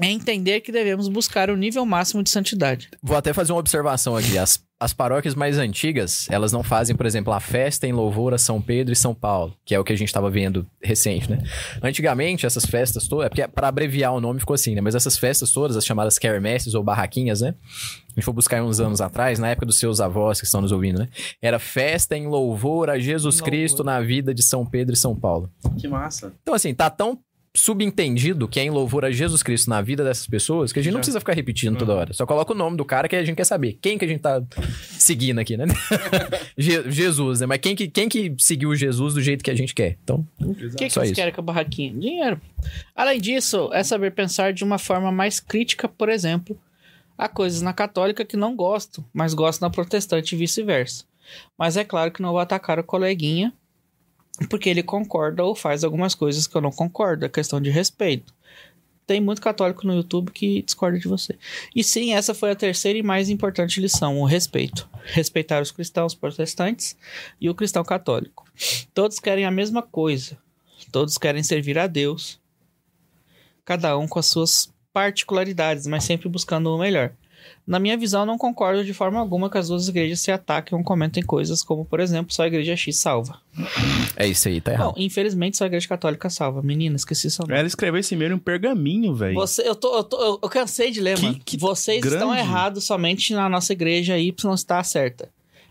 A: É entender que devemos buscar o nível máximo de santidade.
B: Vou até fazer uma observação aqui. As, as paróquias mais antigas, elas não fazem, por exemplo, a festa em louvor a São Pedro e São Paulo, que é o que a gente estava vendo recente, né? Antigamente, essas festas todas, é porque para abreviar o nome ficou assim, né? Mas essas festas todas, as chamadas quermesses ou barraquinhas, né? A gente for buscar uns anos atrás, na época dos seus avós que estão nos ouvindo, né? Era festa em louvor a Jesus
A: Louvor.
B: Cristo na vida de São Pedro e São Paulo.
C: Que massa.
B: Então, assim, tá tão subentendido que é em louvor a Jesus Cristo na vida dessas pessoas que a gente não precisa ficar repetindo toda hora. Só coloca o nome do cara que a gente quer saber. Quem que a gente tá seguindo aqui, né? Je- Jesus, né? Mas quem que, quem que seguiu Jesus do jeito que a gente quer? Então,
A: O que, que vocês
B: isso.
A: querem com a barraquinha? Dinheiro. Além disso, é saber pensar de uma forma mais crítica, por exemplo, há coisas na católica que não gosto, mas gosto na protestante e vice-versa. Mas é claro que não vou atacar o coleguinha porque ele concorda ou faz algumas coisas que eu não concordo. É questão de respeito. Tem muito católico no YouTube que discorda de você. E sim, essa foi a terceira e mais importante lição: o respeito. Respeitar os cristãos protestantes e o cristão católico. Todos querem a mesma coisa. Todos querem servir a Deus. Cada um com as suas particularidades, mas sempre buscando o melhor. Na minha visão, não concordo de forma alguma que as duas igrejas se ataquem ou comentem coisas como, por exemplo, só a igreja X salva.
B: é isso aí, tá errado.
A: Não, infelizmente só a igreja católica salva. Menina, esqueci seu nome.
C: Ela escreveu esse e-mail em um pergaminho, velho.
A: Você, eu, tô, eu, tô, eu, cansei de ler,
C: Que-
A: mano.
C: que
A: Vocês estão
C: grande.
A: errados somente na nossa igreja Y está certa.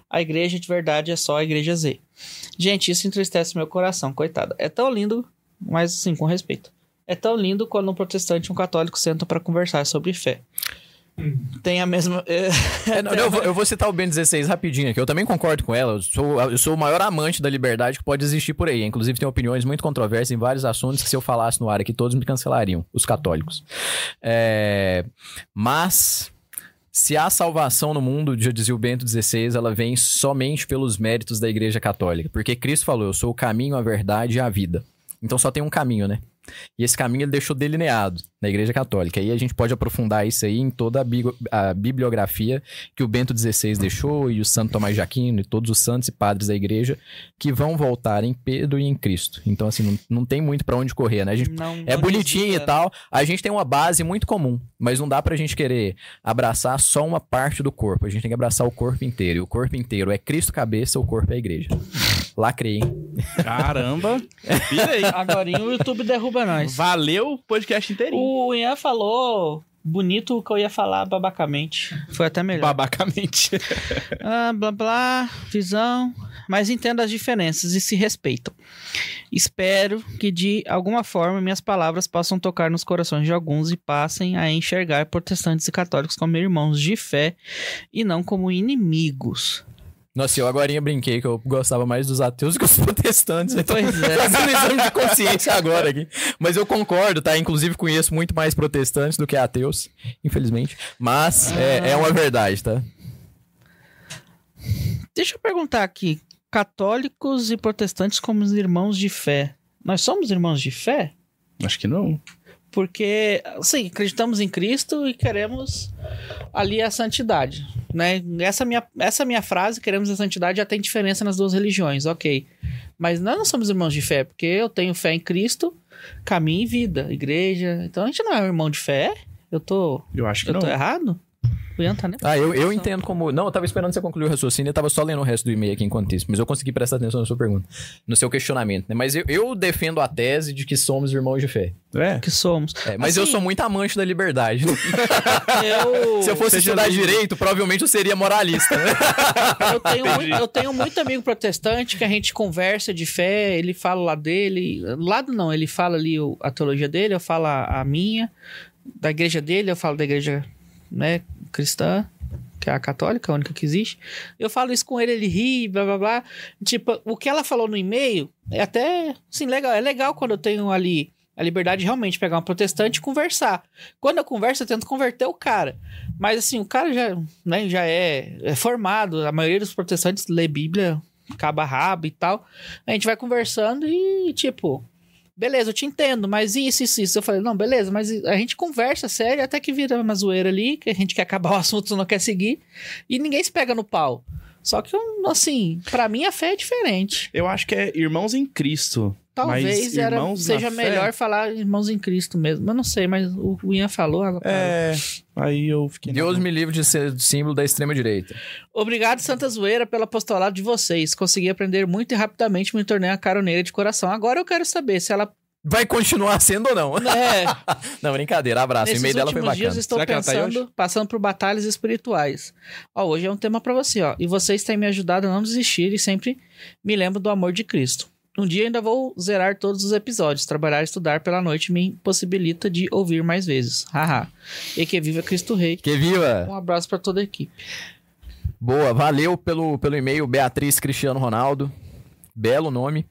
A: A igreja de verdade é só a igreja Z. Gente, isso entristece meu coração, coitada. É tão lindo, mas assim, com respeito. É tão lindo quando um protestante e um católico sentam para conversar sobre fé. Tem a mesma.
B: É, não, eu, vou, eu vou citar o Ben 16 rapidinho aqui. Eu também concordo com ela. Eu sou, eu sou o maior amante da liberdade que pode existir por aí. Inclusive, tenho opiniões muito controversas em vários assuntos que, se eu falasse no ar aqui, todos me cancelariam. Os católicos. É, mas. Se há salvação no mundo, já dizia o Bento XVI, ela vem somente pelos méritos da Igreja Católica. Porque Cristo falou: Eu sou o caminho, a verdade e a vida. Então só tem um caminho, né? E esse caminho ele deixou delineado na Igreja Católica. E a gente pode aprofundar isso aí em toda a, bigo- a bibliografia que o Bento XVI deixou e o Santo Tomás de Aquino e todos os santos e padres da Igreja que vão voltar em Pedro e em Cristo. Então, assim, não, não tem muito pra onde correr, né? A gente
A: Não,
B: é
A: não
B: bonitinho e tal. A gente tem uma base muito comum, mas não dá pra gente querer abraçar só uma parte do corpo. A gente tem que abraçar o corpo inteiro. E o corpo inteiro é Cristo cabeça, o corpo é a igreja. Lacrei, hein?
C: Caramba. Pira aí.
A: Agora o YouTube derruba nós.
C: Valeu o podcast inteirinho.
A: O Ian falou bonito o que eu ia falar babacamente. Foi até melhor.
C: Babacamente.
A: Ah, blá blá, visão. Mas entenda as diferenças e se respeitam. Espero que de alguma forma minhas palavras possam tocar nos corações de alguns e passem a enxergar protestantes e católicos como irmãos de fé e não como inimigos.
B: Nossa, eu agora brinquei que eu gostava mais dos ateus do que os protestantes. Então,
A: Pois é.
B: fazendo exame de consciência agora aqui. Mas eu concordo, tá? Inclusive conheço muito mais protestantes do que ateus, infelizmente. Mas é, é uma verdade, tá?
A: Deixa eu perguntar aqui. Católicos e protestantes como os irmãos de fé. Nós somos irmãos de fé?
C: Acho que não.
A: Porque, sim, acreditamos em Cristo e queremos ali a santidade, né? Essa minha, essa minha frase, queremos a santidade, já tem diferença nas duas religiões, ok. Mas nós não somos irmãos de fé, porque eu tenho fé em Cristo, caminho e vida, igreja. Então a gente não é um irmão de fé? Eu tô,
C: Eu acho que
A: eu
C: não.
A: tô errado? Tá, né?
B: Ah, eu, eu entendo como. Não, eu tava esperando você concluir o raciocínio, eu tava só lendo o resto do e-mail aqui enquanto isso. Mas eu consegui prestar atenção na sua pergunta, no seu questionamento, né? Mas eu, eu defendo a tese de que somos irmãos de fé.
C: É.
A: Que somos.
B: É, mas eu
A: Assim,
B: sou muito amante da liberdade.
A: Eu,
B: Se eu fosse
C: Seja
B: estudar
C: livre.
B: direito, provavelmente eu seria moralista, né?
A: eu, tenho muito, eu tenho muito amigo protestante que a gente conversa de fé, ele fala lá dele. Lado não, ele fala ali a teologia dele, eu falo a, a minha. Da igreja dele, eu falo da igreja né, cristã, que é a católica, a única que existe. Eu falo isso com ele, ele ri, blá blá blá. Tipo, o que ela falou no e-mail é até, assim, legal. É legal quando eu tenho ali a liberdade de realmente pegar um protestante e conversar. Quando eu converso, eu tento converter o cara. Mas assim, o cara já, né, já é, é formado. A maioria dos protestantes lê Bíblia, caba rabo e tal. A gente vai conversando e, tipo, beleza, eu te entendo, mas isso, isso, isso. Eu falei, não, beleza, mas a gente conversa sério até que vira uma zoeira ali, que a gente quer acabar o assunto, não quer seguir. E ninguém se pega no pau. Só que, assim, pra mim a fé é diferente.
C: Eu acho que é irmãos em Cristo.
A: Talvez
C: Mas
A: era, seja
C: fé-
A: melhor falar irmãos em Cristo mesmo. Eu não sei, mas o Ian falou. agora-
C: É. Aí eu fiquei.
B: Deus me livre de ser símbolo da extrema-direita.
A: Obrigado, Santa Zoeira, pelo apostolado de vocês. Consegui aprender muito e rapidamente me tornei uma caroneira de coração. Agora eu quero saber se ela.
B: Vai continuar sendo ou não?
A: É,
B: Não, brincadeira. Abraço.
A: Nesses
B: e-mail dela foi
A: últimos dias
B: bacana.
A: estou
C: Será que ela tá
A: pensando, passando por batalhas espirituais. Ó, hoje é um tema pra você, ó. E vocês têm me ajudado a não desistir e sempre me lembro do amor de Cristo. Um dia ainda vou zerar todos os episódios. Trabalhar e estudar pela noite me impossibilita de ouvir mais vezes. Haha. E que viva Cristo Rei.
B: Que viva!
A: Um abraço pra toda a equipe.
B: Boa, valeu pelo, pelo e-mail, Beatriz Cristiano Ronaldo. Belo nome.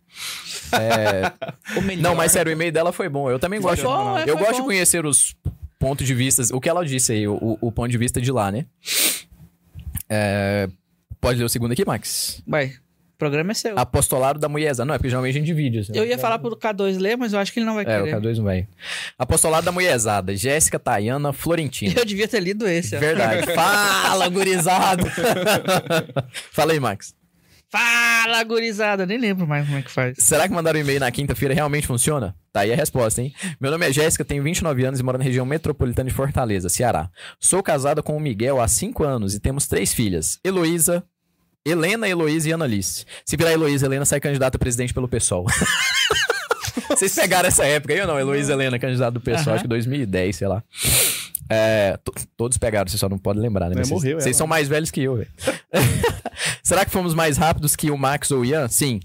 B: É. Não, mas sério, o e-mail dela foi bom. Eu também
A: Foi
B: gosto.
A: bom, é,
B: eu gosto de
A: bom.
B: conhecer os pontos de vista. O que ela disse aí, o, o- o ponto de vista de lá, né? É, Pode ler o segundo aqui, Max?
A: Vai. O programa é seu.
B: Apostolado da Mulherza. Não, é porque geralmente a gente divide. assim.
A: Eu ia falar pro K2 ler, mas eu acho que ele não vai
B: É, o
A: querer.
B: K2 não vai. Apostolado da Mulherzada. Jéssica, Tayana, Florentina.
A: Eu devia ter lido esse, ó.
B: Verdade. Fala, gurizada. Fala aí, Max.
A: Fala, gurizada. Nem lembro mais como é que faz.
B: Será que mandar o e-mail na quinta-feira realmente funciona? Tá aí a resposta, hein? Meu nome é Jéssica, tenho 29 anos e moro na região metropolitana de Fortaleza, Ceará. Sou casada com o Miguel há 5 anos e temos três filhas: Heloísa, Helena, Heloísa e Annalise. Se virar Heloísa, Helena sai candidata a presidente pelo PSOL. Vocês pegaram essa época aí ou não? Heloísa Helena, candidata do PSOL, acho que 2010, sei lá. É, to- todos pegaram, você só não pode lembrar, né? Mas vocês-
C: morreu
B: Vocês
C: ela.
B: são mais velhos que eu, velho. Será que fomos mais rápidos que o Max ou o Ian? Sim.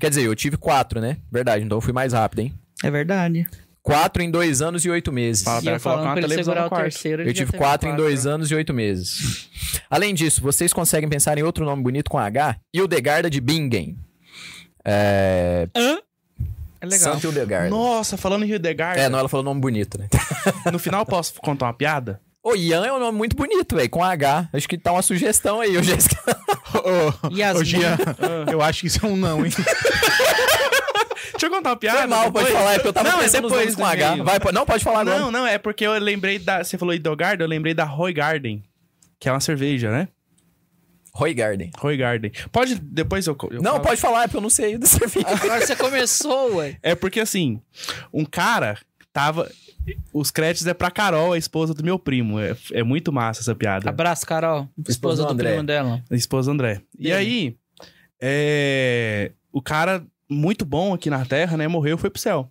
B: Quer dizer, eu tive quatro, né? Verdade, então eu fui mais rápido, hein?
A: É verdade.
B: Quatro em dois anos e oito meses.
C: Fala
A: e eu falando
C: uma
A: pra ele
C: televisão
A: segurar o terceiro. ele
B: Eu
A: já
B: tive
A: teve
B: quatro em dois anos e oito meses. Além disso, vocês conseguem pensar em outro nome bonito com H? Hildegarda de Bingen. É...
A: É legal.
B: Santa Hildegarda.
C: Nossa, falando em Hildegard,
B: É, não, ela falou nome bonito, né?
C: no final eu posso contar uma piada?
B: Ô, Ian é um nome muito bonito, velho, com H. Acho que tá uma sugestão aí, ô Jéssica.
E: Ô, ô, ô, Jean, eu acho que isso é um não, hein?
C: Deixa eu contar uma piada.
B: Foi mal, pode falar, é porque eu tava
C: Não, é
B: pensando
C: depois
B: com H. Vai, não, pode falar agora.
C: Não, não, é porque eu lembrei da. Você falou Hildegard, eu lembrei da Roy Garden, que é uma cerveja, né?
B: Roy Garden.
C: Roy Garden. Pode, depois eu. eu
B: Não,
C: falo.
B: pode falar, é porque eu não sei do serviço.
A: Agora você começou, ué.
C: É porque assim, um cara tava. Os créditos é pra Carol, a esposa do meu primo. É, é muito massa essa piada.
A: Abraço, Carol. Esposa
B: do
A: do
B: André.
A: primo dela.
C: Esposa André. E aí, é, o cara muito bom aqui na Terra, né? Morreu, foi pro céu.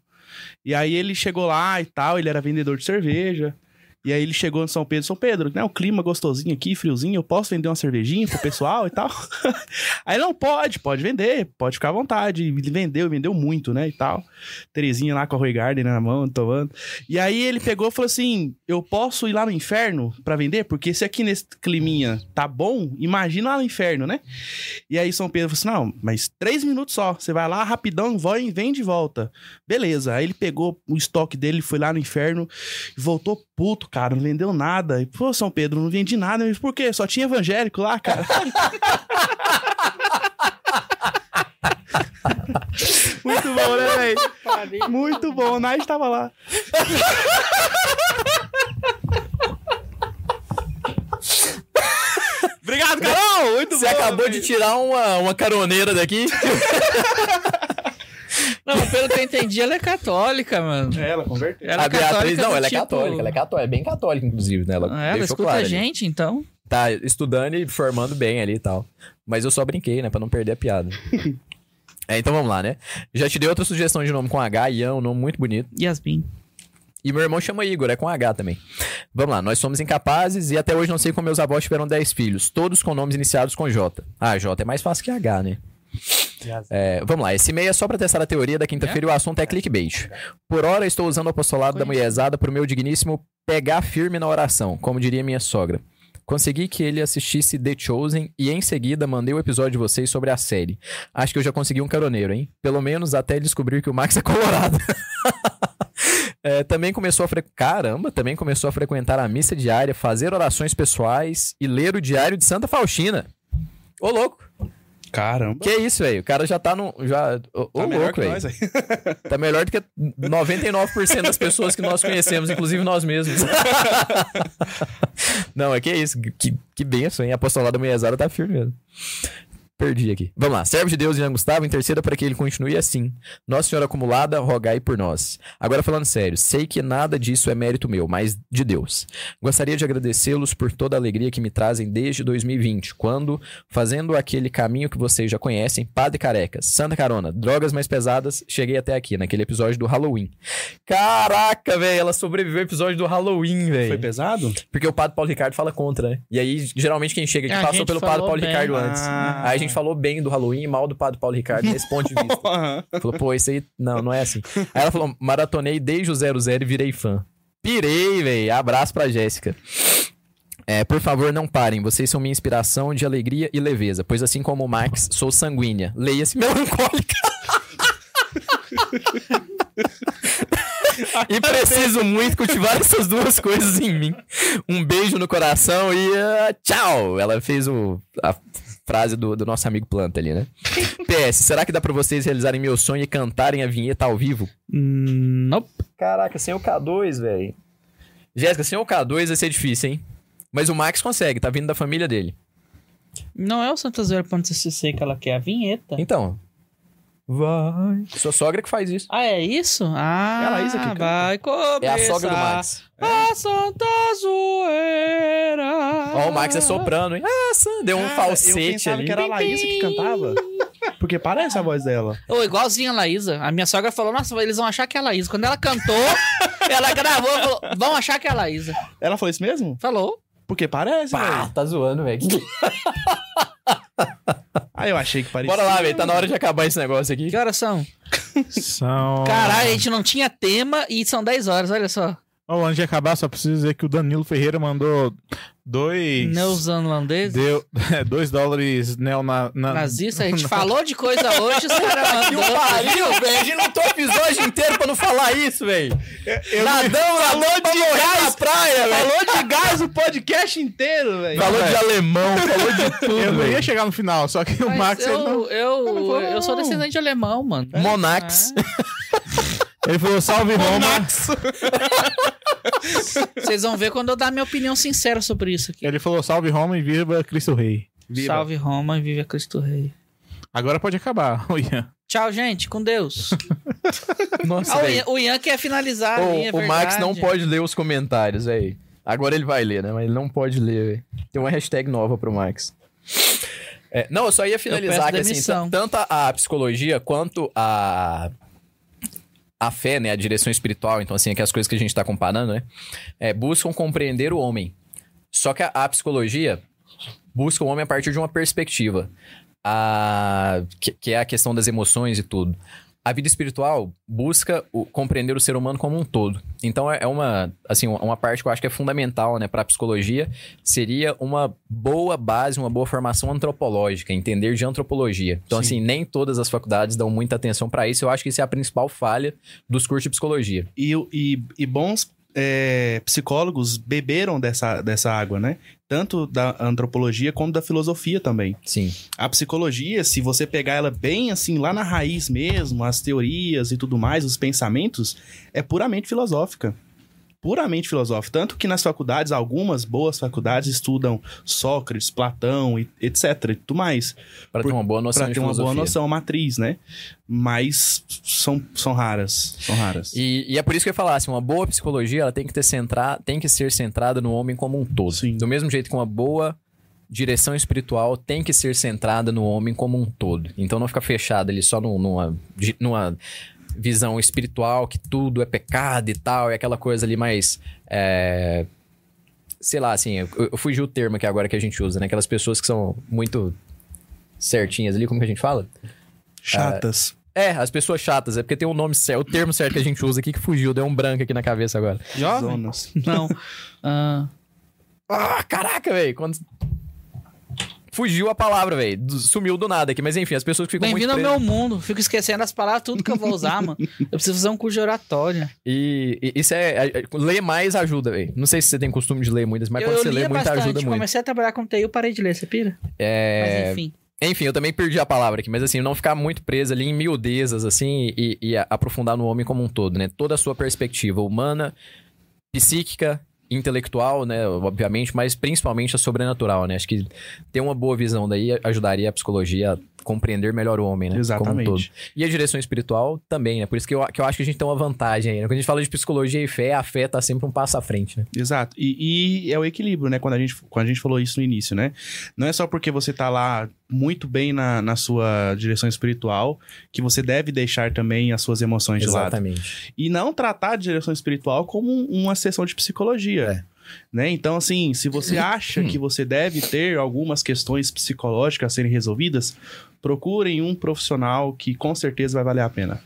C: E aí ele chegou lá e tal, ele era vendedor de cerveja. E aí ele chegou em São Pedro, São Pedro, né? O clima gostosinho aqui, friozinho, eu posso vender uma cervejinha pro pessoal e tal? aí não pode, pode vender, pode ficar à vontade. Ele vendeu, vendeu muito, né? E tal. Terezinha lá com a Roy Garden na mão, tomando. E aí ele pegou e falou assim: Eu posso ir lá no inferno pra vender? Porque se aqui nesse climinha tá bom, imagina lá no inferno, né? E aí São Pedro falou assim: Não, mas três minutos só. Você vai lá rapidão, vai e vende de volta. Beleza. Aí ele pegou o estoque dele, foi lá no inferno, voltou puto, cara, não vendeu nada. E, pô, São Pedro, não vendi nada. Mas por quê? Só tinha evangélico lá, cara. Muito bom, né, velho? Muito bom. O Night tava lá. Obrigado, Carol! Muito
B: Você
C: bom.
B: acabou
C: velho.
B: de tirar uma, uma caroneira daqui.
A: Não, mas pelo que eu entendi, ela é católica, mano.
C: É, ela converteu.
A: Ela
B: a
A: é
B: Beatriz,
A: católica
B: não, ela é
A: tipo-
B: católica. Ela é católica, é bem católica, inclusive, né? Ela,
A: Ah, Ela escuta
B: claro
A: a
B: ali.
A: gente, então.
B: Tá estudando e formando bem ali e tal. Mas eu só brinquei, né? Pra não perder a piada. é, então vamos lá, né? Já te dei outra sugestão de nome com H, Ian, um nome muito bonito.
A: Yasmin.
B: E meu irmão chama Igor, é com H também. Vamos lá, nós somos incapazes e até hoje não sei como meus avós tiveram 10 filhos, todos com nomes iniciados com J. Ah, J é mais fácil que H, né? É, vamos lá, esse e-mail é só pra testar a teoria da quinta-feira e o assunto é clickbait. Por hora estou usando o apostolado da mulherzada pro meu digníssimo pegar firme na oração, como diria minha sogra. Consegui que ele assistisse The Chosen e em seguida mandei o episódio de vocês sobre a série. Acho que eu já consegui um caroneiro, hein? Pelo menos até descobrir que o Max é colorado. É, também começou a fre... Caramba, também começou a frequentar a missa diária, fazer orações pessoais e ler o diário de Santa Faustina. Ô, louco.
C: Caramba.
B: Que isso, velho? O cara já tá no. Já... Ô, ô,
C: Tá melhor
B: louco, velho. Tá melhor do que 99% das pessoas que nós conhecemos, inclusive nós mesmos. Não, é que é isso. Que, que benção, hein? A apostolada da mulherzada tá firme mesmo. Perdi aqui. Vamos lá. Servo de Deus, Ian Gustavo, interceda para que ele continue assim. Nossa Senhora acumulada, rogai por nós. Agora falando sério, sei que nada disso é mérito meu, mas de Deus. Gostaria de agradecê-los por toda a alegria que me trazem desde 2020, quando, fazendo aquele caminho que vocês já conhecem, Padre Carecas, Santa Carona, drogas mais pesadas, cheguei até aqui, naquele episódio do Halloween. Caraca, velho, ela sobreviveu ao episódio do Halloween,
C: Foi
B: velho.
C: pesado?
B: Porque o Padre Paulo Ricardo fala contra, né? E aí, geralmente, quem chega aqui
A: A
B: passou pelo Padre Paulo
A: bem.
B: Ricardo antes.
C: Ah.
B: Aí a gente falou bem do Halloween e mal do Padre Paulo Ricardo nesse ponto de vista. Falou, pô, isso aí, não, não é assim. Aí ela falou, maratonei desde o 00 e virei fã. Pirei, velho. Abraço pra Jéssica. É, por favor, não parem. Vocês são minha inspiração de alegria e leveza. Pois assim como o Max, sou sanguínea. Leia-se melancólica. e preciso muito cultivar essas duas coisas em mim. Um beijo no coração e ah, tchau. Ela fez o, a frase do, do nosso amigo Planta ali, né? PS, será que dá pra vocês realizarem meu sonho e cantarem a vinheta ao vivo?
A: Hum, Nope.
B: Caraca, sem o K2, velho. Jéssica, sem o K2 vai ser difícil, hein? Mas o Max consegue, tá vindo da família dele.
A: Não é o Santa Zoeira.cc que ela quer a vinheta.
B: Então. Vai. Sua sogra que faz isso.
A: Ah, é isso? Ah,
C: É a Laísa que canta.
A: vai começar.
B: É a sogra do Max.
A: A Santa Zoeira.
B: Ó, o Max é soprano, hein? Ah, Sam, deu um
C: Cara, eu
B: falsete
C: pensava
B: ali.
C: que era a Laísa que cantava. Porque parece a voz dela.
A: Ô, igualzinho a Laísa. A minha sogra falou, nossa, eles vão achar que é a Laísa. Quando ela cantou, ela gravou falou, vão achar que é a Laísa.
C: Ela falou isso mesmo?
A: Falou.
C: Porque parece,
B: Pá,
C: velho.
B: tá zoando, velho.
C: Ah, eu achei que parecia.
B: Bora lá, velho. Tá na hora de acabar esse negócio aqui.
A: Que horas são?
E: São.
A: Caralho, a gente não tinha tema e são 10 horas, olha só.
E: Ó, antes de acabar, só preciso dizer que o Danilo Ferreira mandou dois.
A: Neozelandeses.
E: Deu é, dois dólares neo na,
A: a gente falou de coisa hoje, os caras
B: Que o
A: mandou.
B: pariu, velho. A gente lutou o episódio inteiro pra não falar isso, velho. Nadão, nadão pra morrer na praia, velho.
C: Falou de gás o podcast inteiro, velho.
B: Falou de alemão, falou de tudo,
E: Eu não ia chegar no final, só que o
A: Mas
E: Max ele,
A: eu,
E: não-
A: eu, eu sou descendente de alemão, mano.
B: Monax.
E: Ele falou salve Roma.
A: Vocês vão ver quando eu dar minha opinião sincera sobre isso aqui.
E: Ele falou salve Roma e viva Cristo Rei.
A: Salve Roma e viva Cristo Rei.
E: Agora pode acabar, o Ian.
A: Tchau, gente. Com Deus.
B: Nossa,
A: Ah, o. Ian, o Ian quer finalizar. ali, é
B: O, o Max não pode ler os comentários, velho. Agora ele vai ler, né? Mas ele não pode ler. Tem uma hashtag nova pro Max. É, não, eu só ia finalizar que, assim, tanto a, a psicologia quanto a. A fé, né? A direção espiritual, então, assim, aquelas coisas que a gente tá comparando, né? É, buscam compreender o homem. Só que a, a psicologia busca o homem a partir de uma perspectiva. A, que, que é a questão das emoções e tudo. A vida espiritual busca o- compreender o ser humano como um todo. Então é é uma, assim, uma parte que eu acho que é fundamental, né, para a psicologia, seria uma boa base, uma boa formação antropológica, entender de antropologia. Então assim, nem todas as faculdades dão muita atenção para isso. Eu acho que isso é a principal falha dos cursos de psicologia.
C: E, e, e bons é, psicólogos beberam dessa, dessa água, né? Tanto da antropologia como da filosofia também.
B: Sim.
C: A psicologia, se você pegar ela bem assim, lá na raiz mesmo, as teorias e tudo mais, os pensamentos, é puramente filosófica. Puramente filosófica. Tanto que nas faculdades, algumas boas faculdades estudam Sócrates, Platão, e etc. e tudo mais.
B: Pra ter uma boa noção de
C: ter uma boa
B: filosofia.
C: noção matriz, né? Mas são, são raras. São raras.
B: E, e é por isso que eu ia falar, assim, uma boa psicologia, ela tem que, ter centra... tem que ser centrada no homem como um todo.
C: Sim.
B: Do mesmo jeito que uma boa direção espiritual tem que ser centrada no homem como um todo. Então não fica fechada ali só num- numa, numa visão espiritual que tudo é pecado e tal, é aquela coisa ali mais... é, Sei lá, assim, eu, eu fugi o termo aqui agora que a gente usa, né? Aquelas pessoas que são muito certinhas ali, como que a gente fala?
C: Chatas.
B: É, as pessoas chatas, é porque tem um nome certo, o termo certo que a gente usa aqui que fugiu, deu um branco aqui na cabeça agora.
A: Jovem?
C: Zonas.
A: Não. Ah,
B: Ah, caraca, velho, quando... Fugiu a palavra, velho, sumiu do nada aqui, mas enfim, as pessoas que ficam muito
A: Bem-vindo ao meu mundo. Fico esquecendo as palavras, tudo que eu vou usar, mano. Eu preciso fazer um curso de oratória.
B: E, e isso é, é- é- Ler mais ajuda, velho. Não sei se você tem costume de ler muitas, mas
A: eu
B: quando
A: eu
B: você lê muito, ajuda muito.
A: Comecei a trabalhar com TI, eu parei de ler, você pira?
B: É...
A: Mas enfim.
B: Enfim, eu também perdi a palavra aqui, mas assim, não ficar muito preso ali em miudezas, assim, e, e aprofundar no homem como um todo, né? Toda a sua perspectiva humana, psíquica, intelectual, né? Obviamente, mas principalmente a sobrenatural, né? Acho que ter uma boa visão daí ajudaria a psicologia a compreender melhor o homem, né? Como um todo.
C: Exatamente.
B: E a direção espiritual também, né? Por isso que eu, que eu acho que a gente tem uma vantagem aí, né? Quando a gente fala de psicologia e fé, a fé tá sempre um passo à frente, né?
C: Exato. E, e é o equilíbrio, né? Quando a, gente, quando a gente falou isso no início, né? Não é só porque você tá lá muito bem na, na sua direção espiritual que você deve deixar também as suas emoções de lado.
B: Exatamente.
C: E não tratar a direção espiritual como um- uma sessão de psicologia. Né? Então, assim, se você acha que você deve ter algumas questões psicológicas a serem resolvidas, procurem um profissional que com certeza vai valer a pena.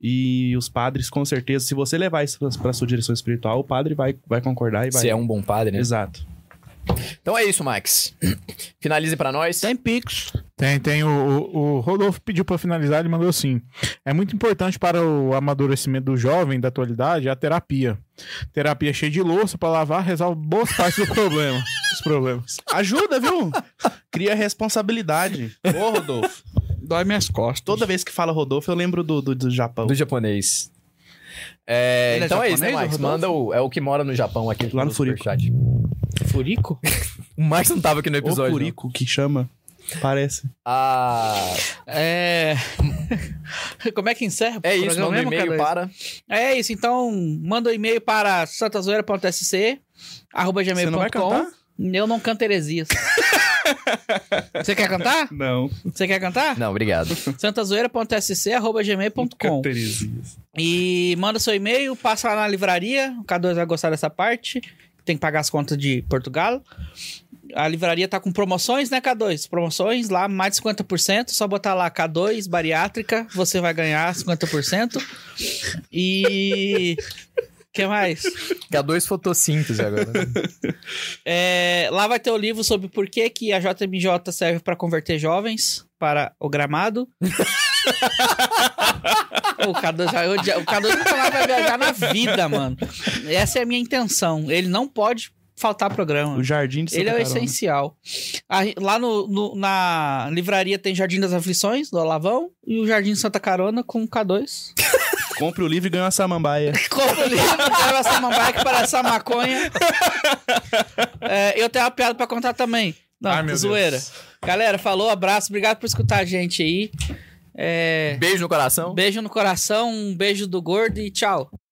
C: E os padres, com certeza, se você levar isso para sua direção espiritual, o padre vai, vai concordar e vai.
B: Se é um bom padre, né?
C: Exato.
B: Então é isso, Max. Finalize pra nós.
A: Tem Pix.
E: Tem, tem. O, o, o Rodolfo pediu pra finalizar, ele mandou assim. É muito importante para o amadurecimento do jovem da atualidade a terapia. Terapia cheia de louça pra lavar resolve boas partes do problema. Os problemas.
C: Ajuda, viu? Cria responsabilidade. Ô, Rodolfo.
A: Dói minhas costas.
C: Toda vez que fala Rodolfo, eu lembro do, do, do Japão.
B: Do japonês. É,
A: é
B: então é isso, né,
A: japonês,
B: Max?
A: Rodolfo?
B: Manda o. É o que mora no Japão aqui.
C: Lá no Furico.
B: superchat.
A: Furico?
B: O Max não tava aqui no
C: O
B: episódio. não.
C: Que chama. Parece.
B: Ah,
A: É. Como é que encerra?
B: é
A: o
B: isso, manda um
A: mesmo,
B: e-mail
A: cara?
B: para.
A: É isso, então manda um e-mail para santazoeira.sc arroba gmail.com? Eu não canto heresias. Você quer cantar?
C: Não.
A: Você quer cantar?
B: Não, obrigado.
A: santazoeira.sc arroba gmail.com
C: Teresias.
A: E manda seu e-mail, passa lá na livraria. O K2 vai gostar dessa parte. Tem que pagar as contas de Portugal. A livraria tá com promoções, né, K2? Promoções lá, mais de 50%. Só botar lá K2 bariátrica, você vai ganhar 50%. E. O que mais?
B: K2 fotossíntese agora. né?
A: É, lá vai ter o livro sobre por que, que a JMJ serve para converter jovens para o gramado. o K2 vai o K2 nunca mais vai viajar na vida, mano. Essa é a minha intenção. Ele não pode faltar programa.
C: O Jardim de Santa
A: Ele é o
C: Carona.
A: essencial. A- lá no, no- na livraria tem Jardim das Aflições, do Alavão, e o Jardim de Santa Carona com K2.
C: Compre o livro e ganha uma samambaia.
A: Compra o livro, leva essa mambaia que parece essa maconha. É, eu tenho uma piada pra contar também. Não,
E: Ai, meu
A: zoeira.
E: Deus.
A: Galera, falou, abraço, obrigado por escutar a gente aí. É,
B: Beijo no coração.
A: beijo no coração, um beijo do gordo e tchau.